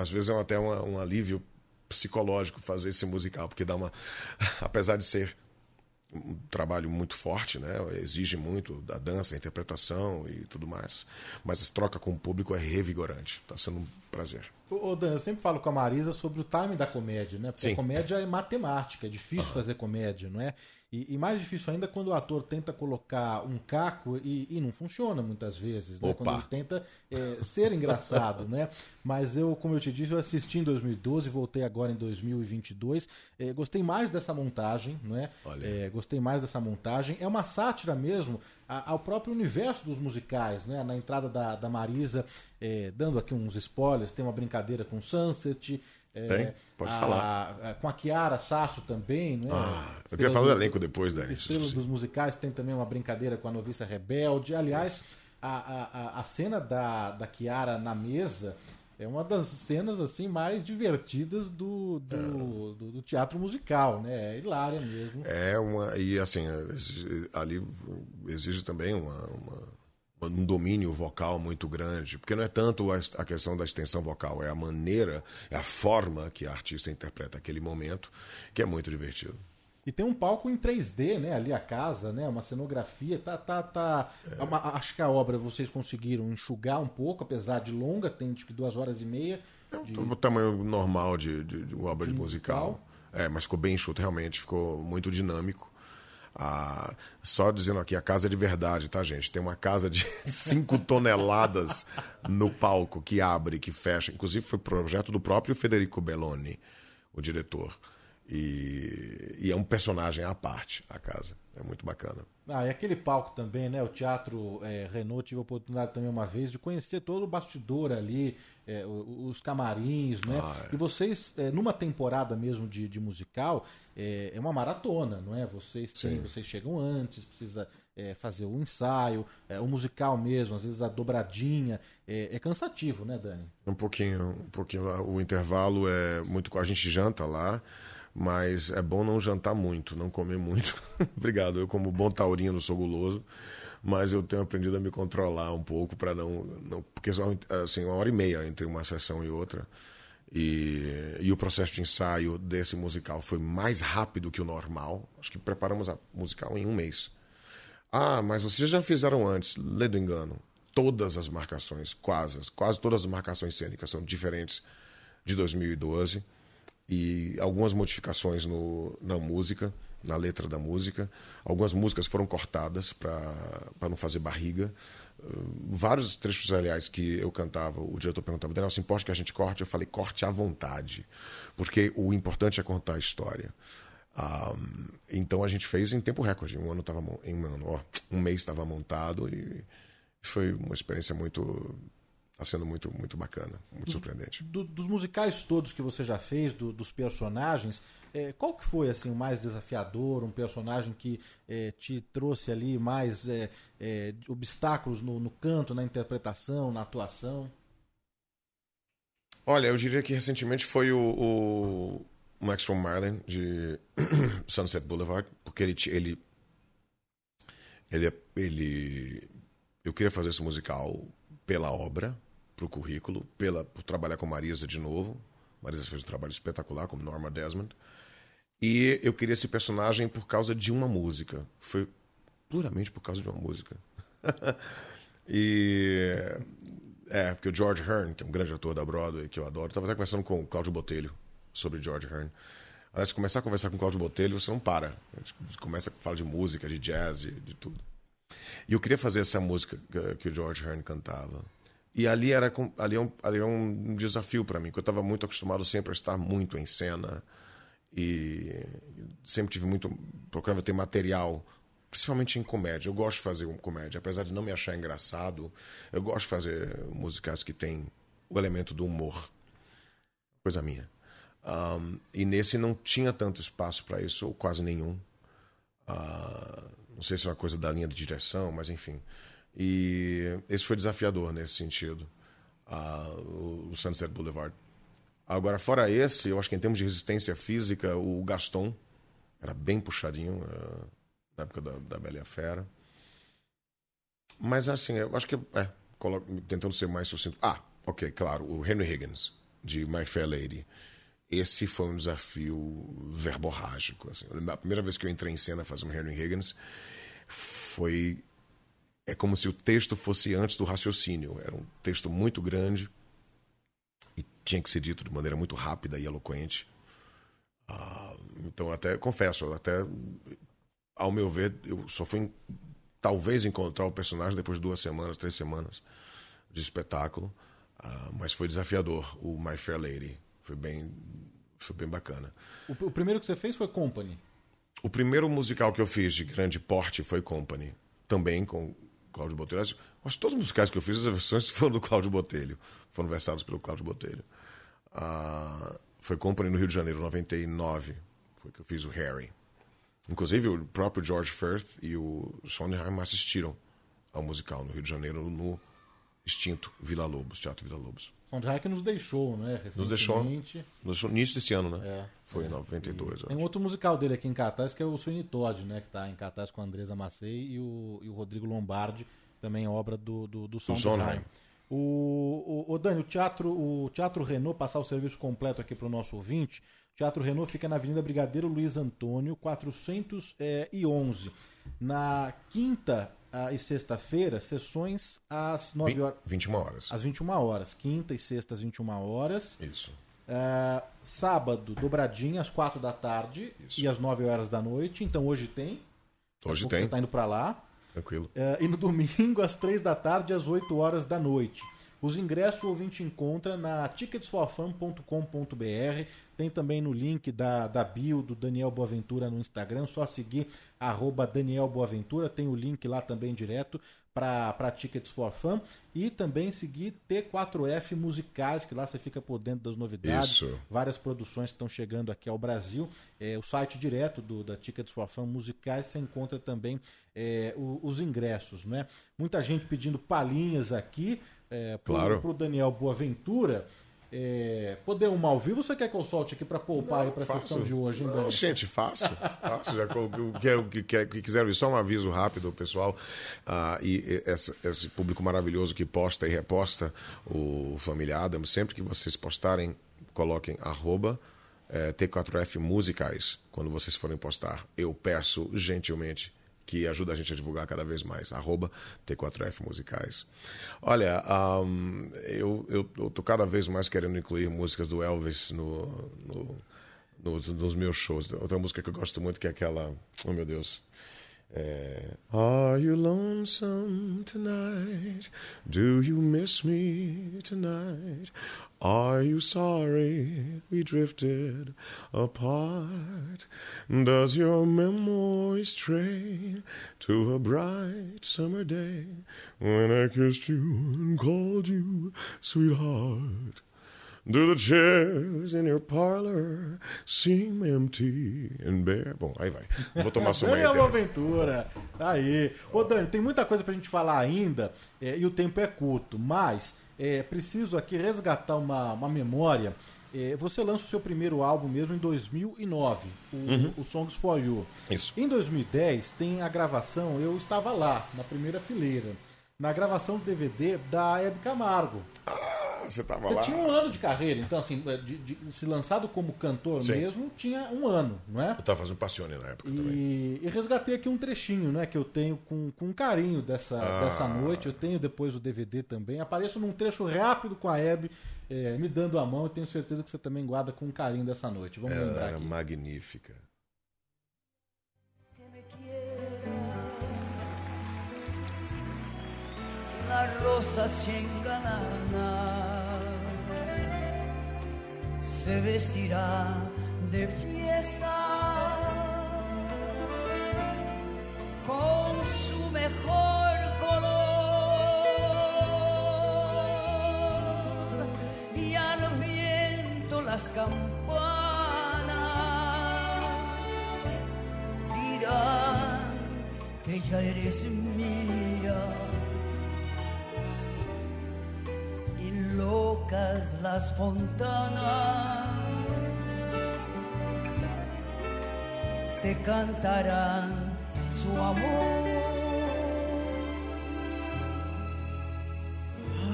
Speaker 13: às vezes é até uma- um alívio psicológico fazer esse musical, porque dá uma. Apesar de ser um trabalho muito forte, né? Exige muito da dança, a interpretação e tudo mais. Mas a troca com o público é revigorante. Está sendo um prazer.
Speaker 2: Ô, Dan, eu sempre falo com a Marisa sobre o timing da comédia, né? Porque
Speaker 13: Sim.
Speaker 2: a comédia é matemática, é difícil fazer comédia, não é? E, e mais difícil ainda quando o ator tenta colocar um caco e, e não funciona muitas vezes, né? Quando ele tenta é, ser engraçado, né? Mas eu, como eu te disse, eu assisti em 2012, voltei agora em 2022. É, gostei mais dessa montagem, não é? É, gostei mais dessa montagem. É uma sátira mesmo ao próprio universo dos musicais, né? Na entrada da, da Marisa, é, dando aqui uns spoilers, tem uma brincadeira com Sunset. É,
Speaker 13: Tem? Pode
Speaker 2: a-
Speaker 13: falar.
Speaker 2: a- com a Kiara Sasso também, né?
Speaker 13: Ah, eu queria falar do elenco depois, Dani.
Speaker 2: Estrela dos musicais tem também uma brincadeira com a noviça rebelde. Aliás, a, a, a- cena da, da Kiara na mesa é uma das cenas assim mais divertidas do, do, do- do teatro musical, né? É hilária mesmo.
Speaker 13: É uma. E assim, ali exige também uma, uma- um domínio vocal muito grande. Porque não é tanto a, est- a questão da extensão vocal, é a maneira, é a forma que a artista interpreta aquele momento, que é muito divertido.
Speaker 2: E tem um palco em 3D, né? Ali a casa, né? Uma cenografia. Tá, tá, tá.
Speaker 13: É.
Speaker 2: Uma- acho que a obra vocês conseguiram enxugar um pouco, apesar de longa, tem que duas horas e meia. de-
Speaker 13: O tamanho normal de, de, de uma obra de musical. É, mas ficou bem enxuto, realmente, ficou muito dinâmico. Ah, só dizendo aqui, a casa é de verdade, tá, gente? Tem uma casa de 5 toneladas no palco que abre, que fecha. Inclusive, foi projeto do próprio Federico Belloni, o diretor. E, e é um personagem à parte, a casa. É muito bacana.
Speaker 2: Ah, e aquele palco também, né? O Teatro é, Renault, tive a oportunidade também uma vez de conhecer todo o bastidor ali, é, os camarins, né?
Speaker 13: Ah,
Speaker 2: E vocês, é, numa temporada mesmo de, de musical, é, é uma maratona, não é? Vocês, têm,
Speaker 13: Sim.
Speaker 2: vocês chegam antes, precisa é, fazer o ensaio, é, o musical mesmo, às vezes a dobradinha. É, é cansativo, né, Dani?
Speaker 13: Um pouquinho, um pouquinho. O intervalo é muito. A gente janta lá, mas é bom não jantar muito, não comer muito. Obrigado. Eu, como bom taurino, sou guloso, mas eu tenho aprendido a me controlar um pouco para não, não. Porque são assim, uma hora e meia entre uma sessão e outra. E, e o processo de ensaio desse musical foi mais rápido que o normal. Acho que preparamos a musical em um mês. Ah, mas vocês já fizeram antes, lê do engano. Todas as marcações, quase, quase todas as marcações cênicas são diferentes de 2012 e algumas modificações no, na música, na letra da música. Algumas músicas foram cortadas para não fazer barriga. Uh, vários trechos, aliás, que eu cantava, o diretor perguntava: Daniel, se importa que a gente corte? Eu falei: corte à vontade, porque o importante é contar a história. Um, então a gente fez em tempo recorde. Um ano estava em um ano, ó, um mês estava montado e foi uma experiência muito está sendo muito muito bacana, muito dos, surpreendente.
Speaker 2: Do, dos musicais todos que você já fez, do, dos personagens, é, qual que foi assim o mais desafiador, um personagem que é, te trouxe ali mais é, é obstáculos no, no canto, na interpretação, na atuação?
Speaker 13: Olha, eu diria que recentemente foi o, o Max von Marlin de Sunset Boulevard, porque ele ele ele ele eu queria fazer esse musical pela obra, pro currículo, pela por trabalhar com Marisa de novo. Marisa fez um trabalho espetacular como Norma Desmond. E eu queria esse personagem por causa de uma música. Foi puramente por causa de uma música. e é, porque o George Hearn, que é um grande ator da Broadway que eu adoro, estava até conversando com o Cláudio Botelho sobre George Hearn. Aliás, se começar a conversar com o Cláudio Botelho, você não para. A gente começa a falar de música, de jazz, de, de tudo. E eu queria fazer essa música que o George Hearn cantava. E ali era, ali é um, ali é um desafio para mim, porque eu estava muito acostumado sempre a estar muito em cena e sempre tive muito procurava ter material principalmente em comédia eu gosto de fazer comédia apesar de não me achar engraçado eu gosto de fazer musicais que tem o elemento do humor coisa minha um, e nesse não tinha tanto espaço para isso, ou quase nenhum. Uh, não sei se é uma coisa da linha de direção, mas enfim. E esse foi desafiador nesse sentido, uh, o Sunset Boulevard. Agora, fora esse, eu acho que em termos de resistência física, o Gaston era bem puxadinho uh, na época da, da Bela e a Fera. Mas assim, eu acho que é, tentando ser mais sucinto. Ah, ok, claro, o Henry Higgins, de My Fair Lady esse foi um desafio verborrágico. Assim. A primeira vez que eu entrei em cena fazendo Henry Higgins foi. É como se o texto fosse antes do raciocínio. Era um texto muito grande e tinha que ser dito de maneira muito rápida e eloquente. Ah, então, até confesso, até ao meu ver, eu só fui talvez encontrar o personagem depois de duas semanas, três semanas de espetáculo. Ah, mas foi desafiador, o My Fair Lady. Foi bem, foi bem bacana.
Speaker 2: O, o, primeiro que você fez foi Company?
Speaker 13: O primeiro musical que eu fiz de grande porte foi Company. Também com Cláudio Botelho. Acho que todos os musicais que eu fiz, as versões foram do Cláudio Botelho. Foram versados pelo Cláudio Botelho. Ah, foi Company no Rio de Janeiro, 99. Foi que eu fiz o Harry. Inclusive, o próprio George Firth e o Sondheim assistiram ao musical no Rio de Janeiro, no extinto Vila Lobos, Teatro Vila Lobos.
Speaker 2: Soundtrack nos deixou, né?
Speaker 13: Nos deixou. Nos deixou início desse ano, né? É. Foi em 92.
Speaker 2: Tem um outro musical dele aqui em cartaz que é o Sweeney Todd, né? Que tá em cartaz com a Andresa Macei e o, e o Rodrigo Lombardi, também obra do, do, do Sondheim. O, o, o Dani, o Teatro, o Teatro Renault, passar o serviço completo aqui para o nosso ouvinte. O Teatro Renault fica na Avenida Brigadeiro Luiz Antônio, 411. Na quinta e sexta-feira, sessões às 9 horas.
Speaker 13: 21 horas.
Speaker 2: Às 21 horas. Quinta e sexta às 21 horas.
Speaker 13: Isso.
Speaker 2: Uh, sábado, dobradinha às 4 da tarde Isso. e às 9 horas da noite. Então hoje tem.
Speaker 13: Hoje tem. Você
Speaker 2: está indo para lá.
Speaker 13: Tranquilo.
Speaker 2: Uh, e no domingo, às 3 da tarde e às 8 horas da noite. Os ingressos o ouvinte encontra na ticketsforfun.com.br. Tem também no link da, da bio do Daniel Boaventura no Instagram. Só seguir arroba Daniel Boaventura. Tem o link lá também direto para Tickets for Fun. E também seguir T4F Musicais, que lá você fica por dentro das novidades.
Speaker 13: Isso.
Speaker 2: Várias produções que estão chegando aqui ao Brasil. É, o site direto do, da Tickets for Fun Musicais você encontra também é, o, os ingressos. Né? Muita gente pedindo palhinhas aqui é,
Speaker 13: claro.
Speaker 2: para o Daniel Boaventura. É, podemos ao vivo ou você quer que eu solte aqui para poupar para a sessão de hoje, hein,
Speaker 13: Não, gente, fácil. fácil. Já, o, que, o que, que, que quiser ouvir, só um aviso rápido, pessoal. Ah, e essa- esse público maravilhoso que posta e reposta o Família Adams, sempre que vocês postarem, coloquem arroba eh, T4F Musicais. Quando vocês forem postar, eu peço gentilmente que ajuda a gente a divulgar cada vez mais. Arroba T4F Musicais. Olha, ahm, eu, eu, eu tô cada vez mais querendo incluir músicas do Elvis no, no, nos, nos meus shows. Outra música que eu gosto muito que é aquela. Oh meu Deus. É, Are you lonesome tonight? Do you miss me tonight? Are you sorry we drifted apart? Does your memory stray to a bright summer day when I kissed you and called you sweetheart? Do the chairs in your parlor seem empty and bare? Bom, aí vai. Vou tomar sua
Speaker 2: é uma aventura. Aí. Ô, Dani, tem muita coisa pra gente falar ainda é, e o tempo é curto, mas é, preciso aqui resgatar uma, uma memória. É, você lança o seu primeiro álbum mesmo em 2009, o,
Speaker 13: Uhum.
Speaker 2: o Songs for You.
Speaker 13: Isso.
Speaker 2: Em 2010 tem a gravação, eu estava lá, na primeira fileira, na gravação do DVD da Hebe Camargo.
Speaker 13: Ah, você tava
Speaker 2: Você
Speaker 13: lá.
Speaker 2: tinha um ano de carreira, então assim, de, de- se lançado como cantor
Speaker 13: Sim.
Speaker 2: mesmo, tinha um ano, não é?
Speaker 13: Eu tava fazendo Passione na época também.
Speaker 2: E, e resgatei aqui um trechinho, né, que eu tenho com, com carinho dessa,
Speaker 13: Ah.
Speaker 2: dessa noite. Eu tenho depois o DVD também. Apareço num trecho rápido com a Hebe, eh, me dando a mão. e tenho certeza que você também guarda com carinho dessa noite. Vamos
Speaker 13: Ela
Speaker 2: lembrar
Speaker 13: era
Speaker 2: aqui.
Speaker 13: magnífica.
Speaker 23: La rosa engalana se vestirá de fiesta con su mejor color y al viento las campanas dirán que ya eres mía locas las fontanas. Se cantarán su amor.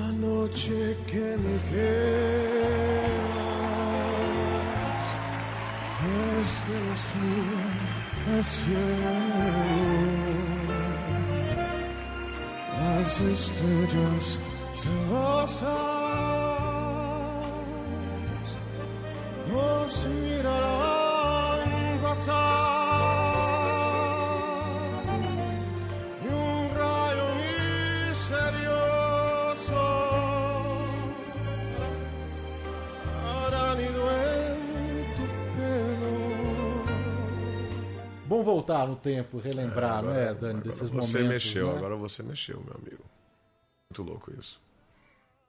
Speaker 12: Anoche que me quedas desde el azul al las estrellas celosas
Speaker 2: voltar no tempo, relembrar, é, Dani, desses
Speaker 13: Agora
Speaker 2: momentos.
Speaker 13: Você mexeu,
Speaker 2: né?
Speaker 13: agora você mexeu, meu amigo. Muito louco isso.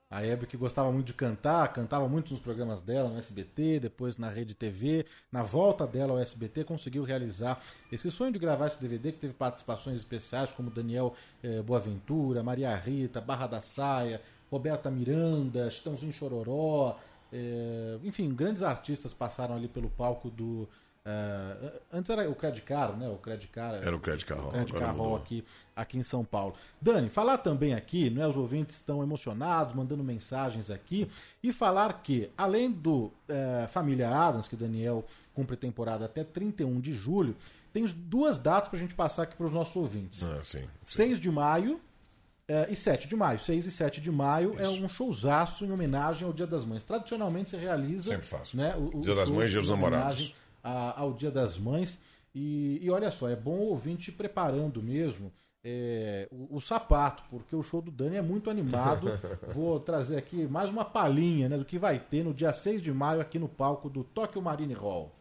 Speaker 2: A Hebe que gostava muito de cantar, cantava muito nos programas dela no SBT, depois na Rede TV. Na volta dela ao SBT, conseguiu realizar esse sonho de gravar esse DVD, que teve participações especiais como Daniel eh, Boaventura, Maria Rita, Barra da Saia, Roberta Miranda, Chitãozinho Chororó. eh, enfim, grandes artistas passaram ali pelo palco do. Eh, antes era o Credit Caro, né? O Credit Caro.
Speaker 13: Era o Credit Caro,
Speaker 2: o Credit Caro
Speaker 13: mudou.
Speaker 2: aqui, aqui em São Paulo. Dani, falar também aqui, né, os ouvintes estão emocionados, mandando mensagens aqui, e falar que, além do eh, Família Adams, que o Daniel cumpre temporada até 31 de julho, tem duas datas pra gente passar aqui para os nossos ouvintes.
Speaker 13: Ah, sim.
Speaker 2: 6 de maio eh, e 7 de maio. 6 e 7 de maio é um showzaço em homenagem ao Dia das Mães. Tradicionalmente se realiza.
Speaker 13: Sempre faço.
Speaker 2: Né, o, o
Speaker 13: Dia das
Speaker 2: show
Speaker 13: Mães e Dia dos Namorados.
Speaker 2: A- ao Dia das Mães. E, e olha só, é bom o ouvinte preparando mesmo é, o, o sapato, porque o show do Dani é muito animado. Vou trazer aqui mais uma palhinha né, do que vai ter no dia 6 de maio aqui no palco do Tokyo Marine Hall.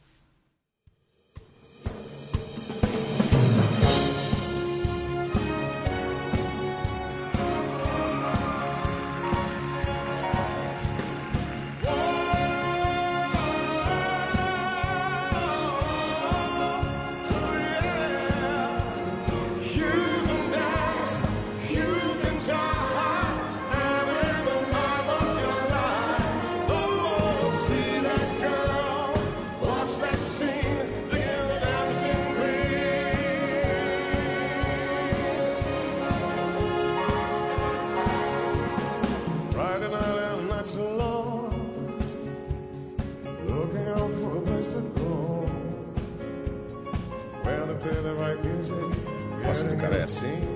Speaker 13: Nossa, o cara é assim.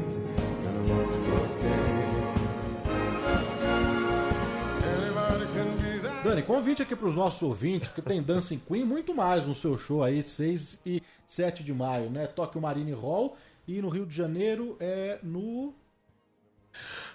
Speaker 2: Dani, convite aqui para os nossos ouvintes, porque tem Dancing Queen muito mais no seu show aí, 6 e 7 de maio, né? Tóquio Marine Hall e no Rio de Janeiro é no.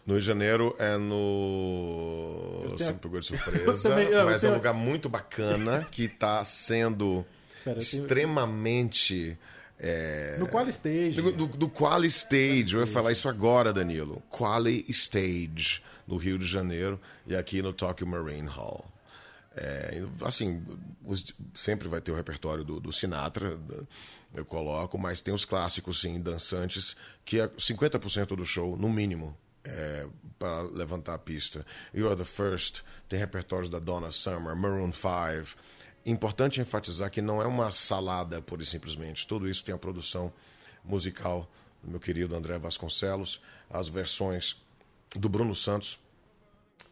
Speaker 13: No Rio de Janeiro é no.
Speaker 2: Eu tenho-
Speaker 13: Você me pegou de
Speaker 2: Eu
Speaker 13: surpresa,
Speaker 2: também- eu
Speaker 13: mas é
Speaker 2: tenho-
Speaker 13: um lugar muito bacana que está sendo
Speaker 2: Pera, eu tenho-
Speaker 13: extremamente. É,
Speaker 2: No Quali Stage.
Speaker 13: Do, do, do Quali Stage. Eu ia falar isso agora, Danilo. Quali Stage, no Rio de Janeiro e aqui no Tokyo Marine Hall. É, assim, sempre vai ter o repertório do, do Sinatra, eu coloco, mas tem os clássicos, sim, dançantes, que é 50% do show, no mínimo, é, para levantar a pista. You Are the First, tem repertórios da Donna Summer, Maroon 5. Importante enfatizar que não é uma salada, pura e simplesmente. Tudo isso tem a produção musical do meu querido André Vasconcelos, as versões do Bruno Santos,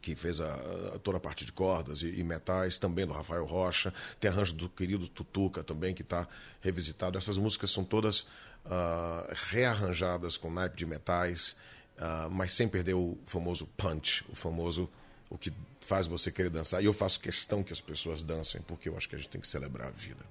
Speaker 13: que fez a, a- toda a parte de cordas e, e metais, também do Rafael Rocha. Tem arranjo do querido Tutuca também, que está revisitado. Essas músicas são todas ah, rearranjadas com naipe de metais, ah, mas sem perder o famoso punch, o famoso o que faz você querer dançar. E eu faço questão que as pessoas dancem, porque eu acho que a gente tem que celebrar a vida.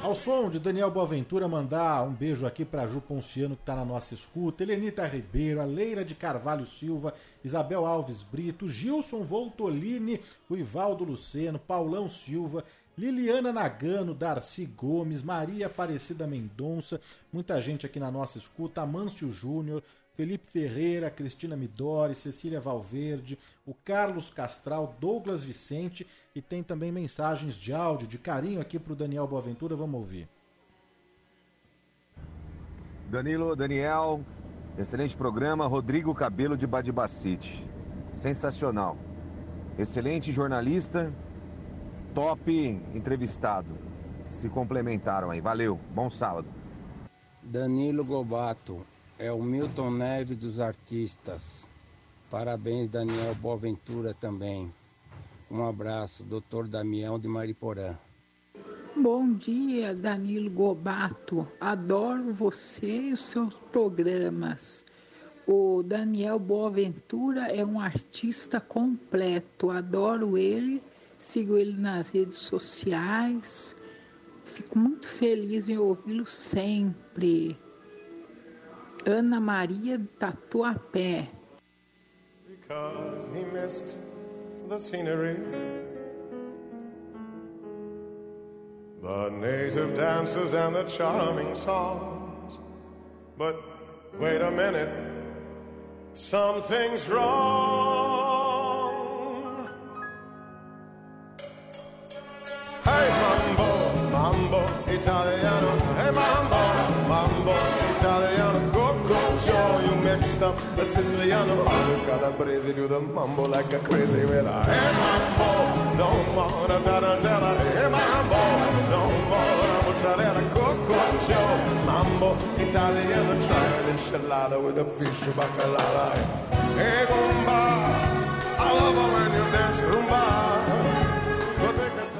Speaker 2: Ao som de Daniel Boaventura, mandar um beijo aqui para Ju Ponciano, que está na nossa escuta, Helenita Ribeiro, a Leira de Carvalho Silva, Isabel Alves Brito, Gilson Voltolini, o Ivaldo Luceno, Paulão Silva, Liliana Nagano, Darcy Gomes, Maria Aparecida Mendonça, muita gente aqui na nossa escuta, Amâncio Júnior, Felipe Ferreira, Cristina Midori, Cecília Valverde, o Carlos Castral, Douglas Vicente e tem também mensagens de áudio, de carinho aqui para o Daniel Boaventura. Vamos ouvir.
Speaker 24: Danilo, Daniel, excelente programa. Rodrigo Cabelo de Badibacite. Sensacional. Excelente jornalista, top entrevistado. Se complementaram aí. Valeu, bom sábado.
Speaker 25: Danilo Gobato é o Milton Neves dos artistas. Parabéns, Daniel Boaventura também. Um abraço, doutor Damião de Mariporã.
Speaker 26: Bom dia, Danilo Gobato. Adoro você e os seus programas. O Daniel Boaventura é um artista completo. Adoro ele, sigo ele nas redes sociais. Fico muito feliz em ouvi-lo sempre. Ana Maria Tatuapé.
Speaker 12: because he missed the scenery. The native dances and the charming songs. But wait a minute, something's wrong. Oh, you got a crazy, do the mambo like a crazy winner. Hey, mambo, no more the tarantella. Hey, mambo, more the mozzarella. Coco, Joe, mambo, Italiano. Try an enchilada with a fish bacalala. Hey, bomba, I love when you dance rumba.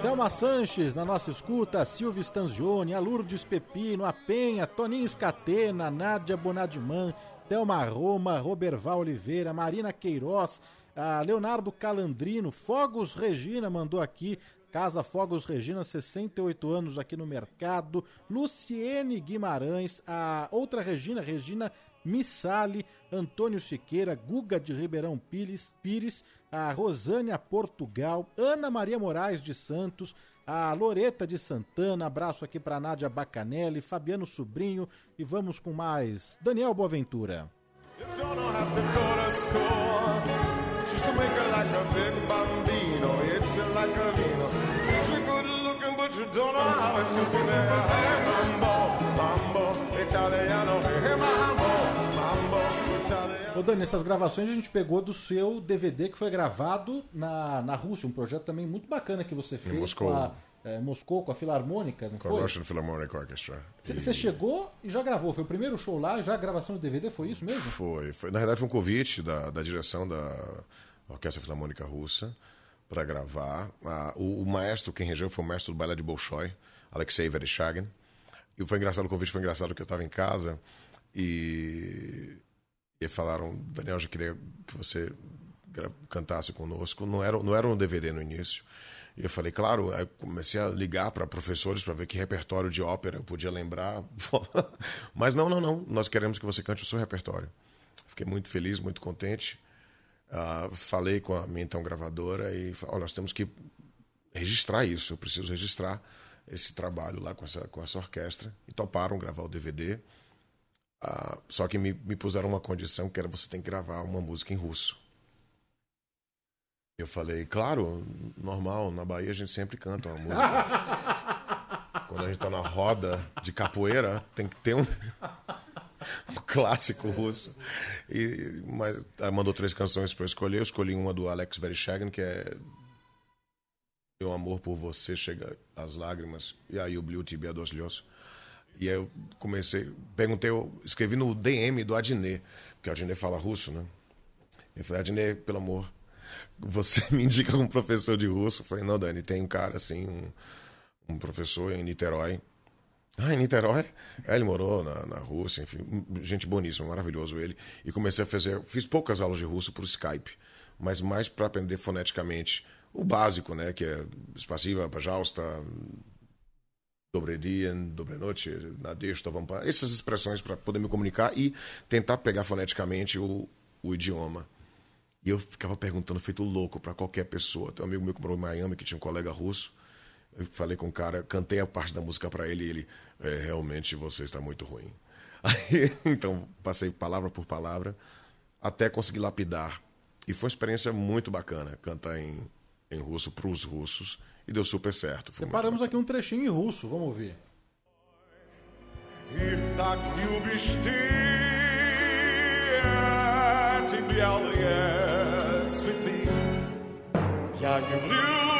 Speaker 2: Thelma Sanches na nossa escuta, Silvia Stanzioni, a Lourdes Pepino, a Penha, Toninho Scatena, Nádia Bonadiman, Thelma Roma, Roberval Oliveira, Marina Queiroz, a Leonardo Calandrino, Fogos Regina mandou aqui, Casa Fogos Regina, 68 anos aqui no mercado, Luciene Guimarães, a outra Regina, Regina Missali, Antônio Siqueira, Guga de Ribeirão Pires, Pires, a Rosânia Portugal, Ana Maria Moraes de Santos, a Loreta de Santana, abraço aqui para Nádia Bacanelli, Fabiano Sobrinho e vamos com mais Daniel Boaventura.
Speaker 12: You don't know how it's there. Hey, mambo, mambo, italiano.
Speaker 2: Ô Dani, essas gravações a gente pegou do seu DVD que foi gravado na, na Rússia, um projeto também muito bacana que você fez
Speaker 13: Moscou.
Speaker 2: com a é, Moscou, com a Filarmônica, não
Speaker 13: Com a
Speaker 2: foi?
Speaker 13: Russian Philharmonic Orchestra.
Speaker 2: Você
Speaker 13: E-
Speaker 2: chegou e já gravou, foi o primeiro show lá, já a gravação do DVD, foi isso mesmo?
Speaker 13: Foi, foi. Na verdade, foi um convite da, da direção da Orquestra Filarmônica Russa para gravar. Ah, o, o maestro, quem regeu, foi o mestre do baile de Bolshoi, Alexei Vereshchagin. E foi engraçado, o convite foi engraçado porque eu estava em casa e, e falaram, Daniel, já queria que você cantasse conosco. Não era, não era um DVD no início. E eu falei, claro, aí comecei a ligar para professores para ver que repertório de ópera eu podia lembrar. Mas não, não, não. Nós queremos que você cante o seu repertório. Fiquei muito feliz, muito contente. Ah, falei com a minha então gravadora e "Olha, nós temos que registrar isso. Eu preciso registrar esse trabalho lá com essa, com essa orquestra. E toparam gravar o DVD. Ah, só que me, me puseram uma condição que era você tem que gravar uma música em russo. Eu falei, claro, normal, na Bahia a gente sempre canta uma música. Quando a gente tá na roda de capoeira, tem que ter um, um clássico russo. E, mas mandou três canções para eu escolher. Eu escolhi uma do Alex Vereshchagin, que é Meu amor por você chega às lágrimas. E aí o Blue Tibia dos Lhos. E aí eu comecei, perguntei, eu escrevi no DM do Adnet, porque o Adnet fala russo, né? Eu falei, Adnet, pelo amor, você me indica um professor de russo? Eu falei, não, Dani, tem um cara assim, um, um professor em Niterói. Ah, em Niterói? É, ele morou na, na Rússia, enfim, gente boníssima, maravilhoso ele. E comecei a fazer, fiz poucas aulas de russo por Skype, mas mais para aprender foneticamente o básico, né, que é Spasiba, Pajausta, Dobre dia, dobre noite, nadeshta, vampa, essas expressões para poder me comunicar e tentar pegar foneticamente o, o idioma. E eu ficava perguntando, feito louco, para qualquer pessoa. Tem um amigo meu que morou em Miami, que tinha um colega russo. Eu falei com o cara, cantei a parte da música para ele e ele, é, realmente você está muito ruim. Aí, então, passei palavra por palavra até conseguir lapidar. E foi uma experiência muito bacana cantar em, em russo para os russos E deu super certo. Foi muito
Speaker 2: Separamos aqui um trechinho em russo, vamos ouvir.
Speaker 12: И так любишь ты эти белые цветы. Я люблю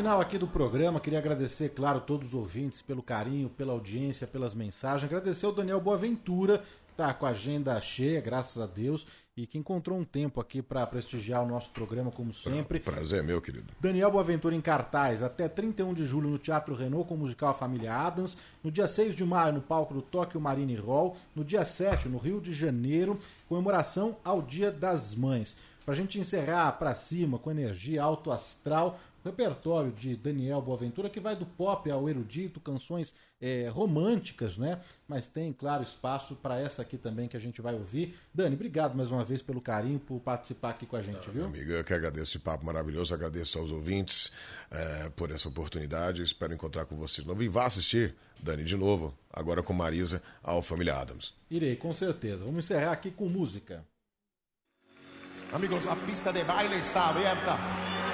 Speaker 2: final aqui do programa, queria agradecer, claro, todos os ouvintes pelo carinho, pela audiência, pelas mensagens. Agradecer ao Daniel Boaventura, que está com a agenda cheia, graças a Deus, e que encontrou um tempo aqui para prestigiar o nosso programa, como sempre.
Speaker 13: Prazer, meu querido.
Speaker 2: Daniel Boaventura em cartaz até 31 de julho no Teatro Renault com o musical A Família Adams. No dia 6 de maio no palco do Tóquio Marine Hall. No dia 7 no Rio de Janeiro, comemoração ao Dia das Mães. Pra gente encerrar pra cima com energia alto astral, repertório de Daniel Boaventura que vai do pop ao erudito, canções eh, românticas, né? Mas tem, claro, espaço para essa aqui também que a gente vai ouvir. Dani, obrigado mais uma vez pelo carinho, por participar aqui com a gente, viu?
Speaker 13: Amigo, eu que agradeço esse papo maravilhoso, agradeço aos ouvintes eh, por essa oportunidade. Espero encontrar com vocês de novo. E vá assistir, Dani, de novo, agora com Marisa, ao Família Adams.
Speaker 2: Irei, com certeza. Vamos encerrar aqui com música.
Speaker 27: Amigos, a pista de baile está abierta.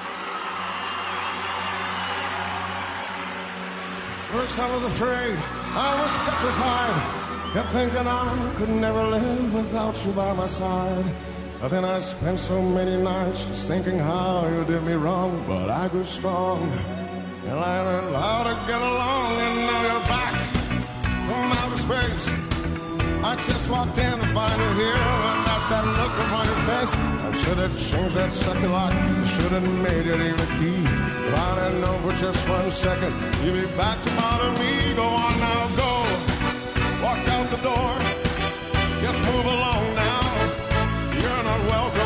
Speaker 12: First I was afraid, I was petrified. Kept thinking I could never live without you by my side. But then I spent so many nights just thinking how you did me wrong. But I grew strong, and I learned how to get along. And now you're back from outer space. I just walked in to find you here, and that's that look upon your face. I should have changed that sucker lock. I should have made it even key. Didn't know for just one second you'd be back to bother me. Go on now, go. Walk out the door. Just move along now. You're not welcome